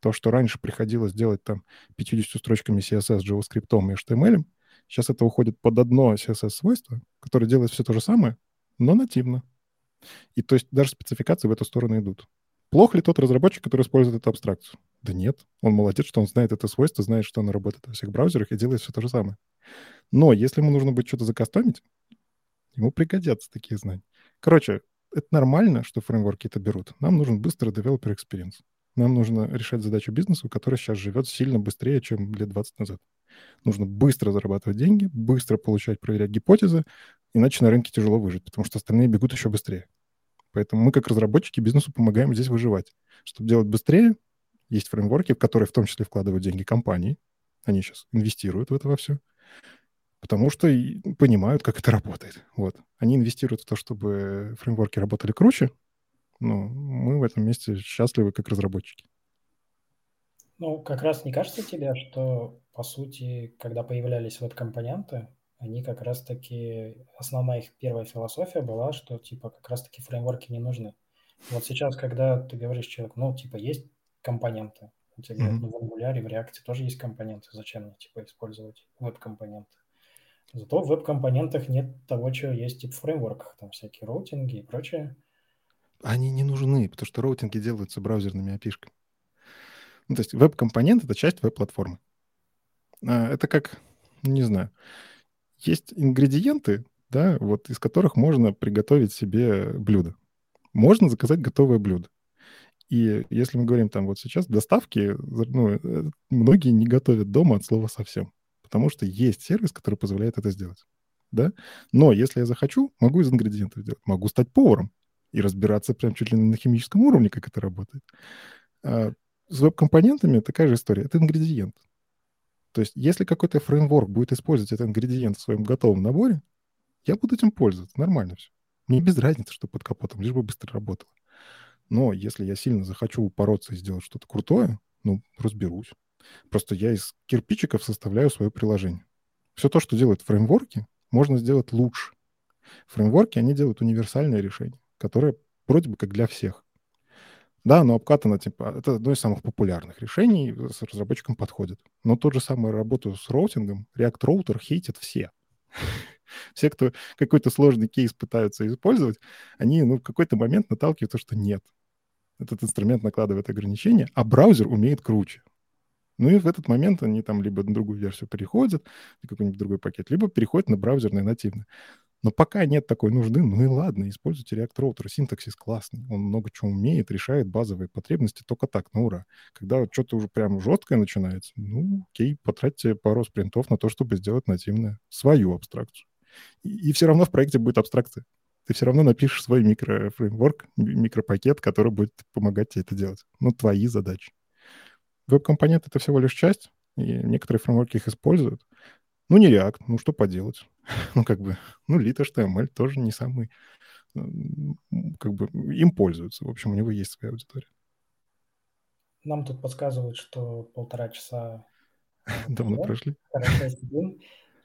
То, что раньше приходилось делать там 50 строчками CSS, JavaScript и HTML, сейчас это уходит под одно CSS-свойство, которое делает все то же самое, но нативно. И то есть даже спецификации в эту сторону идут. Плох ли тот разработчик, который использует эту абстракцию? Да нет. Он молодец, что он знает это свойство, знает, что оно работает во всех браузерах и делает все то же самое. Но если ему нужно будет что-то закастомить, ему пригодятся такие знания. Короче, это нормально, что фреймворки это берут. Нам нужен быстрый developer experience. Нам нужно решать задачу бизнесу, который сейчас живет сильно быстрее, чем лет 20 назад. Нужно быстро зарабатывать деньги, быстро получать, проверять гипотезы, иначе на рынке тяжело выжить, потому что остальные бегут еще быстрее. Поэтому мы, как разработчики, бизнесу помогаем здесь выживать. Чтобы делать быстрее, есть фреймворки, в которые в том числе вкладывают деньги компании. Они сейчас инвестируют в это во все потому что понимают, как это работает. Вот. Они инвестируют в то, чтобы фреймворки работали круче, но мы в этом месте счастливы как разработчики. Ну, как раз не кажется тебе, что, по сути, когда появлялись веб-компоненты, они как раз-таки, основная их первая философия была, что, типа, как раз-таки фреймворки не нужны. Вот сейчас, когда ты говоришь человеку, ну, типа, есть компоненты, у тебя mm-hmm. ну, в Angular, в React тоже есть компоненты, зачем мне, типа, использовать веб-компоненты? Зато в веб-компонентах нет того, что есть типа в фреймворках, там всякие роутинги и прочее. Они не нужны, потому что роутинги делаются браузерными api -шками. Ну, то есть веб-компонент — это часть веб-платформы. А, это как, не знаю, есть ингредиенты, да, вот из которых можно приготовить себе блюдо. Можно заказать готовое блюдо. И если мы говорим там вот сейчас, доставки, ну, э, многие не готовят дома от слова совсем потому что есть сервис, который позволяет это сделать. Да? Но если я захочу, могу из ингредиентов сделать. Могу стать поваром и разбираться прям чуть ли не на химическом уровне, как это работает. А с веб-компонентами такая же история. Это ингредиент. То есть если какой-то фреймворк будет использовать этот ингредиент в своем готовом наборе, я буду этим пользоваться. Нормально все. Мне без разницы, что под капотом, лишь бы быстро работало. Но если я сильно захочу упороться и сделать что-то крутое, ну, разберусь. Просто я из кирпичиков составляю свое приложение. Все то, что делают фреймворки, можно сделать лучше. Фреймворки, они делают универсальное решение, которое вроде бы как для всех. Да, но обкатано, типа, это одно из самых популярных решений, с разработчиком подходит. Но тот же самый работу с роутингом, React Router хейтят все. Все, кто какой-то сложный кейс пытаются использовать, они ну, в какой-то момент наталкиваются, что нет. Этот инструмент накладывает ограничения, а браузер умеет круче. Ну и в этот момент они там либо на другую версию переходят, какой-нибудь другой пакет, либо переходят на браузерный нативный. Но пока нет такой нужды, ну и ладно, используйте React Router. Синтаксис классный, он много чего умеет, решает базовые потребности только так, на ура. Когда что-то уже прям жесткое начинается, ну окей, потратьте пару спринтов на то, чтобы сделать нативную свою абстракцию. И, и все равно в проекте будет абстракция. Ты все равно напишешь свой микрофреймворк, микропакет, который будет помогать тебе это делать. Ну, твои задачи. Веб-компонент — это всего лишь часть, и некоторые фреймворки их используют. Ну, не React, ну что поделать? ну, как бы, ну, Lit HTML тоже не самый, как бы, им пользуются. В общем, у него есть своя аудитория. Нам тут подсказывают, что полтора часа давно прошли.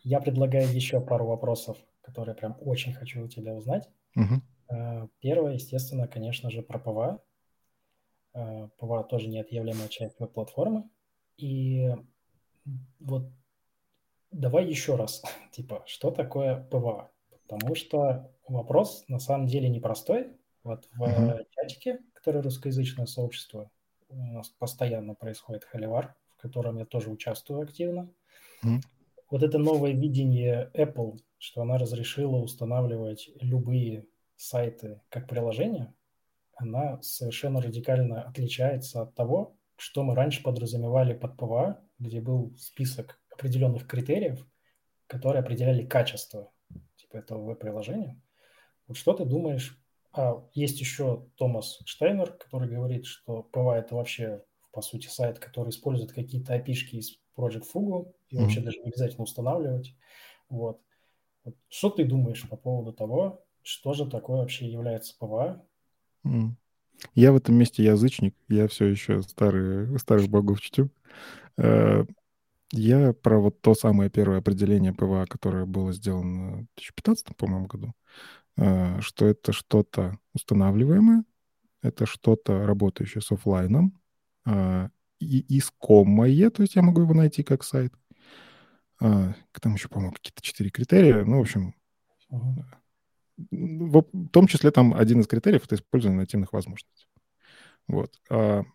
Я предлагаю еще пару вопросов, которые прям очень хочу у тебя узнать. Угу. Первое, естественно, конечно же, про PWA. PWA тоже неотъемлемая часть веб-платформы. И вот давай еще раз, типа, что такое PWA? Потому что вопрос на самом деле непростой. Вот в uh-huh. чатике, который русскоязычное сообщество, у нас постоянно происходит холивар, в котором я тоже участвую активно. Uh-huh. Вот это новое видение Apple, что она разрешила устанавливать любые сайты как приложения, она совершенно радикально отличается от того, что мы раньше подразумевали под PWA, где был список определенных критериев, которые определяли качество типа этого веб-приложения. Вот что ты думаешь? А есть еще Томас Штайнер, который говорит, что PWA это вообще по сути сайт, который использует какие-то API из Project Fugu, и mm-hmm. вообще даже не обязательно устанавливать. Вот. Что ты думаешь по поводу того, что же такое вообще является PWA М. Я в этом месте язычник, я все еще старый, старых богов чтю. Э, я про вот то самое первое определение PWA, которое было сделано в 2015, по-моему, году, э, что это что-то устанавливаемое, это что-то работающее с офлайном, э, и искомое, то есть я могу его найти как сайт. Там еще, по-моему, какие-то четыре критерия. Ну, в общем, uh-huh. в том числе там один из критериев — это использование нативных возможностей. Вот. В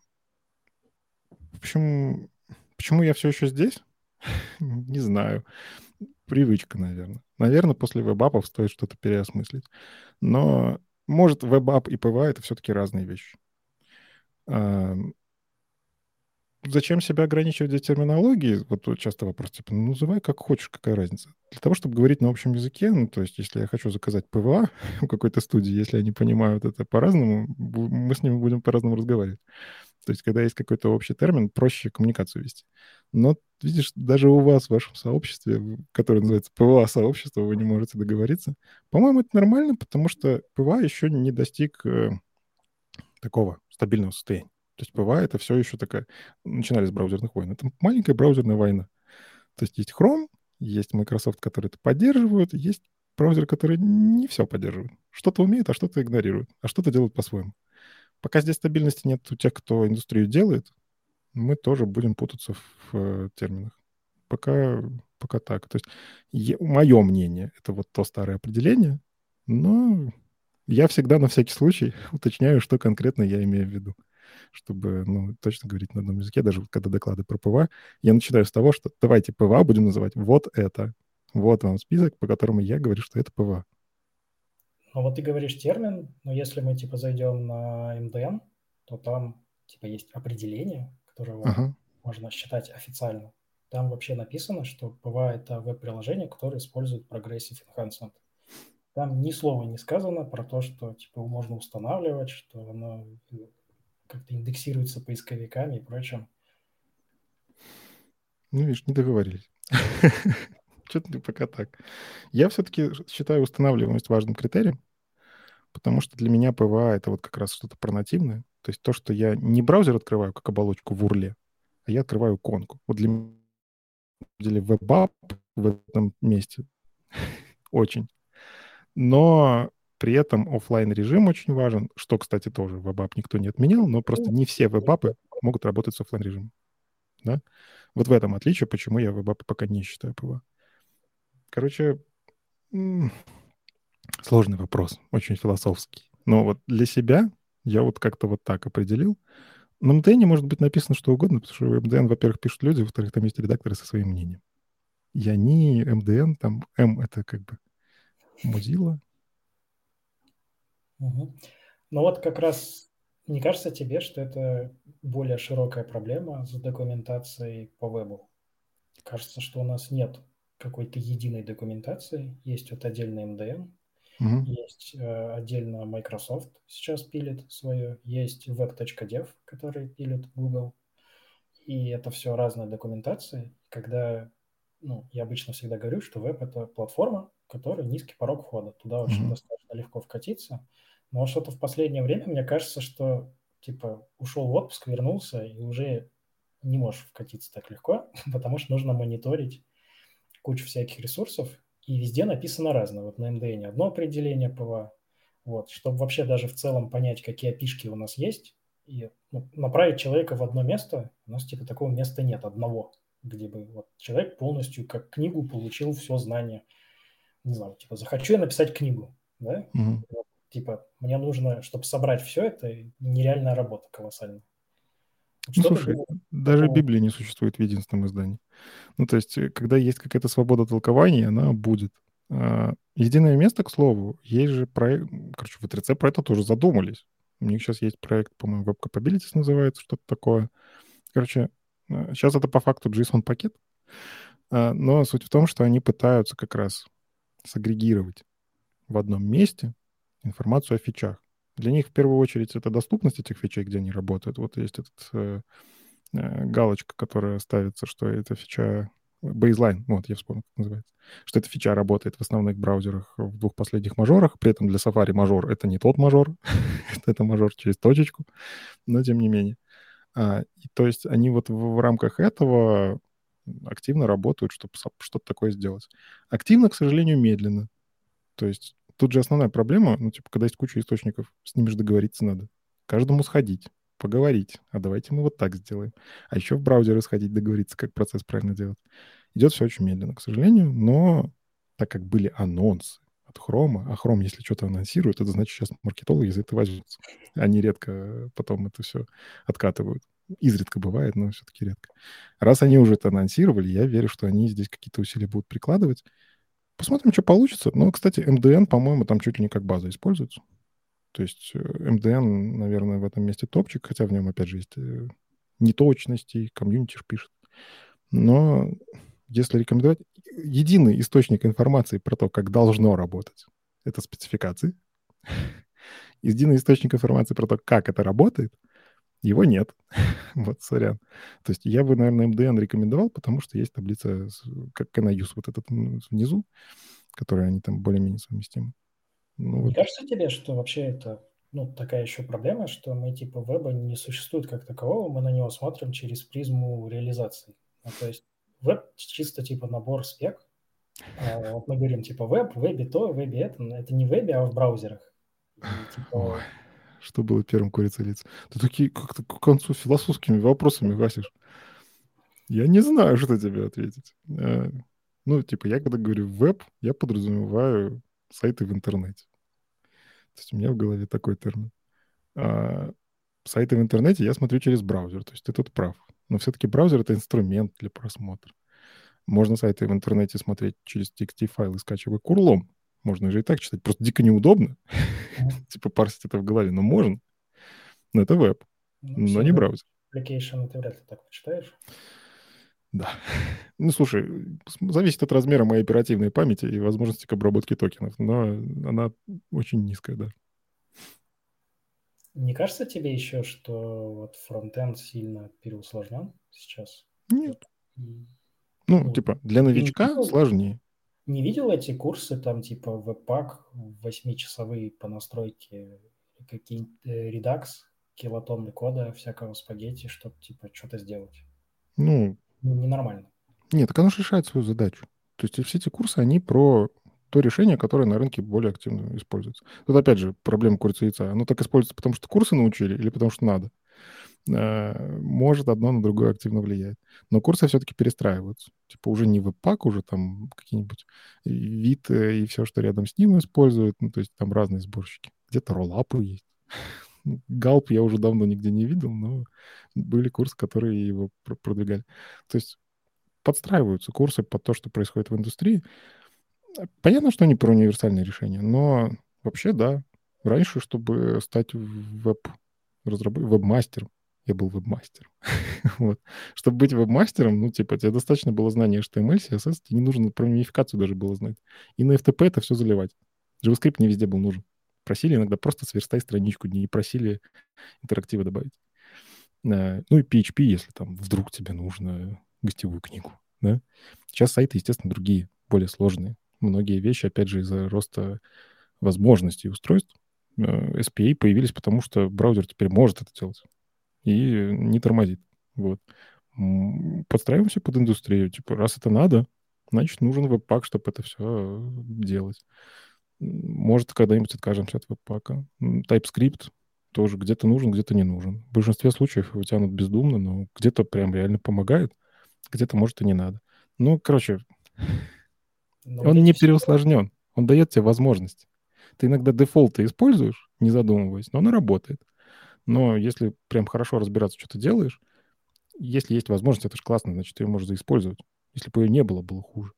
общем, Почему я все еще здесь? Не знаю. Привычка, наверное. Наверное, после веб-апов стоит что-то переосмыслить. Но, может, web app и PWA — это все-таки разные вещи. Зачем себя ограничивать за терминологией? Вот часто вопрос, типа, ну, называй как хочешь, какая разница. Для того, чтобы говорить на общем языке, ну, то есть, если я хочу заказать PWA у какой-то студии, если они понимают это по-разному, мы с ними будем по-разному разговаривать. То есть, когда есть какой-то общий термин, проще коммуникацию вести. Но, видишь, даже у вас в вашем сообществе, которое называется PWA-сообщество, вы не можете договориться. По-моему, это нормально, потому что PWA еще не достиг э, такого стабильного состояния. То есть PWA — это все еще такая... Начинали с браузерных войн. Это маленькая браузерная война. То есть есть Chrome, есть Microsoft, которые это поддерживают, есть браузеры, которые не все поддерживают. Что-то умеют, а что-то игнорируют, а что-то делают по-своему. Пока здесь стабильности нет у тех, кто индустрию делает, мы тоже будем путаться в э, терминах. Пока, пока так. То есть е, мое мнение — это вот то старое определение, но я всегда на всякий случай уточняю, что конкретно я имею в виду, чтобы ну, точно говорить на одном языке, даже когда доклады про PWA. Я начинаю с того, что давайте PWA будем называть вот это. Вот вам список, по которому я говорю, что это PWA. Ну вот ты говоришь термин, но если мы типа зайдем на MDN, то там типа есть определение, которое uh-huh. можно считать официально. Там вообще написано, что PWA – это веб-приложение, которое использует Progressive Enhancement. Там ни слова не сказано про то, что типа можно устанавливать, что оно как-то индексируется поисковиками и прочим. Ну, видишь, не договорились. Что-то пока так. Я все-таки считаю устанавливаемость важным критерием, потому что для меня ПВА — это вот как раз что-то про нативное. То есть то, что я не браузер открываю как оболочку в урле, а я открываю иконку. Вот для меня web app в этом месте очень. Но при этом офлайн режим очень важен, что, кстати, тоже web app никто не отменял, но просто не все web app ы могут работать с офлайн режимом. Да? Вот в этом отличие, почему я web app пока не считаю PWA. Короче, сложный вопрос, очень философский. Но вот для себя я вот как-то вот так определил. На МДН может быть написано что угодно, потому что в МДН, во-первых, пишут люди, во-вторых, там есть редакторы со своим мнением. Я не МДН, там М — это как бы Mozilla. Угу. Ну вот как раз не кажется тебе, что это более широкая проблема с документацией по вебу? Кажется, что у нас нет какой-то единой документации. Есть вот отдельный MDN, угу. есть э, отдельно Microsoft сейчас пилит свое, есть web.dev, который пилит Google. И это все разные документации. Когда, ну, я обычно всегда говорю, что веб – это платформа, которая низкий порог входа. Туда очень достаточно легко вкатиться. Но что-то в последнее время мне кажется, что типа ушел в отпуск, вернулся и уже не можешь вкатиться так легко, потому что нужно мониторить кучу всяких ресурсов, и везде написано разное. Вот на MDN одно определение PWA, вот, чтобы вообще даже в целом понять, какие API -шки у нас есть, и ну, направить человека в одно место, у нас типа такого места нет, одного, где бы вот человек полностью как книгу получил все знание. Не знаю, типа, захочу я написать книгу, да? Mm-hmm. Типа, мне нужно, чтобы собрать все это, нереальная работа колоссальная. Ну, слушай, даже Библия не существует в единственном издании. Ну, то есть, э, когда есть какая-то свобода толкования, она будет. А, единое место, к слову, есть же проект... Короче, в ТРЦ про это тоже задумались. У них сейчас есть проект, по-моему, Web Capabilities называется, что-то такое. Короче, сейчас а, это по факту JSON-пакет, а, но суть в том, что они пытаются как раз сагрегировать в одном месте информацию о фичах. Для них в первую очередь это доступность этих фичей, где они работают. Вот есть этот э, э, галочка, которая ставится, что эта фича Baseline, вот я вспомнил, как называется, что эта фича работает в основных браузерах в двух последних мажорах, при этом для Safari мажор — это не тот мажор, это мажор через точечку, но тем не менее. А, и, то есть они вот в, в рамках этого активно работают, чтобы что-то такое сделать. Активно, к сожалению, медленно. То есть тут же основная проблема, ну, типа, когда есть куча источников, с ними же договориться надо. Каждому сходить, поговорить. А давайте мы вот так сделаем. А еще в браузеры сходить, договориться, как процесс правильно делать. Идет все очень медленно, к сожалению, но так как были анонсы от Хрома, а Chrome, если что-то анонсирует, это значит, сейчас маркетологи за это возьмутся. Они редко потом это все откатывают. Изредка бывает, но все-таки редко. Раз они уже это анонсировали, я верю, что они здесь какие-то усилия будут прикладывать. Посмотрим, что получится. Ну, кстати, MDN, по-моему, там чуть ли не как база используется. То есть MDN, наверное, в этом месте топчик, хотя в нем, опять же, есть э, неточности, комьюнити пишет. Но если рекомендовать, единый источник информации про то, как должно работать, это спецификации. Единый источник информации про то, как это работает, его нет. вот, сорян. То есть я бы, наверное, MDN рекомендовал, потому что есть таблица, как Canayus вот этот внизу, которая они там более-менее совместимы. Ну, Не вот. кажется тебе, что вообще это ну, такая еще проблема, что мы типа веба не существует как такового, мы на него смотрим через призму реализации. Ну, то есть веб чисто типа набор спек. А вот мы говорим типа веб, вебе то, вебе это. Это не в вебе, а в браузерах. И, типа... что было первым курица лиц? Ты такие как-то к концу философскими вопросами гасишь. Я не знаю, что тебе ответить. Э, ну, типа, я когда говорю веб, я подразумеваю сайты в интернете. То есть у меня в голове такой термин. А сайты в интернете я смотрю через браузер. То есть ты тут прав. Но все-таки браузер — это инструмент для просмотра. Можно сайты в интернете смотреть через TXT-файл и скачивать курлом. Можно же и так читать. Просто дико неудобно. Типа парсить это в голове. Но можно. Но это веб. Ну, но не браузер. Application ты вряд ли так почитаешь. Да. Ну, слушай, зависит от размера моей оперативной памяти и возможности к обработке токенов, но она очень низкая, да. Не кажется тебе еще, что вот фронтенд сильно переусложнен сейчас? Нет. Ну, ну, типа, для новичка сложнее. Не видел эти курсы, там, типа, веб-пак, восьмичасовые по настройке, какие-нибудь э, редакс, килотонны кода, всякого спагетти, чтобы, типа, что-то сделать? Ну, ненормально. Нет, так оно же решает свою задачу. То есть все эти курсы, они про то решение, которое на рынке более активно используется. Тут опять же проблема курицы и яйца. Оно так используется, потому что курсы научили или потому что надо. Э, может одно на другое активно влияет. Но курсы все-таки перестраиваются. Типа уже не веб-пак, уже там какие-нибудь вид и все, что рядом с ним используют. Ну, то есть там разные сборщики. Где-то роллапы есть. Галп я уже давно нигде не видел, но были курсы, которые его продвигали. То есть подстраиваются курсы под то, что происходит в индустрии. Понятно, что они про универсальные решения, но вообще, да. Раньше, чтобы стать веб разработчиком, веб-мастером, я был веб-мастером. вот. Чтобы быть веб-мастером, ну, типа, тебе достаточно было знания HTML, CSS, тебе не нужно про унификацию даже было знать. И на FTP это все заливать. JavaScript не везде был нужен. Просили иногда просто сверстай страничку, не просили интерактивы добавить. Э, ну и PHP, если там вдруг тебе нужно гостевую книгу. Да? Сейчас сайты, естественно, другие, более сложные. Многие вещи, опять же, из-за роста возможностей устройств, э, SPA появились, потому что браузер теперь может это делать и не тормозит. Вот. Подстраиваемся под индустрию. Типа, раз это надо, значит, нужен веб-пак, чтобы это все делать. Может, когда-нибудь откажемся от веб-пака. TypeScript тоже где-то нужен, где-то не нужен. В большинстве случаев его тянут бездумно, но где-то прям реально помогает, где-то, может, и не надо. Ну, короче, но он не переусложнен. Он дает тебе возможность. Ты иногда дефолты используешь, не задумываясь, но оно работает. Но если прям хорошо разбираться, что ты делаешь, если есть возможность, это же классно, значит, ты ее можешь заиспользовать. Если бы ее не было, было хуже.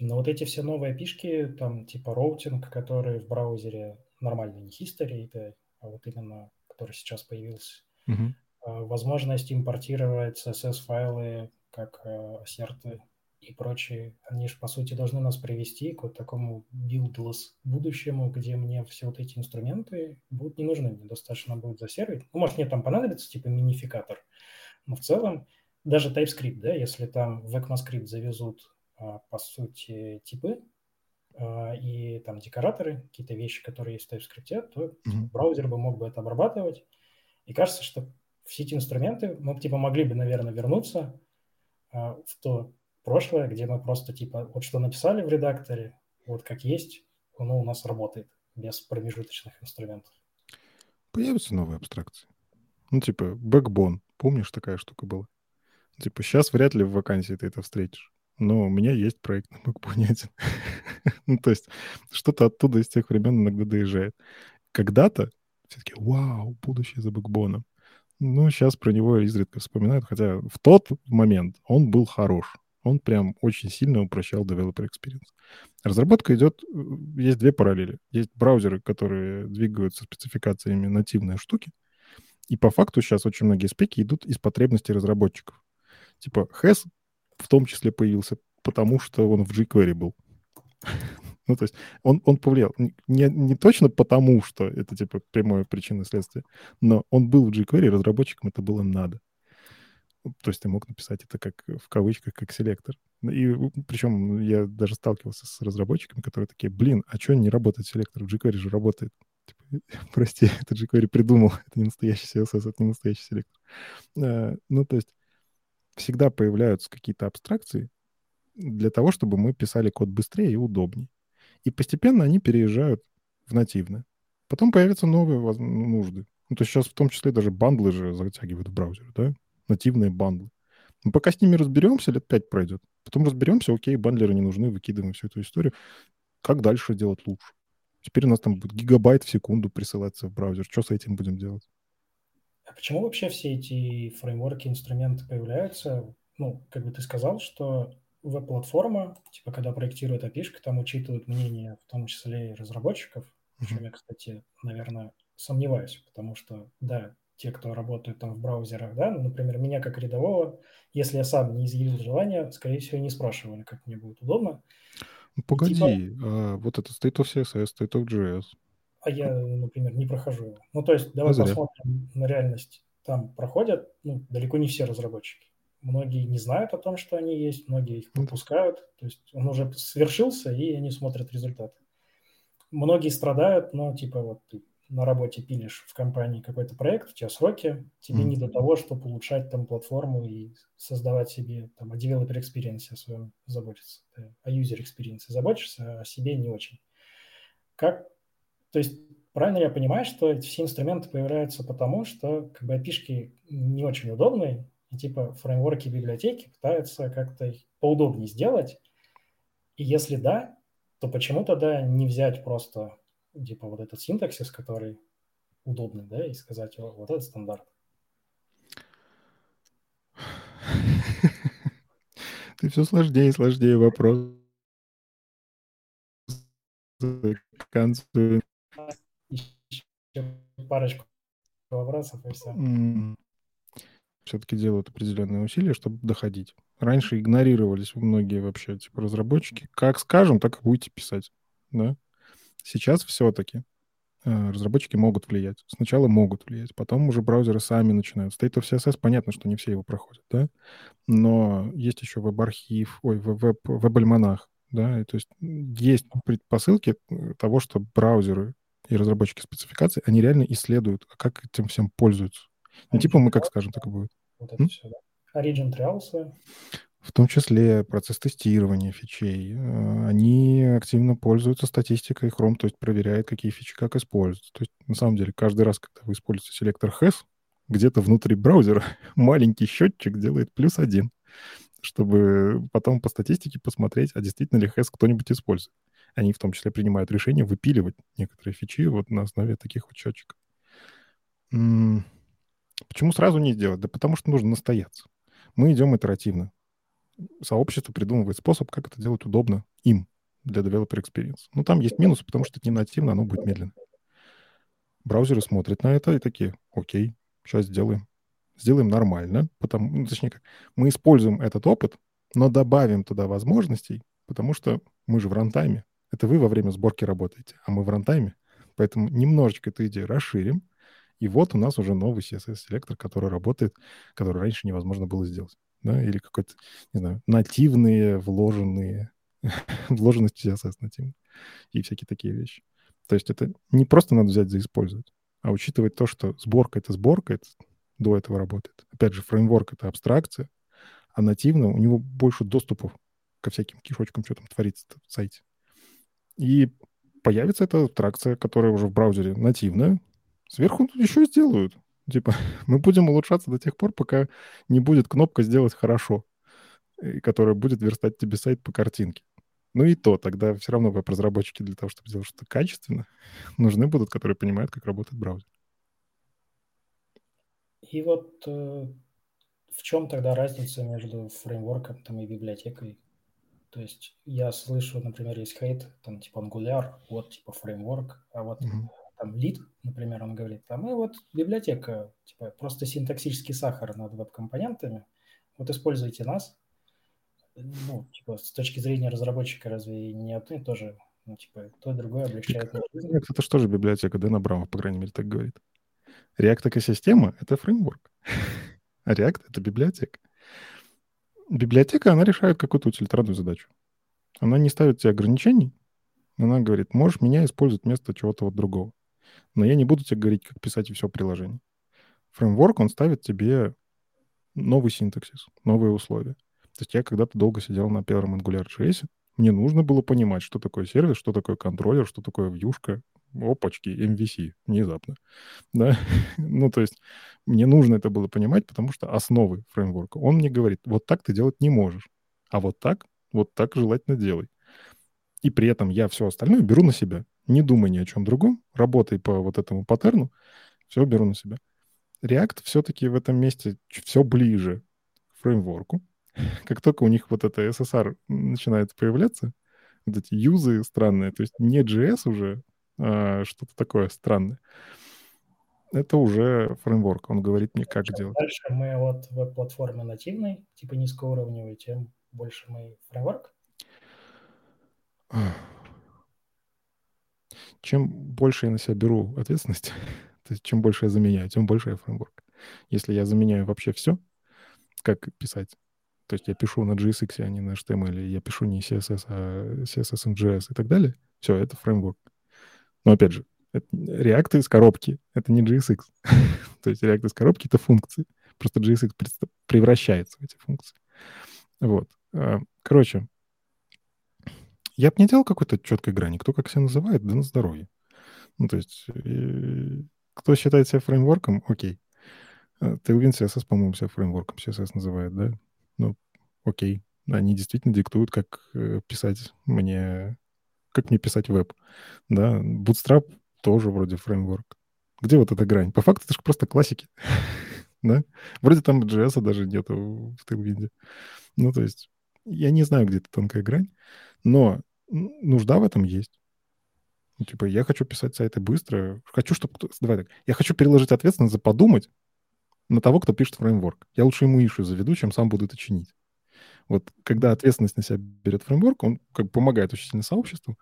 Но вот эти все новые пишки, там типа роутинг, которые в браузере нормально, не history API, а вот именно, который сейчас появился, uh-huh. возможность импортировать CSS-файлы как э, ассерты и прочие, они же, по сути, должны нас привести к вот такому buildless будущему, где мне все вот эти инструменты будут не нужны, мне достаточно будет засервить. Ну, может, мне там понадобится, типа, минификатор, но в целом даже TypeScript, да, если там в ECMAScript завезут а, по сути, типы, э, и там декораторы, какие-то вещи, которые есть в TypeScript, то mm-hmm. браузер бы мог бы это обрабатывать. И кажется, что все эти инструменты мы типа могли бы, наверное, вернуться э, в то прошлое, где мы просто типа вот что написали в редакторе, вот как есть, оно у нас работает без промежуточных инструментов. Появятся новые абстракции. Ну, типа, backbone. Помнишь, такая штука была? Типа, сейчас вряд ли в вакансии ты это встретишь. Но у меня есть проект на backbone один. ну, то есть, что-то оттуда из тех времен иногда доезжает. Когда-то все-таки, вау, будущее за бэкбоном. Ну, сейчас про него изредка вспоминают, хотя в тот момент он был хорош. Он прям очень сильно упрощал developer experience. Разработка идет, э, есть две параллели. Есть браузеры, которые двигаются спецификациями нативные штуки, и по факту сейчас очень многие спеки идут из потребностей разработчиков. Типа Has в том числе появился, потому что он в jQuery был. ну, то есть он, он повлиял. Не, не точно потому, что это, типа, прямое причинное следствие, но он был в jQuery, разработчикам это было надо. То есть ты мог написать это как в кавычках, как селектор. И причем я даже сталкивался с разработчиками, которые такие, блин, а что не работает селектор? В jQuery же работает. Типа, прости, это jQuery придумал, это не настоящий CSS, это не настоящий селектор. А, ну, то есть всегда появляются какие-то абстракции для того, чтобы мы писали код быстрее и удобнее. И постепенно они переезжают в нативное. Потом появятся новые нужды. Ну, то есть сейчас в том числе даже бандлы же затягивают в браузер, да? Нативные бандлы. Мы пока с ними разберемся, лет 5 пройдет. Потом разберемся, окей, бандлеры не нужны, выкидываем всю эту историю. Как дальше делать лучше? Теперь у нас там будет гигабайт в секунду присылаться в браузер. Что с этим будем делать? А почему вообще все эти фреймворки, инструменты появляются? Ну, как бы ты сказал, что веб-платформа, типа, когда проектирует API, там учитывают мнение, в том числе и разработчиков, в чем я, кстати, наверное, сомневаюсь, потому что, да, те, кто работают там в браузерах, да, например, меня как рядового, если я сам не изъявил желания, скорее всего, не спрашивали, как мне будет удобно. Ну, погоди, типа, а, вот это State of CSS, State of JS. А я, например, не прохожу его. Ну, то есть давай а посмотрим на реальность. Там проходят, ну, далеко не все разработчики. Многие не знают о том, что они есть, многие их ну пропускают. То есть он уже свершился, и они смотрят результаты. Многие страдают, но типа вот ты на работе пилишь в компании какой-то проект, у тебя сроки, тебе mm-hmm. не до того, чтобы улучшать там платформу и создавать себе там о developer experience о своем заботиться, ты о user experience заботишься, а о себе не очень. Как, то есть правильно я понимаю, что эти все инструменты появляются потому, что как бы api не очень удобные, и типа фреймворки библиотеки пытаются как-то их поудобнее сделать, и если да, то почему тогда не взять просто типа вот этот синтаксис, который удобный, да, и сказать, вот этот стандарт. Ты все сложнее и сложнее вопрос. Еще парочку вопросов и все. Все-таки делают определенные усилия, чтобы доходить. Раньше игнорировались многие вообще типа разработчики. Как скажем, так и будете писать. Да? Сейчас все-таки э, разработчики могут влиять. Сначала могут влиять, потом уже браузеры сами начинают. State of CSS, понятно, что не все его проходят, да? Но есть еще веб-архив, ой, веб-альманах, да? И, то есть есть предпосылки э, того, что браузеры и разработчики спецификаций, они реально исследуют, а как этим всем пользуются. Не типа мы как скажем, так и будет. Вот это все, да. Origin Trials в том числе процесс тестирования фичей. Э, они активно пользуются статистикой Chrome, то есть проверяет, какие фичи как используются. То есть, на самом деле, каждый раз, когда вы используете селектор HAS, где-то внутри браузера маленький счетчик делает плюс один, чтобы потом по статистике посмотреть, а действительно ли HAS кто-нибудь использует. Они в том числе принимают решение выпиливать некоторые фичи вот на основе таких вот счетчиков. Почему сразу не сделать? Да потому что нужно настояться. Мы идем итеративно сообщество придумывает способ, как это делать удобно им для developer experience. Но там есть минусы, потому что это не нативно, оно будет медленно. Браузеры смотрят на это и такие, окей, сейчас сделаем. Сделаем нормально, потому, ну, точнее, мы используем этот опыт, но добавим туда возможностей, потому что мы же в рантайме. Это вы во время сборки работаете, а мы в рантайме. Поэтому немножечко эту идею расширим, и вот у нас уже новый CSS-селектор, который работает, который раньше невозможно было сделать да, или какой-то, не знаю, нативные вложенные вложенность CSS нативно и всякие такие вещи. То есть это не просто надо взять за использовать, а учитывать то, что сборка — это сборка, это до этого работает. Опять же, фреймворк — это абстракция, а нативно у него больше доступов ко всяким кишочкам, что там творится в сайте. И появится эта абстракция, которая уже в браузере нативная. Сверху еще сделают. Типа, мы будем улучшаться до тех пор, пока не будет кнопка «Сделать хорошо», которая будет верстать тебе сайт по картинке. Ну и то, тогда все равно веб-разработчики для того, чтобы сделать что-то качественно, нужны будут, которые понимают, как работает браузер. И вот э, в чем тогда разница между фреймворком там, и библиотекой? То есть я слышу, например, есть хейт, там типа Angular, вот типа фреймворк, а вот mm-hmm. Там лид, например, он говорит, а мы вот библиотека, типа просто синтаксический сахар над веб-компонентами, вот используйте нас. Ну, типа, с точки зрения разработчика разве не одно и то же? Ну, типа, то и другое облегчает жизнь. Это же библиотека, Дэн Абрамов, по крайней мере, так говорит. React экосистема — это фреймворк, а React — это библиотека библиотека, она решает какую-то утилитарную задачу. Она не ставит тебе ограничений, она говорит, можешь меня использовать вместо чего-то вот другого. Но я не буду тебе говорить, как писать все приложение. Фреймворк, он ставит тебе новый синтаксис, новые условия. То есть я когда-то долго сидел на первом AngularJS, мне нужно было понимать, что такое сервис, что такое контроллер, что такое вьюшка, опачки, MVC, внезапно. Да? ну, то есть мне нужно это было понимать, потому что основы фреймворка. Он мне говорит, вот так ты делать не можешь, а вот так, вот так желательно делай. И при этом я все остальное беру на себя. Не думай ни о чем другом, работай по вот этому паттерну, все беру на себя. React все-таки в этом месте все ближе к фреймворку. Как только у них вот это SSR начинает появляться, вот эти юзы странные, то есть не JS уже, а, что-то такое странное. Это уже фреймворк, он говорит мне, как Чем делать. Дальше мы от веб-платформы нативной, типа низкоуровневой, тем больше мы фреймворк. Чем больше я на себя беру ответственность, то есть чем больше я заменяю, тем больше я фреймворк. Если я заменяю вообще все, как писать, то есть я пишу на JSX, а не на HTML, я пишу не CSS, а CSS and JS и так далее, все, это фреймворк. Но опять же, React из коробки — это не JSX. То есть React из коробки — это функции. Просто JSX превращается в эти функции. Вот. А, короче, я бы не делал какой-то четкой грани. Кто как себя называет, да на здоровье. Ну, то есть, кто считает себя фреймворком, окей. А, Tailwind CSS, по-моему, себя фреймворком CSS называет, да? Ну, окей. Они действительно диктуют, как э, писать мне как мне писать веб. Да, Bootstrap тоже вроде фреймворк. Где вот эта грань? По факту это же просто классики. да? Вроде там JS даже нету в Tailwind. Ну, то есть я не знаю, где эта тонкая грань, но нужда в этом есть. Ну, типа, я хочу писать сайты быстро. Хочу, чтобы... Давай так. Я хочу переложить ответственность за подумать на того, кто пишет фреймворк. Я лучше ему ишу заведу, чем сам буду это чинить. Вот когда ответственность на себя берет фреймворк, он как бы помогает очень сильно сообществу.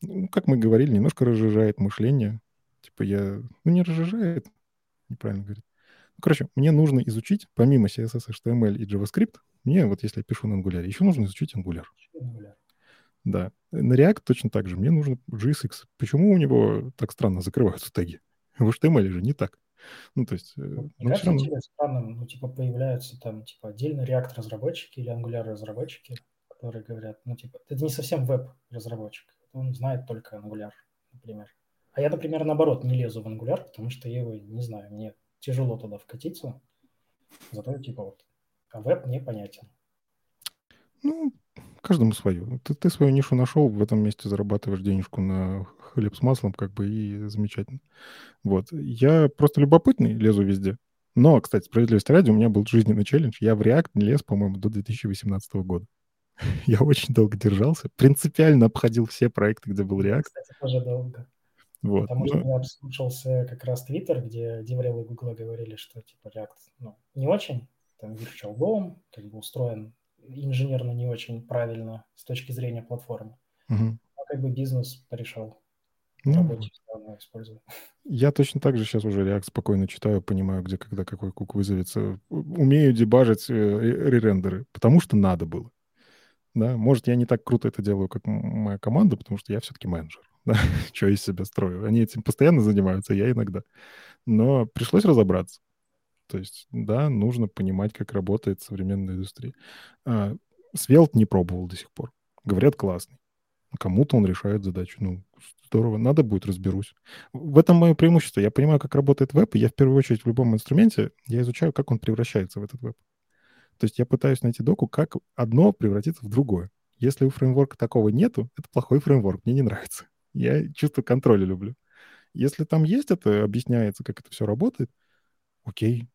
Ну, как мы говорили, немножко разжижает мышление. Типа я... Ну, не разжижает, неправильно говорить. Ну, короче, мне нужно изучить, помимо CSS, HTML и JavaScript, мне, вот если я пишу на Angular, еще нужно изучить Angular. Angular. Да. На React точно так же. Мне нужно JSX. Почему у него так странно закрываются теги? В HTML же не так. Ну, то есть... Э, ну, равно... тебе странным, ну, типа, появляются там, типа, отдельно React-разработчики или Angular-разработчики, которые говорят, ну, типа, это не совсем веб-разработчик, он знает только Angular, например. А я, например, наоборот, не лезу в Angular, потому что я его не знаю, мне тяжело туда вкатиться, зато, типа, вот, а веб мне понятен. Ну, каждому свое. Ты, ты свою нишу нашел, в этом месте зарабатываешь денежку на хлеб с маслом, как бы, и замечательно. Вот. Я просто любопытный, лезу везде. Но, кстати, справедливости ради, у меня был жизненный челлендж. Я в React не лез, по-моему, до 2018 года. Я очень долго держался, принципиально обходил все проекты, где был React. Кстати, тоже долго. Вот. Потому что я обслушался как раз Twitter, где Деврел и Google говорили, что типа React ну, не очень, там Virtual DOM как бы устроен инженерно не очень правильно с точки зрения платформы. Угу. Но как бы бизнес порешал. Ну. Я точно так же сейчас уже React спокойно читаю, понимаю, где, когда, какой кук вызовется. Умею дебажить э, ререндеры, потому что надо было. Да, может, я не так круто это делаю, как моя команда, потому что я все-таки менеджер. Да? что из себя строю. Они этим постоянно занимаются, я иногда. Но пришлось разобраться. То есть, да, нужно понимать, как работает современная индустрия. А, Svelte не пробовал до сих пор. Говорят, классный. Кому-то он решает задачу. Ну, здорово, надо будет, разберусь. В этом мое преимущество. Я понимаю, как работает веб, и я в первую очередь в любом инструменте, я изучаю, как он превращается в этот веб. То есть я пытаюсь найти доку, как одно превратится в другое. Если у фреймворка такого нету, это плохой фреймворк, мне не нравится. Я чувство контроля люблю. Если там есть это, объясняется, как это все работает, окей.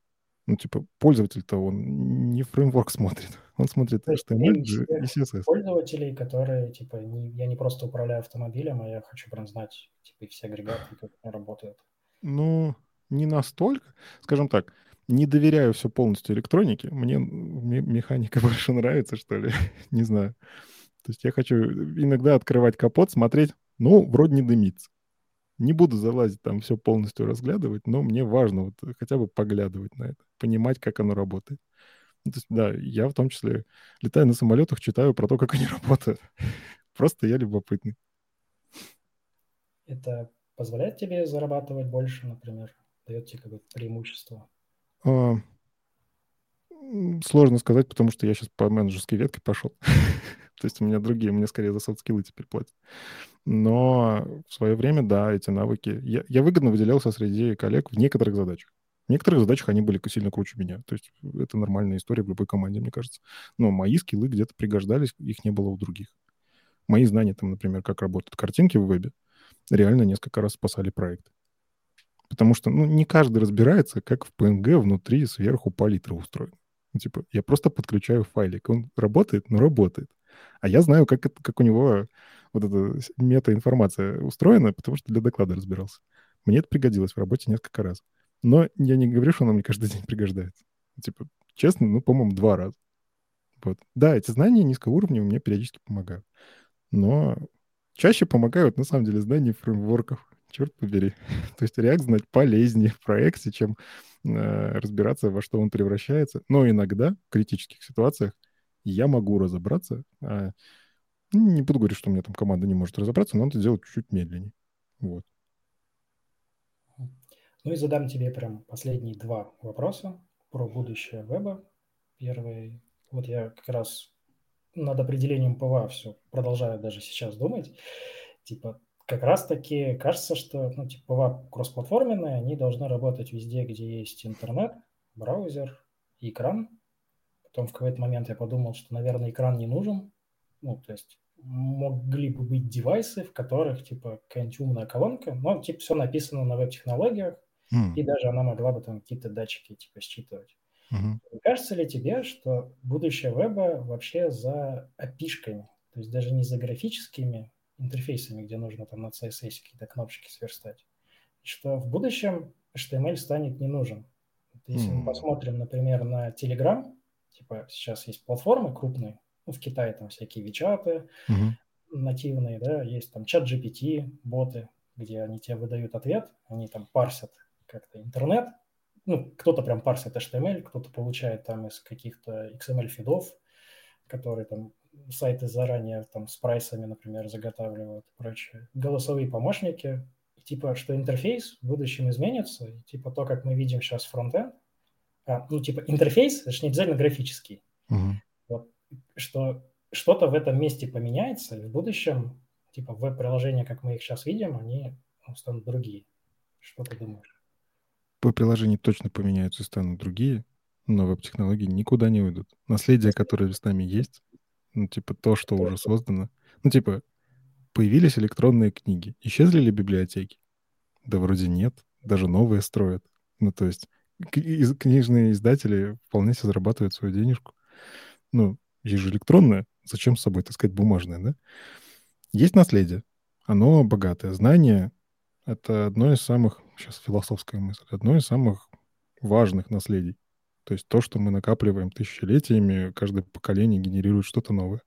Ну, типа, пользователь-то он не фреймворк смотрит, он смотрит HTML и CSS. Пользователей, которые, типа, не, я не просто управляю автомобилем, а я хочу прям знать, типа, все агрегаты, как они работают. Ну, не настолько. Скажем так, не доверяю все полностью электронике. Мне механика больше нравится, что ли. не знаю. То есть я хочу иногда открывать капот, смотреть, ну, вроде не дымится. Не буду залазить там все полностью разглядывать, но мне важно вот хотя бы поглядывать на это, понимать, как оно работает. Ну, то есть, да, я в том числе летаю на самолетах, читаю про то, как они работают. Просто я любопытный. Это позволяет тебе зарабатывать больше, например? Дает тебе какое-то преимущество? А, сложно сказать, потому что я сейчас по менеджерской ветке пошел. То есть у меня другие, мне скорее за софт-скиллы теперь платят. Но в свое время, да, эти навыки... Я, я выгодно выделялся среди коллег в некоторых задачах. В некоторых задачах они были сильно круче меня. То есть это нормальная история в любой команде, мне кажется. Но мои скиллы где-то пригождались, их не было у других. Мои знания, там, например, как работают картинки в вебе, реально несколько раз спасали проект. Потому что ну, не каждый разбирается, как в PNG внутри сверху палитра устроена. Ну, типа, я просто подключаю файлик. Он работает, но работает. А я знаю, как, это, как у него вот эта мета-информация устроена, потому что для доклада разбирался. Мне это пригодилось в работе несколько раз. Но я не говорю, что оно мне каждый день пригождается. Типа, честно, ну, по-моему, два раза. Вот. Да, эти знания низкоуровневые мне периодически помогают. Но чаще помогают, на самом деле, знания фреймворков черт побери. То есть React знать полезнее в проекте, чем э, разбираться, во что он превращается. Но иногда в критических ситуациях я могу разобраться. А, ну, не буду говорить, что у меня там команда не может разобраться, но надо делать чуть-чуть медленнее. Вот. Ну и задам тебе прям последние два вопроса про будущее веба. Первый, вот я как раз над определением PWA все продолжаю даже сейчас думать. Типа, как раз-таки кажется, что ну, типа кроссплатформенные, они должны работать везде, где есть интернет, браузер, экран. Потом в какой-то момент я подумал, что, наверное, экран не нужен. Ну, то есть могли бы быть девайсы, в которых, типа, какая-нибудь умная колонка, но, типа, все написано на веб-технологиях, mm. и даже она могла бы там какие-то датчики, типа, считывать. Mm-hmm. кажется ли тебе, что будущее веба вообще за опишками, то есть даже не за графическими интерфейсами, где нужно там на CSS какие-то кнопочки сверстать. что в будущем HTML станет не нужен. Если mm-hmm. мы посмотрим, например, на Telegram, типа сейчас есть платформы крупные, ну, в Китае там всякие вичаты mm-hmm. нативные, да, есть там чат GPT, боты, где они тебе выдают ответ, они там парсят как-то интернет, ну, кто-то прям парсит HTML, кто-то получает там из каких-то XML-фидов, которые там сайты заранее там с прайсами, например, заготавливают и прочее. Голосовые помощники, типа, что интерфейс в будущем изменится, и, типа то, как мы видим сейчас фронтенд, ну, типа, интерфейс, это же не обязательно графический, uh-huh. вот, что что-то в этом месте поменяется, и в будущем, типа, веб-приложения, как мы их сейчас видим, они ну, станут другие. Что ты думаешь? Веб-приложения точно поменяются и станут другие, но веб-технологии никуда не уйдут. Наследие, которое с нами есть, ну, типа, то, что уже создано. Ну, типа, появились электронные книги. Исчезли ли библиотеки? Да вроде нет. Даже новые строят. Ну, то есть книжные издатели вполне себе зарабатывают свою денежку. Ну, есть же электронное. Зачем с собой таскать бумажное, да? Есть наследие. Оно богатое. Знание — это одно из самых, сейчас философская мысль, одно из самых важных наследий. То есть то, что мы накапливаем тысячелетиями, каждое поколение генерирует что-то новое.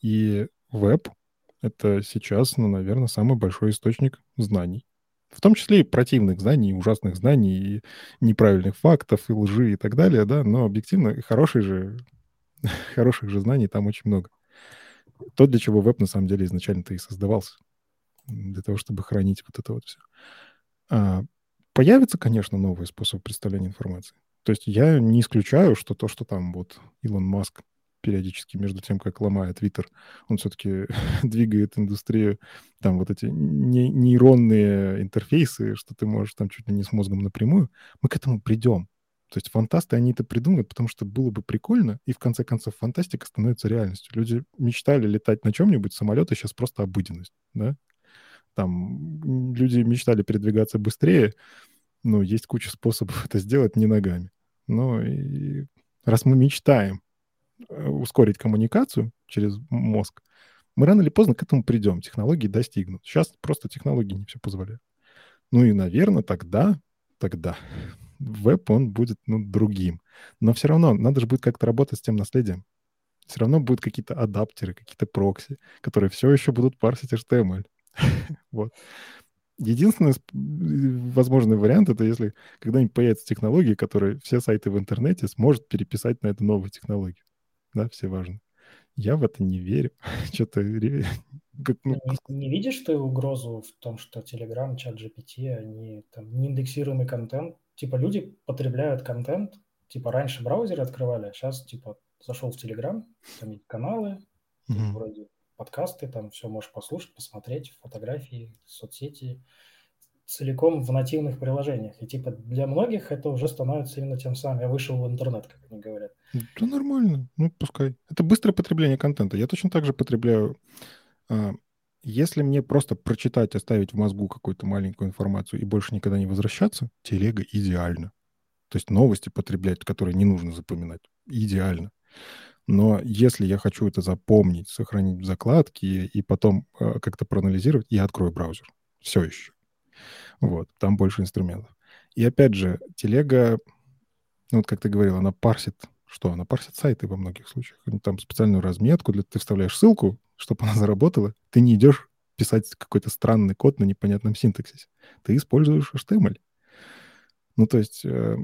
И веб — это сейчас, ну, наверное, самый большой источник знаний. В том числе и противных знаний, и ужасных знаний, и неправильных фактов, и лжи, и так далее, да, но объективно хороших же, хороших же знаний там очень много. то, для чего веб на самом деле изначально-то и создавался. Для того, чтобы хранить вот это вот все. А, появится, конечно, новый способ представления информации. То есть я не исключаю, что то, что там вот Илон Маск периодически между тем, как ломает Твиттер, он все-таки двигает индустрию, там вот эти нейронные интерфейсы, что ты можешь там чуть ли не с мозгом напрямую, мы к этому придем. То есть фантасты, они это придумают, потому что было бы прикольно, и в конце концов фантастика становится реальностью. Люди мечтали летать на чем-нибудь, самолеты сейчас просто обыденность, да? Там люди мечтали передвигаться быстрее, но есть куча способов это сделать не ногами. Но и раз мы мечтаем ускорить коммуникацию через мозг, мы рано или поздно к этому придем, технологии достигнут. Сейчас просто технологии не все позволяют. Ну и, наверное, тогда, тогда веб, он будет, ну, другим. Но все равно надо же будет как-то работать с тем наследием. Все равно будут какие-то адаптеры, какие-то прокси, которые все еще будут парсить HTML. вот. Единственный возможный вариант это если когда-нибудь появятся технологии, которые все сайты в интернете сможет переписать на эту новую технологию. Да, все важно. Я в это не верю. Что-то... Как, ну... не, не видишь ты угрозу в том, что Telegram, чат GPT, они там неиндексируемый контент типа люди потребляют контент, типа раньше браузеры открывали, а сейчас типа зашел в Телеграм, там есть каналы, mm-hmm. вроде подкасты, там все можешь послушать, посмотреть, фотографии, соцсети, целиком в нативных приложениях. И типа для многих это уже становится именно тем самым. Я вышел в интернет, как они говорят. Это нормально, ну пускай. Это быстрое потребление контента. Я точно так же потребляю а, если мне просто прочитать, оставить в мозгу какую-то маленькую информацию и больше никогда не возвращаться, телега идеально. То есть новости потреблять, которые не нужно запоминать, идеально. Но если я хочу это запомнить, сохранить в закладке и потом э, как-то проанализировать, я открою браузер. Все еще. Вот, там больше инструментов. И опять же, телега, ну вот как ты говорил, она парсит что? Она парсит сайты во многих случаях. Там специальную разметку, для ты вставляешь ссылку, чтобы она заработала. Ты не идешь писать какой-то странный код на непонятном синтаксисе. Ты используешь HTML. Ну, то есть э,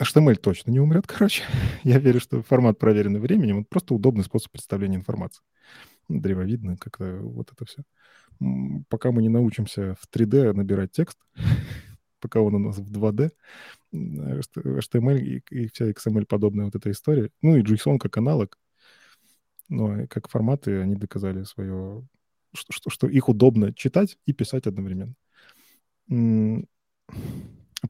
HTML точно не умрет, короче. Я верю, что формат проверенный временем, он просто удобный способ представления информации. Древовидно, как-то вот это все. Пока мы не научимся в 3D набирать текст, пока он у нас в 2D, HTML и, и вся XML-подобная вот эта история. Ну и JSON как аналог, но как форматы они доказали свое, что, что, что их удобно читать и писать одновременно.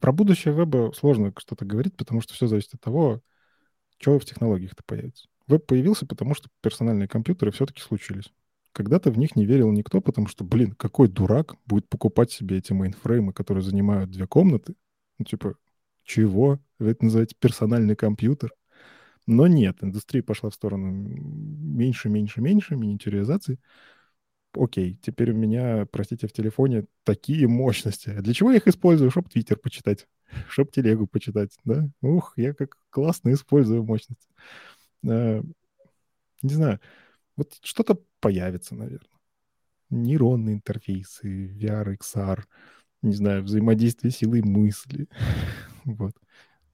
Про будущее веба сложно что-то говорить, потому что все зависит от того, что в технологиях-то появится. Веб появился, потому что персональные компьютеры все-таки случились. Когда-то в них не верил никто, потому что, блин, какой дурак будет покупать себе эти мейнфреймы, которые занимают две комнаты? Ну, типа, чего? Вы это называете персональный компьютер? Но нет, индустрия пошла в сторону меньше, меньше, меньше, миниатюризации. Окей, теперь у меня, простите, в телефоне такие мощности. А для чего я их использую? Чтобы Твиттер почитать, чтобы телегу почитать, да? Ух, я как классно использую мощность. А, не знаю, вот что-то появится, наверное. Нейронные интерфейсы, VR, XR, не знаю, взаимодействие силы мысли. Вот.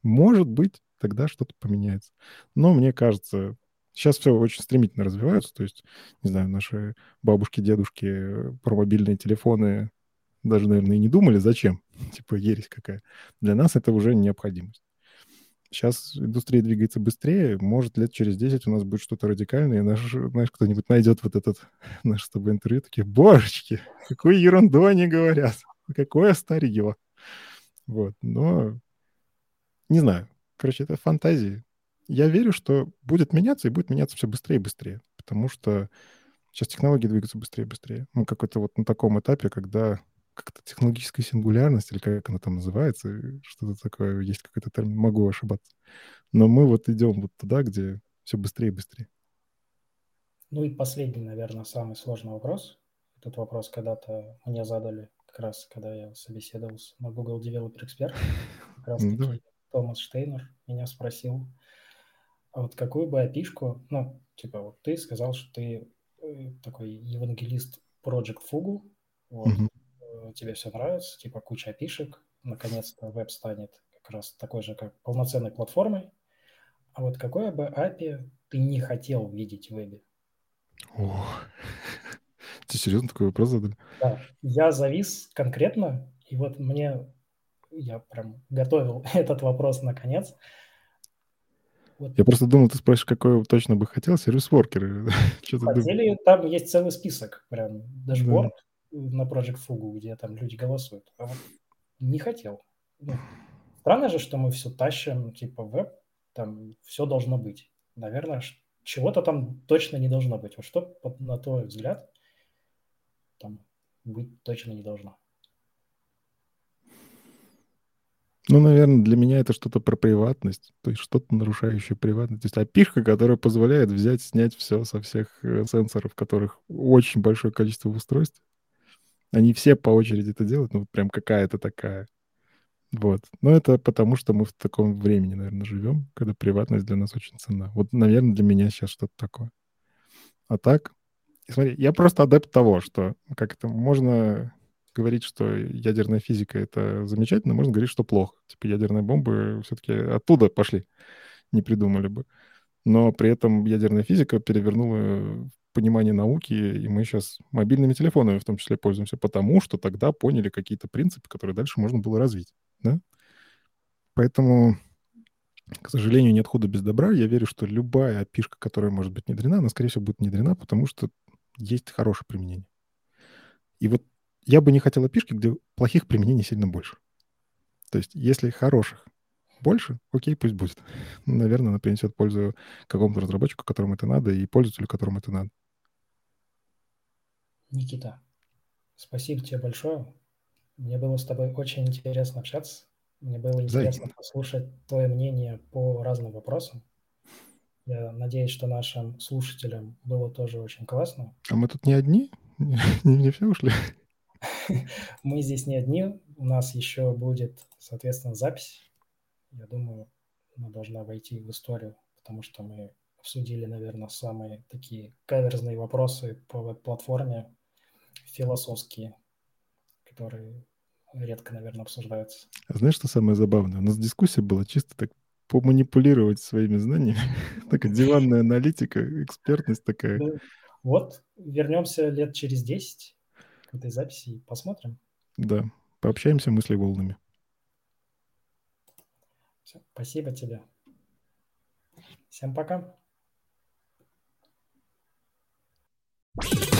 Может быть, тогда что-то поменяется. Но мне кажется, сейчас все очень стремительно развивается. То есть, не знаю, наши бабушки, дедушки про мобильные телефоны даже, наверное, и не думали, зачем. Типа ересь какая. Для нас это уже необходимость. Сейчас индустрия двигается быстрее. Может, лет через 10 у нас будет что-то радикальное, и наш, знаешь, кто-нибудь найдет вот этот наш с тобой интервью, такие, божечки, какую ерунду они говорят, какое старье. Вот, но не знаю. Короче, это фантазии. Я верю, что будет меняться, и будет меняться все быстрее и быстрее. Потому что сейчас технологии двигаются быстрее и быстрее. Мы какой-то вот на таком этапе, когда как-то технологическая сингулярность, или как она там называется, что-то такое, есть какой-то термин, могу ошибаться. Но мы вот идем вот туда, где все быстрее и быстрее. Ну и последний, наверное, самый сложный вопрос. Этот вопрос когда-то мне задали, как раз когда я собеседовался на Google Developer Expert. Как раз таки Томас Штейнер меня спросил, а вот какую бы опишку, ну, типа, вот ты сказал, что ты э, такой евангелист Project Fugu, вот, mm-hmm. Тебе все нравится, типа, куча опишек, наконец-то веб станет как раз такой же, как полноценной платформой, а вот какое бы API ты не хотел видеть в вебе? О, ты серьезно такой вопрос задали? Да, я завис конкретно, и вот мне, я прям готовил этот вопрос наконец. Вот. Я просто думал, ты спросишь, какой точно бы хотел, сервис-воркеры. Хотели, там есть целый список, прям дашборд да. На Project Fugu, где там люди голосуют. А вот не хотел. Ну, странно же, что мы все тащим, типа веб, там все должно быть. Наверное, чего-то там точно не должно быть. Вот что, на твой взгляд, там быть точно не должно? Ну, наверное, для меня это что-то про приватность, то есть что-то нарушающее приватность. То есть опишка, которая позволяет взять, снять все со всех э, сенсоров, которых очень большое количество устройств. Они все по очереди это делают, ну, прям какая-то такая. Вот. Но это потому, что мы в таком времени, наверное, живем, когда приватность для нас очень ценна. Вот, наверное, для меня сейчас что-то такое. А так, смотри, я просто адепт того, что как это можно говорить, что ядерная физика — это замечательно, можно говорить, что плохо. Типа ядерные бомбы все-таки оттуда пошли, не придумали бы. Но при этом ядерная физика перевернула понимание науки, и мы сейчас мобильными телефонами в том числе пользуемся, потому что тогда поняли какие-то принципы, которые дальше можно было развить. Да? Поэтому, к сожалению, нет худа без добра. Я верю, что любая опишка, которая может быть внедрена, она, скорее всего, будет внедрена, потому что есть хорошее применение. И вот я бы не хотел опишки, где плохих применений сильно больше. То есть если хороших больше, окей, пусть будет. Наверное, она принесет пользу какому-то разработчику, которому это надо, и пользователю, которому это надо. Никита, спасибо тебе большое. Мне было с тобой очень интересно общаться. Мне было интересно Зай. послушать твое мнение по разным вопросам. Я надеюсь, что нашим слушателям было тоже очень классно. А мы тут не одни? Не все ушли? Мы здесь не одни, у нас еще будет, соответственно, запись. Я думаю, она должна войти в историю, потому что мы обсудили, наверное, самые такие каверзные вопросы по веб-платформе, философские, которые редко, наверное, обсуждаются. А знаешь, что самое забавное? У нас дискуссия была чисто так поманипулировать своими знаниями. такая диванная аналитика, экспертность такая. Ну, вот, вернемся лет через 10 к этой записи и посмотрим. Да, пообщаемся мысли волнами. Все, спасибо тебе. Всем пока. you